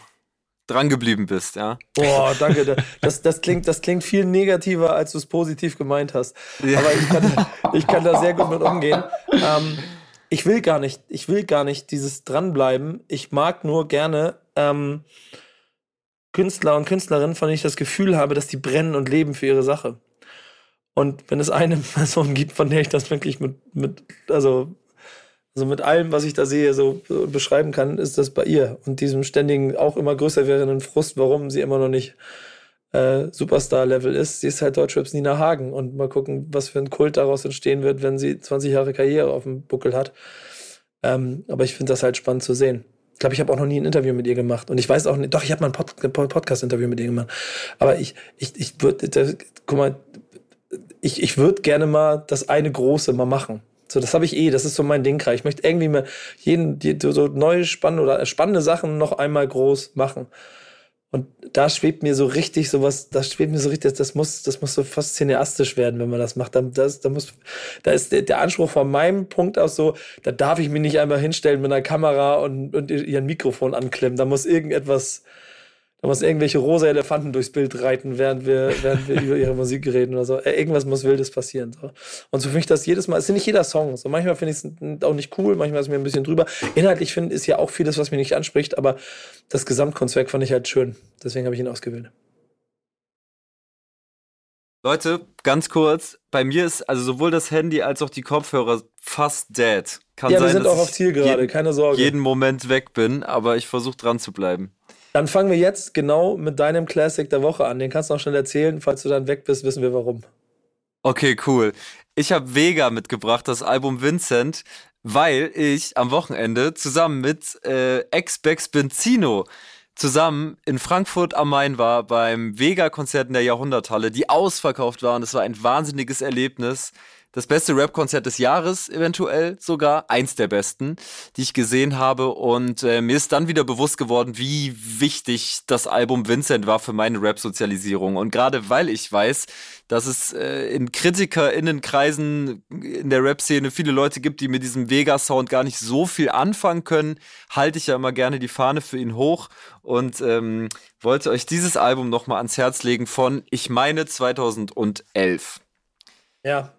dran geblieben bist, ja. Boah, danke. Das, das, klingt, das klingt viel negativer, als du es positiv gemeint hast. Ja. Aber ich kann, ich kann da sehr gut mit umgehen. Ähm, ich will gar nicht, ich will gar nicht dieses dranbleiben. Ich mag nur gerne ähm, Künstler und Künstlerinnen, von denen ich das Gefühl habe, dass die brennen und leben für ihre Sache. Und wenn es eine Person gibt, von der ich das wirklich mit, mit also, also mit allem, was ich da sehe, so, so beschreiben kann, ist das bei ihr. Und diesem ständigen, auch immer größer werdenden Frust, warum sie immer noch nicht äh, Superstar-Level ist. Sie ist halt Deutschraps Nina Hagen. Und mal gucken, was für ein Kult daraus entstehen wird, wenn sie 20 Jahre Karriere auf dem Buckel hat. Ähm, aber ich finde das halt spannend zu sehen. Ich glaube, ich habe auch noch nie ein Interview mit ihr gemacht. Und ich weiß auch nicht, doch, ich habe mal ein Pod Podcast-Interview mit ihr gemacht. Aber ich, ich, ich würde, guck mal, ich, ich würde gerne mal das eine große mal machen. So, das habe ich eh, das ist so mein Ding. Ich möchte irgendwie mal jeden, so neue spannende oder spannende Sachen noch einmal groß machen. Und da schwebt mir so richtig sowas, da schwebt mir so richtig, das muss, das muss so fast cineastisch werden, wenn man das macht. Da, das, da, muss, da ist der, der Anspruch von meinem Punkt aus so, da darf ich mich nicht einmal hinstellen mit einer Kamera und, und ihren Mikrofon anklemmen. Da muss irgendetwas, da muss irgendwelche rosa Elefanten durchs Bild reiten, während wir, während wir über ihre Musik reden oder so. Äh, irgendwas muss Wildes passieren. So. Und so finde ich das jedes Mal, es ist nicht jeder Song. So manchmal finde ich es auch nicht cool, manchmal ist es mir ein bisschen drüber. Inhaltlich finde ist ja auch vieles, was mich nicht anspricht, aber das Gesamtkunstwerk fand ich halt schön. Deswegen habe ich ihn ausgewählt. Leute, ganz kurz, bei mir ist also sowohl das Handy als auch die Kopfhörer fast dead. Kann ja, sein, wir sind auch auf Ziel gerade, keine Sorge. jeden Moment weg bin, aber ich versuche dran zu bleiben. Dann fangen wir jetzt genau mit deinem Classic der Woche an. Den kannst du noch schnell erzählen. Falls du dann weg bist, wissen wir warum. Okay, cool. Ich habe Vega mitgebracht, das Album Vincent, weil ich am Wochenende zusammen mit äh, Ex-Bex Benzino zusammen in Frankfurt am Main war beim Vega-Konzert in der Jahrhunderthalle, die ausverkauft waren. Es war ein wahnsinniges Erlebnis das beste Rap-Konzert des Jahres eventuell sogar, eins der besten, die ich gesehen habe. Und äh, mir ist dann wieder bewusst geworden, wie wichtig das Album Vincent war für meine Rap-Sozialisierung. Und gerade weil ich weiß, dass es äh, in KritikerInnenkreisen in der Rap-Szene viele Leute gibt, die mit diesem Vega-Sound gar nicht so viel anfangen können, halte ich ja immer gerne die Fahne für ihn hoch und ähm, wollte euch dieses Album nochmal ans Herz legen von, ich meine, 2011. Ja,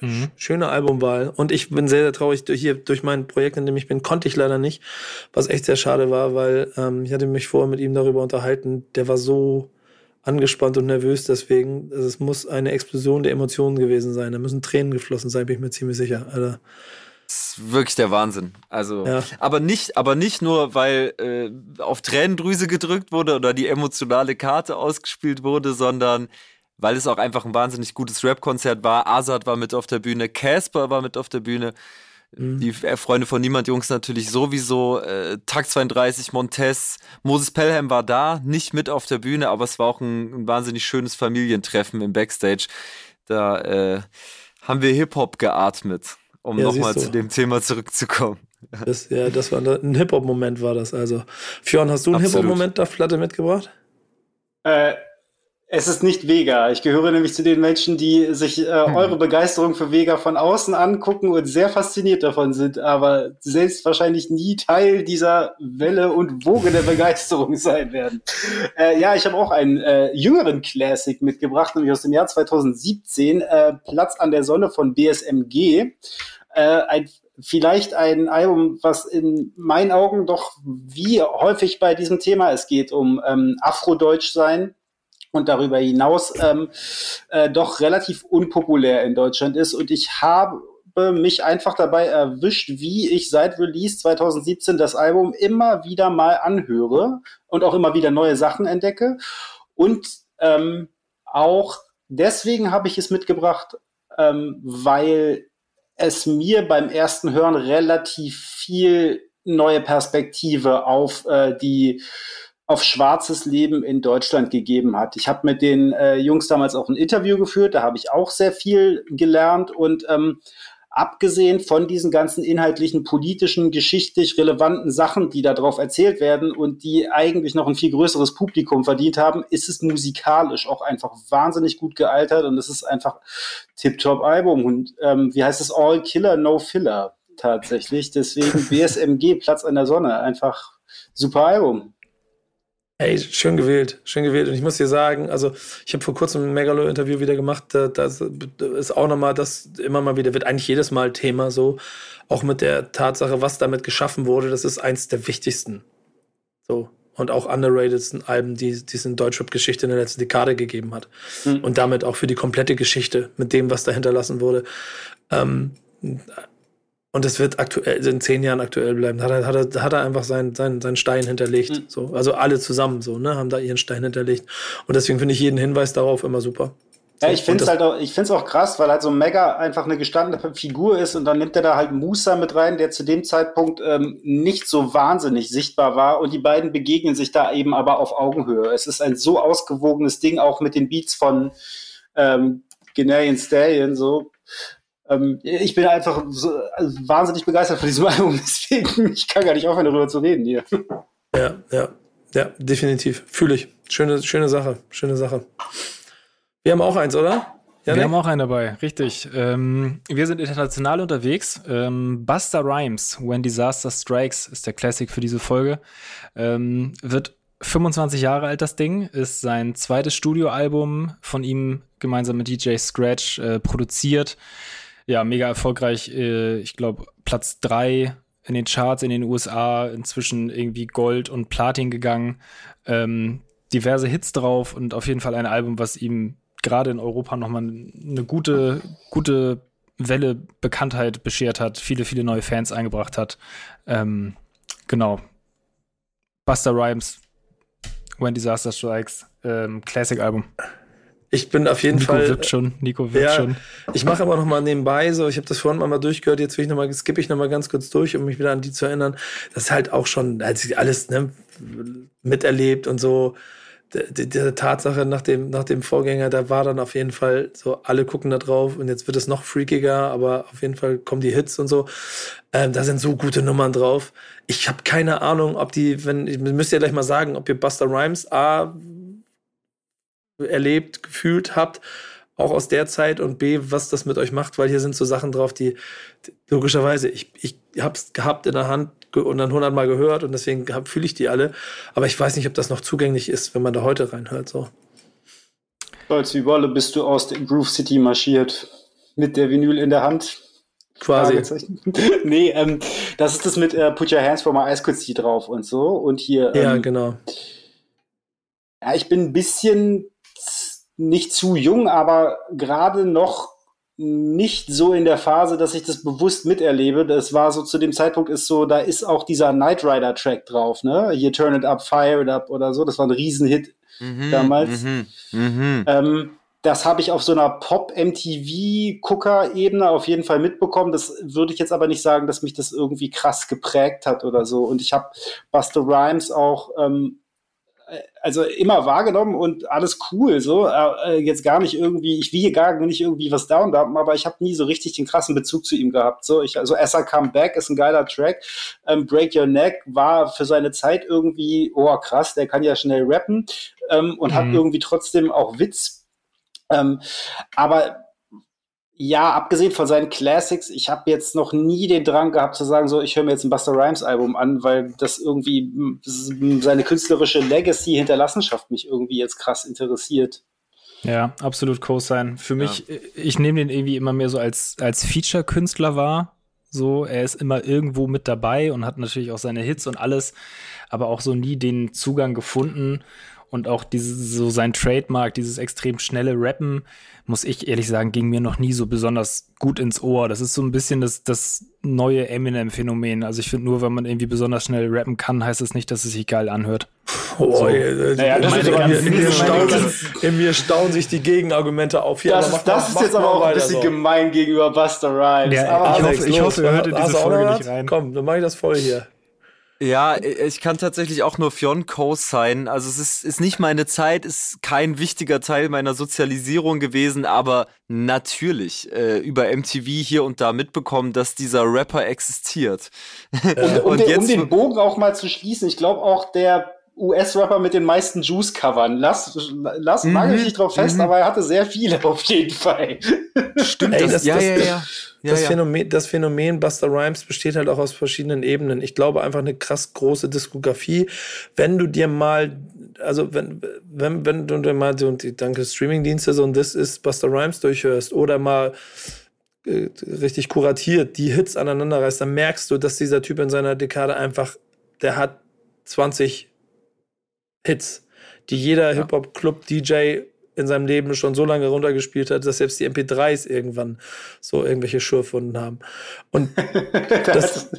Mhm. Schöne Albumwahl. Und ich bin sehr, sehr traurig, hier durch mein Projekt, in dem ich bin, konnte ich leider nicht, was echt sehr schade war, weil ähm, ich hatte mich vorher mit ihm darüber unterhalten. Der war so angespannt und nervös, deswegen, also es muss eine Explosion der Emotionen gewesen sein. Da müssen Tränen geflossen sein, bin ich mir ziemlich sicher. Alter. Das ist wirklich der Wahnsinn. Also, ja. aber nicht, aber nicht nur, weil äh, auf Tränendrüse gedrückt wurde oder die emotionale Karte ausgespielt wurde, sondern weil es auch einfach ein wahnsinnig gutes Rap-Konzert war. Azad war mit auf der Bühne, Casper war mit auf der Bühne. Mhm. Die Freunde von Niemand Jungs natürlich sowieso. Äh, Tag 32, Montez, Moses Pelham war da, nicht mit auf der Bühne, aber es war auch ein, ein wahnsinnig schönes Familientreffen im Backstage. Da äh, haben wir Hip-Hop geatmet, um ja, nochmal zu dem Thema zurückzukommen. Das, ja, das war ein Hip-Hop-Moment, war das also. Fionn, hast du einen Hip-Hop-Moment da Flatte mitgebracht? Äh, es ist nicht Vega. Ich gehöre nämlich zu den Menschen, die sich äh, hm. eure Begeisterung für Vega von außen angucken und sehr fasziniert davon sind, aber selbst wahrscheinlich nie Teil dieser Welle und Woge der Begeisterung sein werden. Äh, ja, ich habe auch einen äh, jüngeren Classic mitgebracht, nämlich aus dem Jahr 2017, äh, Platz an der Sonne von BSMG. Äh, ein vielleicht ein Album, was in meinen Augen doch wie häufig bei diesem Thema es geht um ähm, Afrodeutsch sein und darüber hinaus ähm, äh, doch relativ unpopulär in Deutschland ist. Und ich habe mich einfach dabei erwischt, wie ich seit Release 2017 das Album immer wieder mal anhöre und auch immer wieder neue Sachen entdecke. Und ähm, auch deswegen habe ich es mitgebracht, ähm, weil es mir beim ersten Hören relativ viel neue Perspektive auf äh, die auf schwarzes Leben in Deutschland gegeben hat. Ich habe mit den äh, Jungs damals auch ein Interview geführt, da habe ich auch sehr viel gelernt und ähm, abgesehen von diesen ganzen inhaltlichen, politischen, geschichtlich relevanten Sachen, die darauf erzählt werden und die eigentlich noch ein viel größeres Publikum verdient haben, ist es musikalisch auch einfach wahnsinnig gut gealtert und es ist einfach Tip-Top-Album und ähm, wie heißt es, All Killer, No Filler tatsächlich. Deswegen BSMG, Platz an der Sonne, einfach super Album. Ey, schön gewählt, schön gewählt. Und ich muss dir sagen, also ich habe vor kurzem ein Megalo-Interview wieder gemacht, da, das ist auch nochmal, das immer mal wieder, wird eigentlich jedes Mal Thema so, auch mit der Tatsache, was damit geschaffen wurde, das ist eins der wichtigsten. So, und auch underratedsten Alben, die, die es in Deutschrap-Geschichte in der letzten Dekade gegeben hat. Mhm. Und damit auch für die komplette Geschichte mit dem, was da hinterlassen wurde. Ähm, und es wird aktuell, in zehn Jahren aktuell bleiben. Hat er, hat er, hat er einfach seinen, seinen, seinen Stein hinterlegt. Mhm. So. Also alle zusammen so, ne, haben da ihren Stein hinterlegt. Und deswegen finde ich jeden Hinweis darauf immer super. Ja, ich finde es halt auch, ich finde es auch krass, weil halt so Mega einfach eine gestandene Figur ist und dann nimmt er da halt Musa mit rein, der zu dem Zeitpunkt ähm, nicht so wahnsinnig sichtbar war und die beiden begegnen sich da eben aber auf Augenhöhe. Es ist ein so ausgewogenes Ding, auch mit den Beats von ähm, Genarian Stallion, so. Ähm, ich bin einfach so, also wahnsinnig begeistert von diesem Album, deswegen ich kann gar nicht aufhören, darüber zu reden hier. Ja, ja, ja, definitiv. Fühle ich. Schöne, schöne Sache, schöne Sache. Wir haben auch eins, oder? Janik? Wir haben auch einen dabei, richtig. Ähm, wir sind international unterwegs. Ähm, Buster Rhymes, When Disaster Strikes, ist der Classic für diese Folge. Ähm, wird 25 Jahre alt, das Ding. Ist sein zweites Studioalbum von ihm gemeinsam mit DJ Scratch äh, produziert. Ja, mega erfolgreich. Äh, ich glaube, Platz drei in den Charts in den USA, inzwischen irgendwie Gold und Platin gegangen. Ähm, diverse Hits drauf und auf jeden Fall ein Album, was ihm gerade in Europa nochmal eine gute, gute Welle Bekanntheit beschert hat, viele, viele neue Fans eingebracht hat. Ähm, genau. Buster Rhymes, When Disaster Strikes, ähm, Classic-Album. Ich bin auf jeden Nico Fall. Wirkt schon, Nico wirkt ja, schon. Ich mache aber noch mal nebenbei so. Ich habe das vorhin mal durchgehört. Jetzt will ich noch mal, skippe ich noch mal ganz kurz durch, um mich wieder an die zu erinnern. Das ist halt auch schon, als ich alles ne, miterlebt und so diese Tatsache nach dem, nach dem Vorgänger, da war dann auf jeden Fall so, alle gucken da drauf und jetzt wird es noch freakiger, aber auf jeden Fall kommen die Hits und so. Ähm, da sind so gute Nummern drauf. Ich habe keine Ahnung, ob die, wenn, ich müsst ja gleich mal sagen, ob ihr Buster Rhymes A erlebt, gefühlt habt, auch aus der Zeit und B, was das mit euch macht, weil hier sind so Sachen drauf, die, die logischerweise, ich, ich hab's gehabt in der Hand, und dann hundertmal gehört und deswegen fühle ich die alle. Aber ich weiß nicht, ob das noch zugänglich ist, wenn man da heute reinhört. So. Als wie Wolle bist du aus dem Groove City marschiert mit der Vinyl in der Hand. Quasi. nee, ähm, das ist das mit äh, Put Your Hands for My Ice Could See drauf und so. Und hier. Ähm, ja, genau. Ja, ich bin ein bisschen nicht zu jung, aber gerade noch nicht so in der Phase, dass ich das bewusst miterlebe. Das war so zu dem Zeitpunkt ist so, da ist auch dieser Knight Rider Track drauf, ne? Hier Turn It Up, Fire It Up oder so. Das war ein Riesenhit mhm, damals. Mhm, mh. ähm, das habe ich auf so einer Pop-MTV-Gucker-Ebene auf jeden Fall mitbekommen. Das würde ich jetzt aber nicht sagen, dass mich das irgendwie krass geprägt hat oder so. Und ich habe Buster Rhymes auch ähm, also immer wahrgenommen und alles cool, so. Äh, jetzt gar nicht irgendwie, ich wiege gar nicht irgendwie was down aber ich habe nie so richtig den krassen Bezug zu ihm gehabt. So, ich, also As I Come Back ist ein geiler Track. Ähm, Break Your Neck war für seine Zeit irgendwie, oh krass, der kann ja schnell rappen ähm, und mhm. hat irgendwie trotzdem auch Witz. Ähm, aber ja, abgesehen von seinen Classics, ich habe jetzt noch nie den Drang gehabt zu sagen, so, ich höre mir jetzt ein Buster Rhymes Album an, weil das irgendwie seine künstlerische Legacy, Hinterlassenschaft mich irgendwie jetzt krass interessiert. Ja, absolut Co-Sign. Für mich, ja. ich nehme den irgendwie immer mehr so als, als Feature-Künstler wahr. So, er ist immer irgendwo mit dabei und hat natürlich auch seine Hits und alles, aber auch so nie den Zugang gefunden und auch dieses, so sein Trademark, dieses extrem schnelle Rappen, muss ich ehrlich sagen, ging mir noch nie so besonders gut ins Ohr. Das ist so ein bisschen das, das neue Eminem-Phänomen. Also ich finde nur, wenn man irgendwie besonders schnell rappen kann, heißt das nicht, dass es sich geil anhört. Oh, so. naja, das meine, ist aber in, mir staunen, in mir staunen sich die Gegenargumente auf. Hier, das, mach, das mach, ist jetzt aber auch ein bisschen so. gemein gegenüber Buster Rhymes. Ja, aber ich, hoffe, ich hoffe, ihr hört in diese Folge nicht rein. Komm, dann mach ich das voll hier. Ja, ich kann tatsächlich auch nur Fionn co-sign. Also es ist, ist nicht meine Zeit, ist kein wichtiger Teil meiner Sozialisierung gewesen, aber natürlich äh, über MTV hier und da mitbekommen, dass dieser Rapper existiert. und, und, und jetzt, um den Bogen auch mal zu schließen, ich glaube auch der US-Rapper mit den meisten Juice-Covern. Lass, lass, mhm. nagel ich nicht drauf fest, mhm. aber er hatte sehr viele auf jeden Fall. Stimmt, Ey, das, das, ja, das, ja, ja. Das, ja, Phänomen, das Phänomen Buster Rhymes besteht halt auch aus verschiedenen Ebenen. Ich glaube einfach eine krass große Diskografie. Wenn du dir mal, also wenn, wenn, wenn du dir mal so, danke Streamingdienste, so ein This ist Buster Rhymes durchhörst oder mal äh, richtig kuratiert die Hits aneinander reißt, dann merkst du, dass dieser Typ in seiner Dekade einfach, der hat 20 Hits, die jeder ja. Hip-Hop-Club-DJ in seinem Leben schon so lange runtergespielt hat, dass selbst die MP3s irgendwann so irgendwelche Schürfwunden haben. Und das,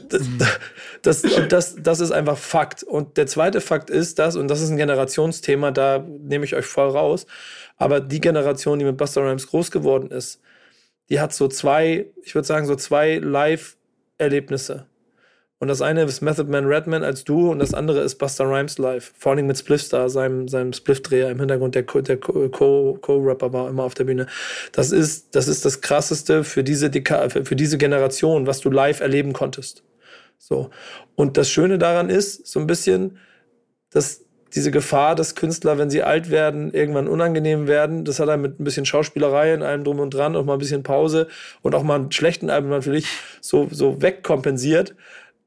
das, das, das, ist einfach Fakt. Und der zweite Fakt ist das, und das ist ein Generationsthema, da nehme ich euch voll raus, aber die Generation, die mit Buster Rhymes groß geworden ist, die hat so zwei, ich würde sagen, so zwei Live-Erlebnisse. Und das eine ist Method Man Redman als Duo und das andere ist Buster Rhymes live. Vor allem mit Spliffstar, seinem, seinem Spliff-Dreher im Hintergrund, der, Co-Rapper war immer auf der Bühne. Das ist, das ist das krasseste für diese, Deka für, diese Generation, was du live erleben konntest. So. Und das Schöne daran ist, so ein bisschen, dass diese Gefahr, dass Künstler, wenn sie alt werden, irgendwann unangenehm werden, das hat er mit ein bisschen Schauspielerei und allem drum und dran, auch mal ein bisschen Pause und auch mal einen schlechten Album natürlich so, so wegkompensiert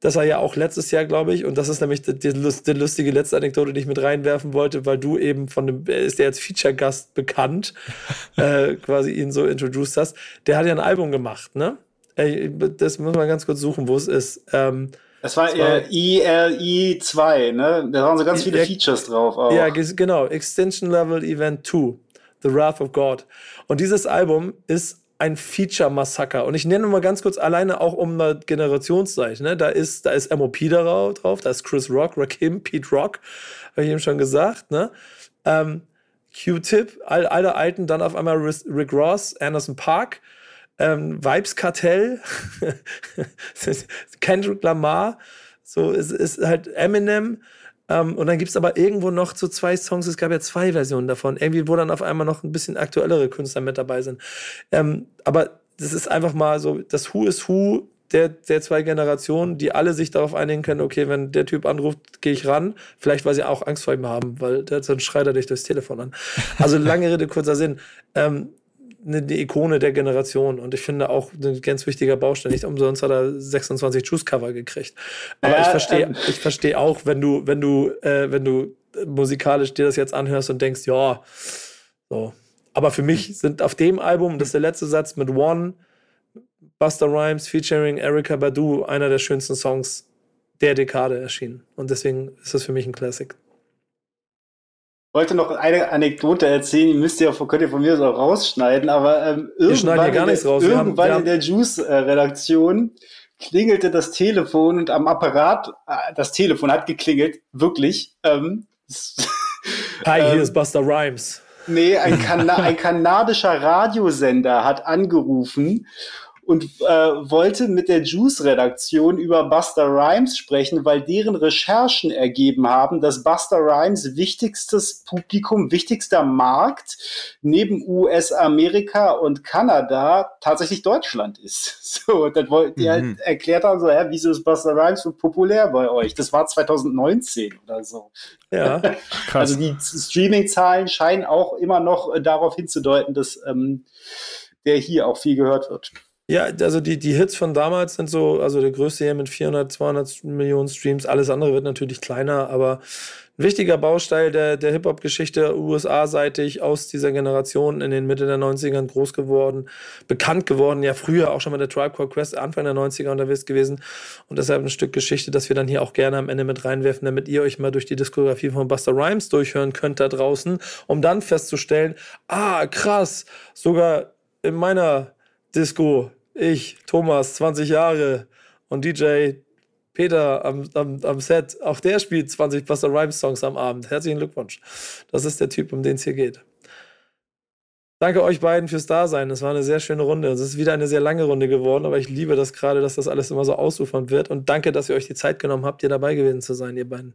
dass er ja auch letztes Jahr, glaube ich, und das ist nämlich die, die, die, lustige letzte Anekdote, die ich mit reinwerfen wollte, weil du eben von dem, ist der als Feature-Gast bekannt, äh, quasi ihn so introduced hast. Der hat ja ein Album gemacht, ne? Das muss man ganz kurz suchen, wo es ist. Ähm, das war, das war ILI 2, ne? Da waren so ganz viele Features drauf auch. Ja, genau. Extension Level Event 2. The Wrath of God. Und dieses Album ist ein Feature-Massaker. Und ich nenne mal ganz kurz alleine auch um eine Generationsseite. Ne? Da ist, da ist MOP drauf, da ist Chris Rock, Rakim, Pete Rock, habe ich eben schon gesagt. Ne? Ähm, Q-Tip, all, alle Alten, dann auf einmal Rick Ross, Anderson Park, ähm, Vibes Kartell, Kendrick Lamar, so ist, ist halt Eminem, ähm, und dann gibt es aber irgendwo noch so zwei Songs, es gab ja zwei Versionen davon, irgendwie, wo dann auf einmal noch ein bisschen aktuellere Künstler mit dabei sind. Ähm, aber das ist einfach mal so, das Who is Who der, der zwei Generationen, die alle sich darauf einigen können, okay, wenn der Typ anruft, gehe ich ran. Vielleicht, weil sie auch Angst vor ihm haben, weil der so schreit er dich durchs Telefon an. Also lange Rede, kurzer Sinn. Ähm, eine, eine Ikone der Generation und ich finde auch ein ganz wichtiger Baustein. Nicht umsonst hat er 26 Juice-Cover gekriegt. Aber äh, ich verstehe, ähm. ich verstehe auch, wenn du, wenn du, äh, wenn du musikalisch dir das jetzt anhörst und denkst, ja, so. Aber für mich sind auf dem Album, das ist der letzte Satz mit One, Buster Rhymes featuring Erika Badu, einer der schönsten Songs der Dekade erschienen. Und deswegen ist das für mich ein Classic wollte noch eine Anekdote erzählen, die müsst ihr, könnt ihr von mir so rausschneiden, aber ähm, irgendwann, gar nichts raus. irgendwann haben, in der Juice-Redaktion klingelte das Telefon und am Apparat, äh, das Telefon hat geklingelt, wirklich. Ähm, Hi, hier ähm, ist Buster Rhymes. Nee, ein, Kana ein kanadischer Radiosender hat angerufen und äh, wollte mit der Juice-Redaktion über Buster Rhymes sprechen, weil deren Recherchen ergeben haben, dass Buster Rhymes wichtigstes Publikum, wichtigster Markt neben US, Amerika und Kanada tatsächlich Deutschland ist. So, dann wollten die halt mhm. erklärt haben, so, hä, wieso ist Buster Rhymes so populär bei euch? Das war 2019 oder so. Ja, krass. Also die Streaming-Zahlen scheinen auch immer noch äh, darauf hinzudeuten, dass ähm, der hier auch viel gehört wird. Ja, also die, die Hits von damals sind so, also der größte hier mit 400, 200 Millionen Streams. Alles andere wird natürlich kleiner, aber ein wichtiger Bausteil der, der Hip-Hop-Geschichte USA-seitig aus dieser Generation in den Mitte der 90ern groß geworden, bekannt geworden, ja früher auch schon mal der Tribe Called Quest Anfang der 90er unterwegs gewesen und deshalb ein Stück Geschichte, das wir dann hier auch gerne am Ende mit reinwerfen, damit ihr euch mal durch die Diskografie von Buster Rhymes durchhören könnt da draußen, um dann festzustellen, ah krass, sogar in meiner Disco ich, Thomas, 20 Jahre und DJ Peter am, am, am Set, auch der spielt 20 Buster Rhymes Songs am Abend. Herzlichen Glückwunsch. Das ist der Typ, um den es hier geht. Danke euch beiden fürs Dasein. Es war eine sehr schöne Runde. Es ist wieder eine sehr lange Runde geworden, aber ich liebe das gerade, dass das alles immer so ausufernd wird. Und danke, dass ihr euch die Zeit genommen habt, hier dabei gewesen zu sein, ihr beiden.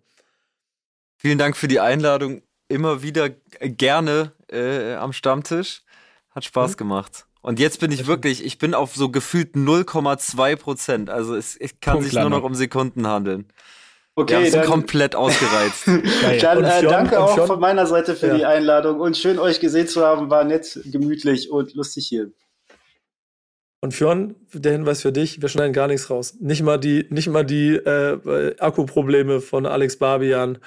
Vielen Dank für die Einladung. Immer wieder gerne äh, am Stammtisch. Hat Spaß mhm. gemacht. Und jetzt bin ich wirklich, ich bin auf so gefühlt 0,2 Prozent. Also es, es kann Punkt sich nur noch um Sekunden handeln. Okay, dann komplett ausgereizt. dann äh, danke auch von meiner Seite für ja. die Einladung und schön euch gesehen zu haben. War nett, gemütlich und lustig hier. Und Fionn, der Hinweis für dich, wir schneiden gar nichts raus. Nicht mal die, nicht mal die äh, Akkuprobleme von Alex Barbian.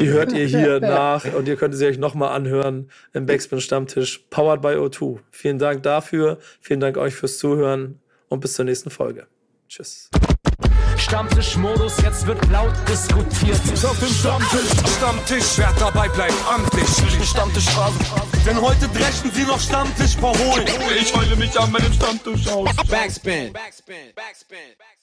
Die hört ihr hier nach und ihr könnt sie euch nochmal anhören im Backspin Stammtisch, powered by O2. Vielen Dank dafür, vielen Dank euch fürs Zuhören und bis zur nächsten Folge. Tschüss. Stammtischmodus, jetzt wird laut diskutiert. Ist auf dem Stammtisch, Stammtisch, wer dabei bleibt, amtlich. Stammtischphase, denn heute dreschen sie noch Stammtisch verholen. Ich heule mich an meinem Stammtisch aus. Backspin. Backspin. Backspin. Backspin.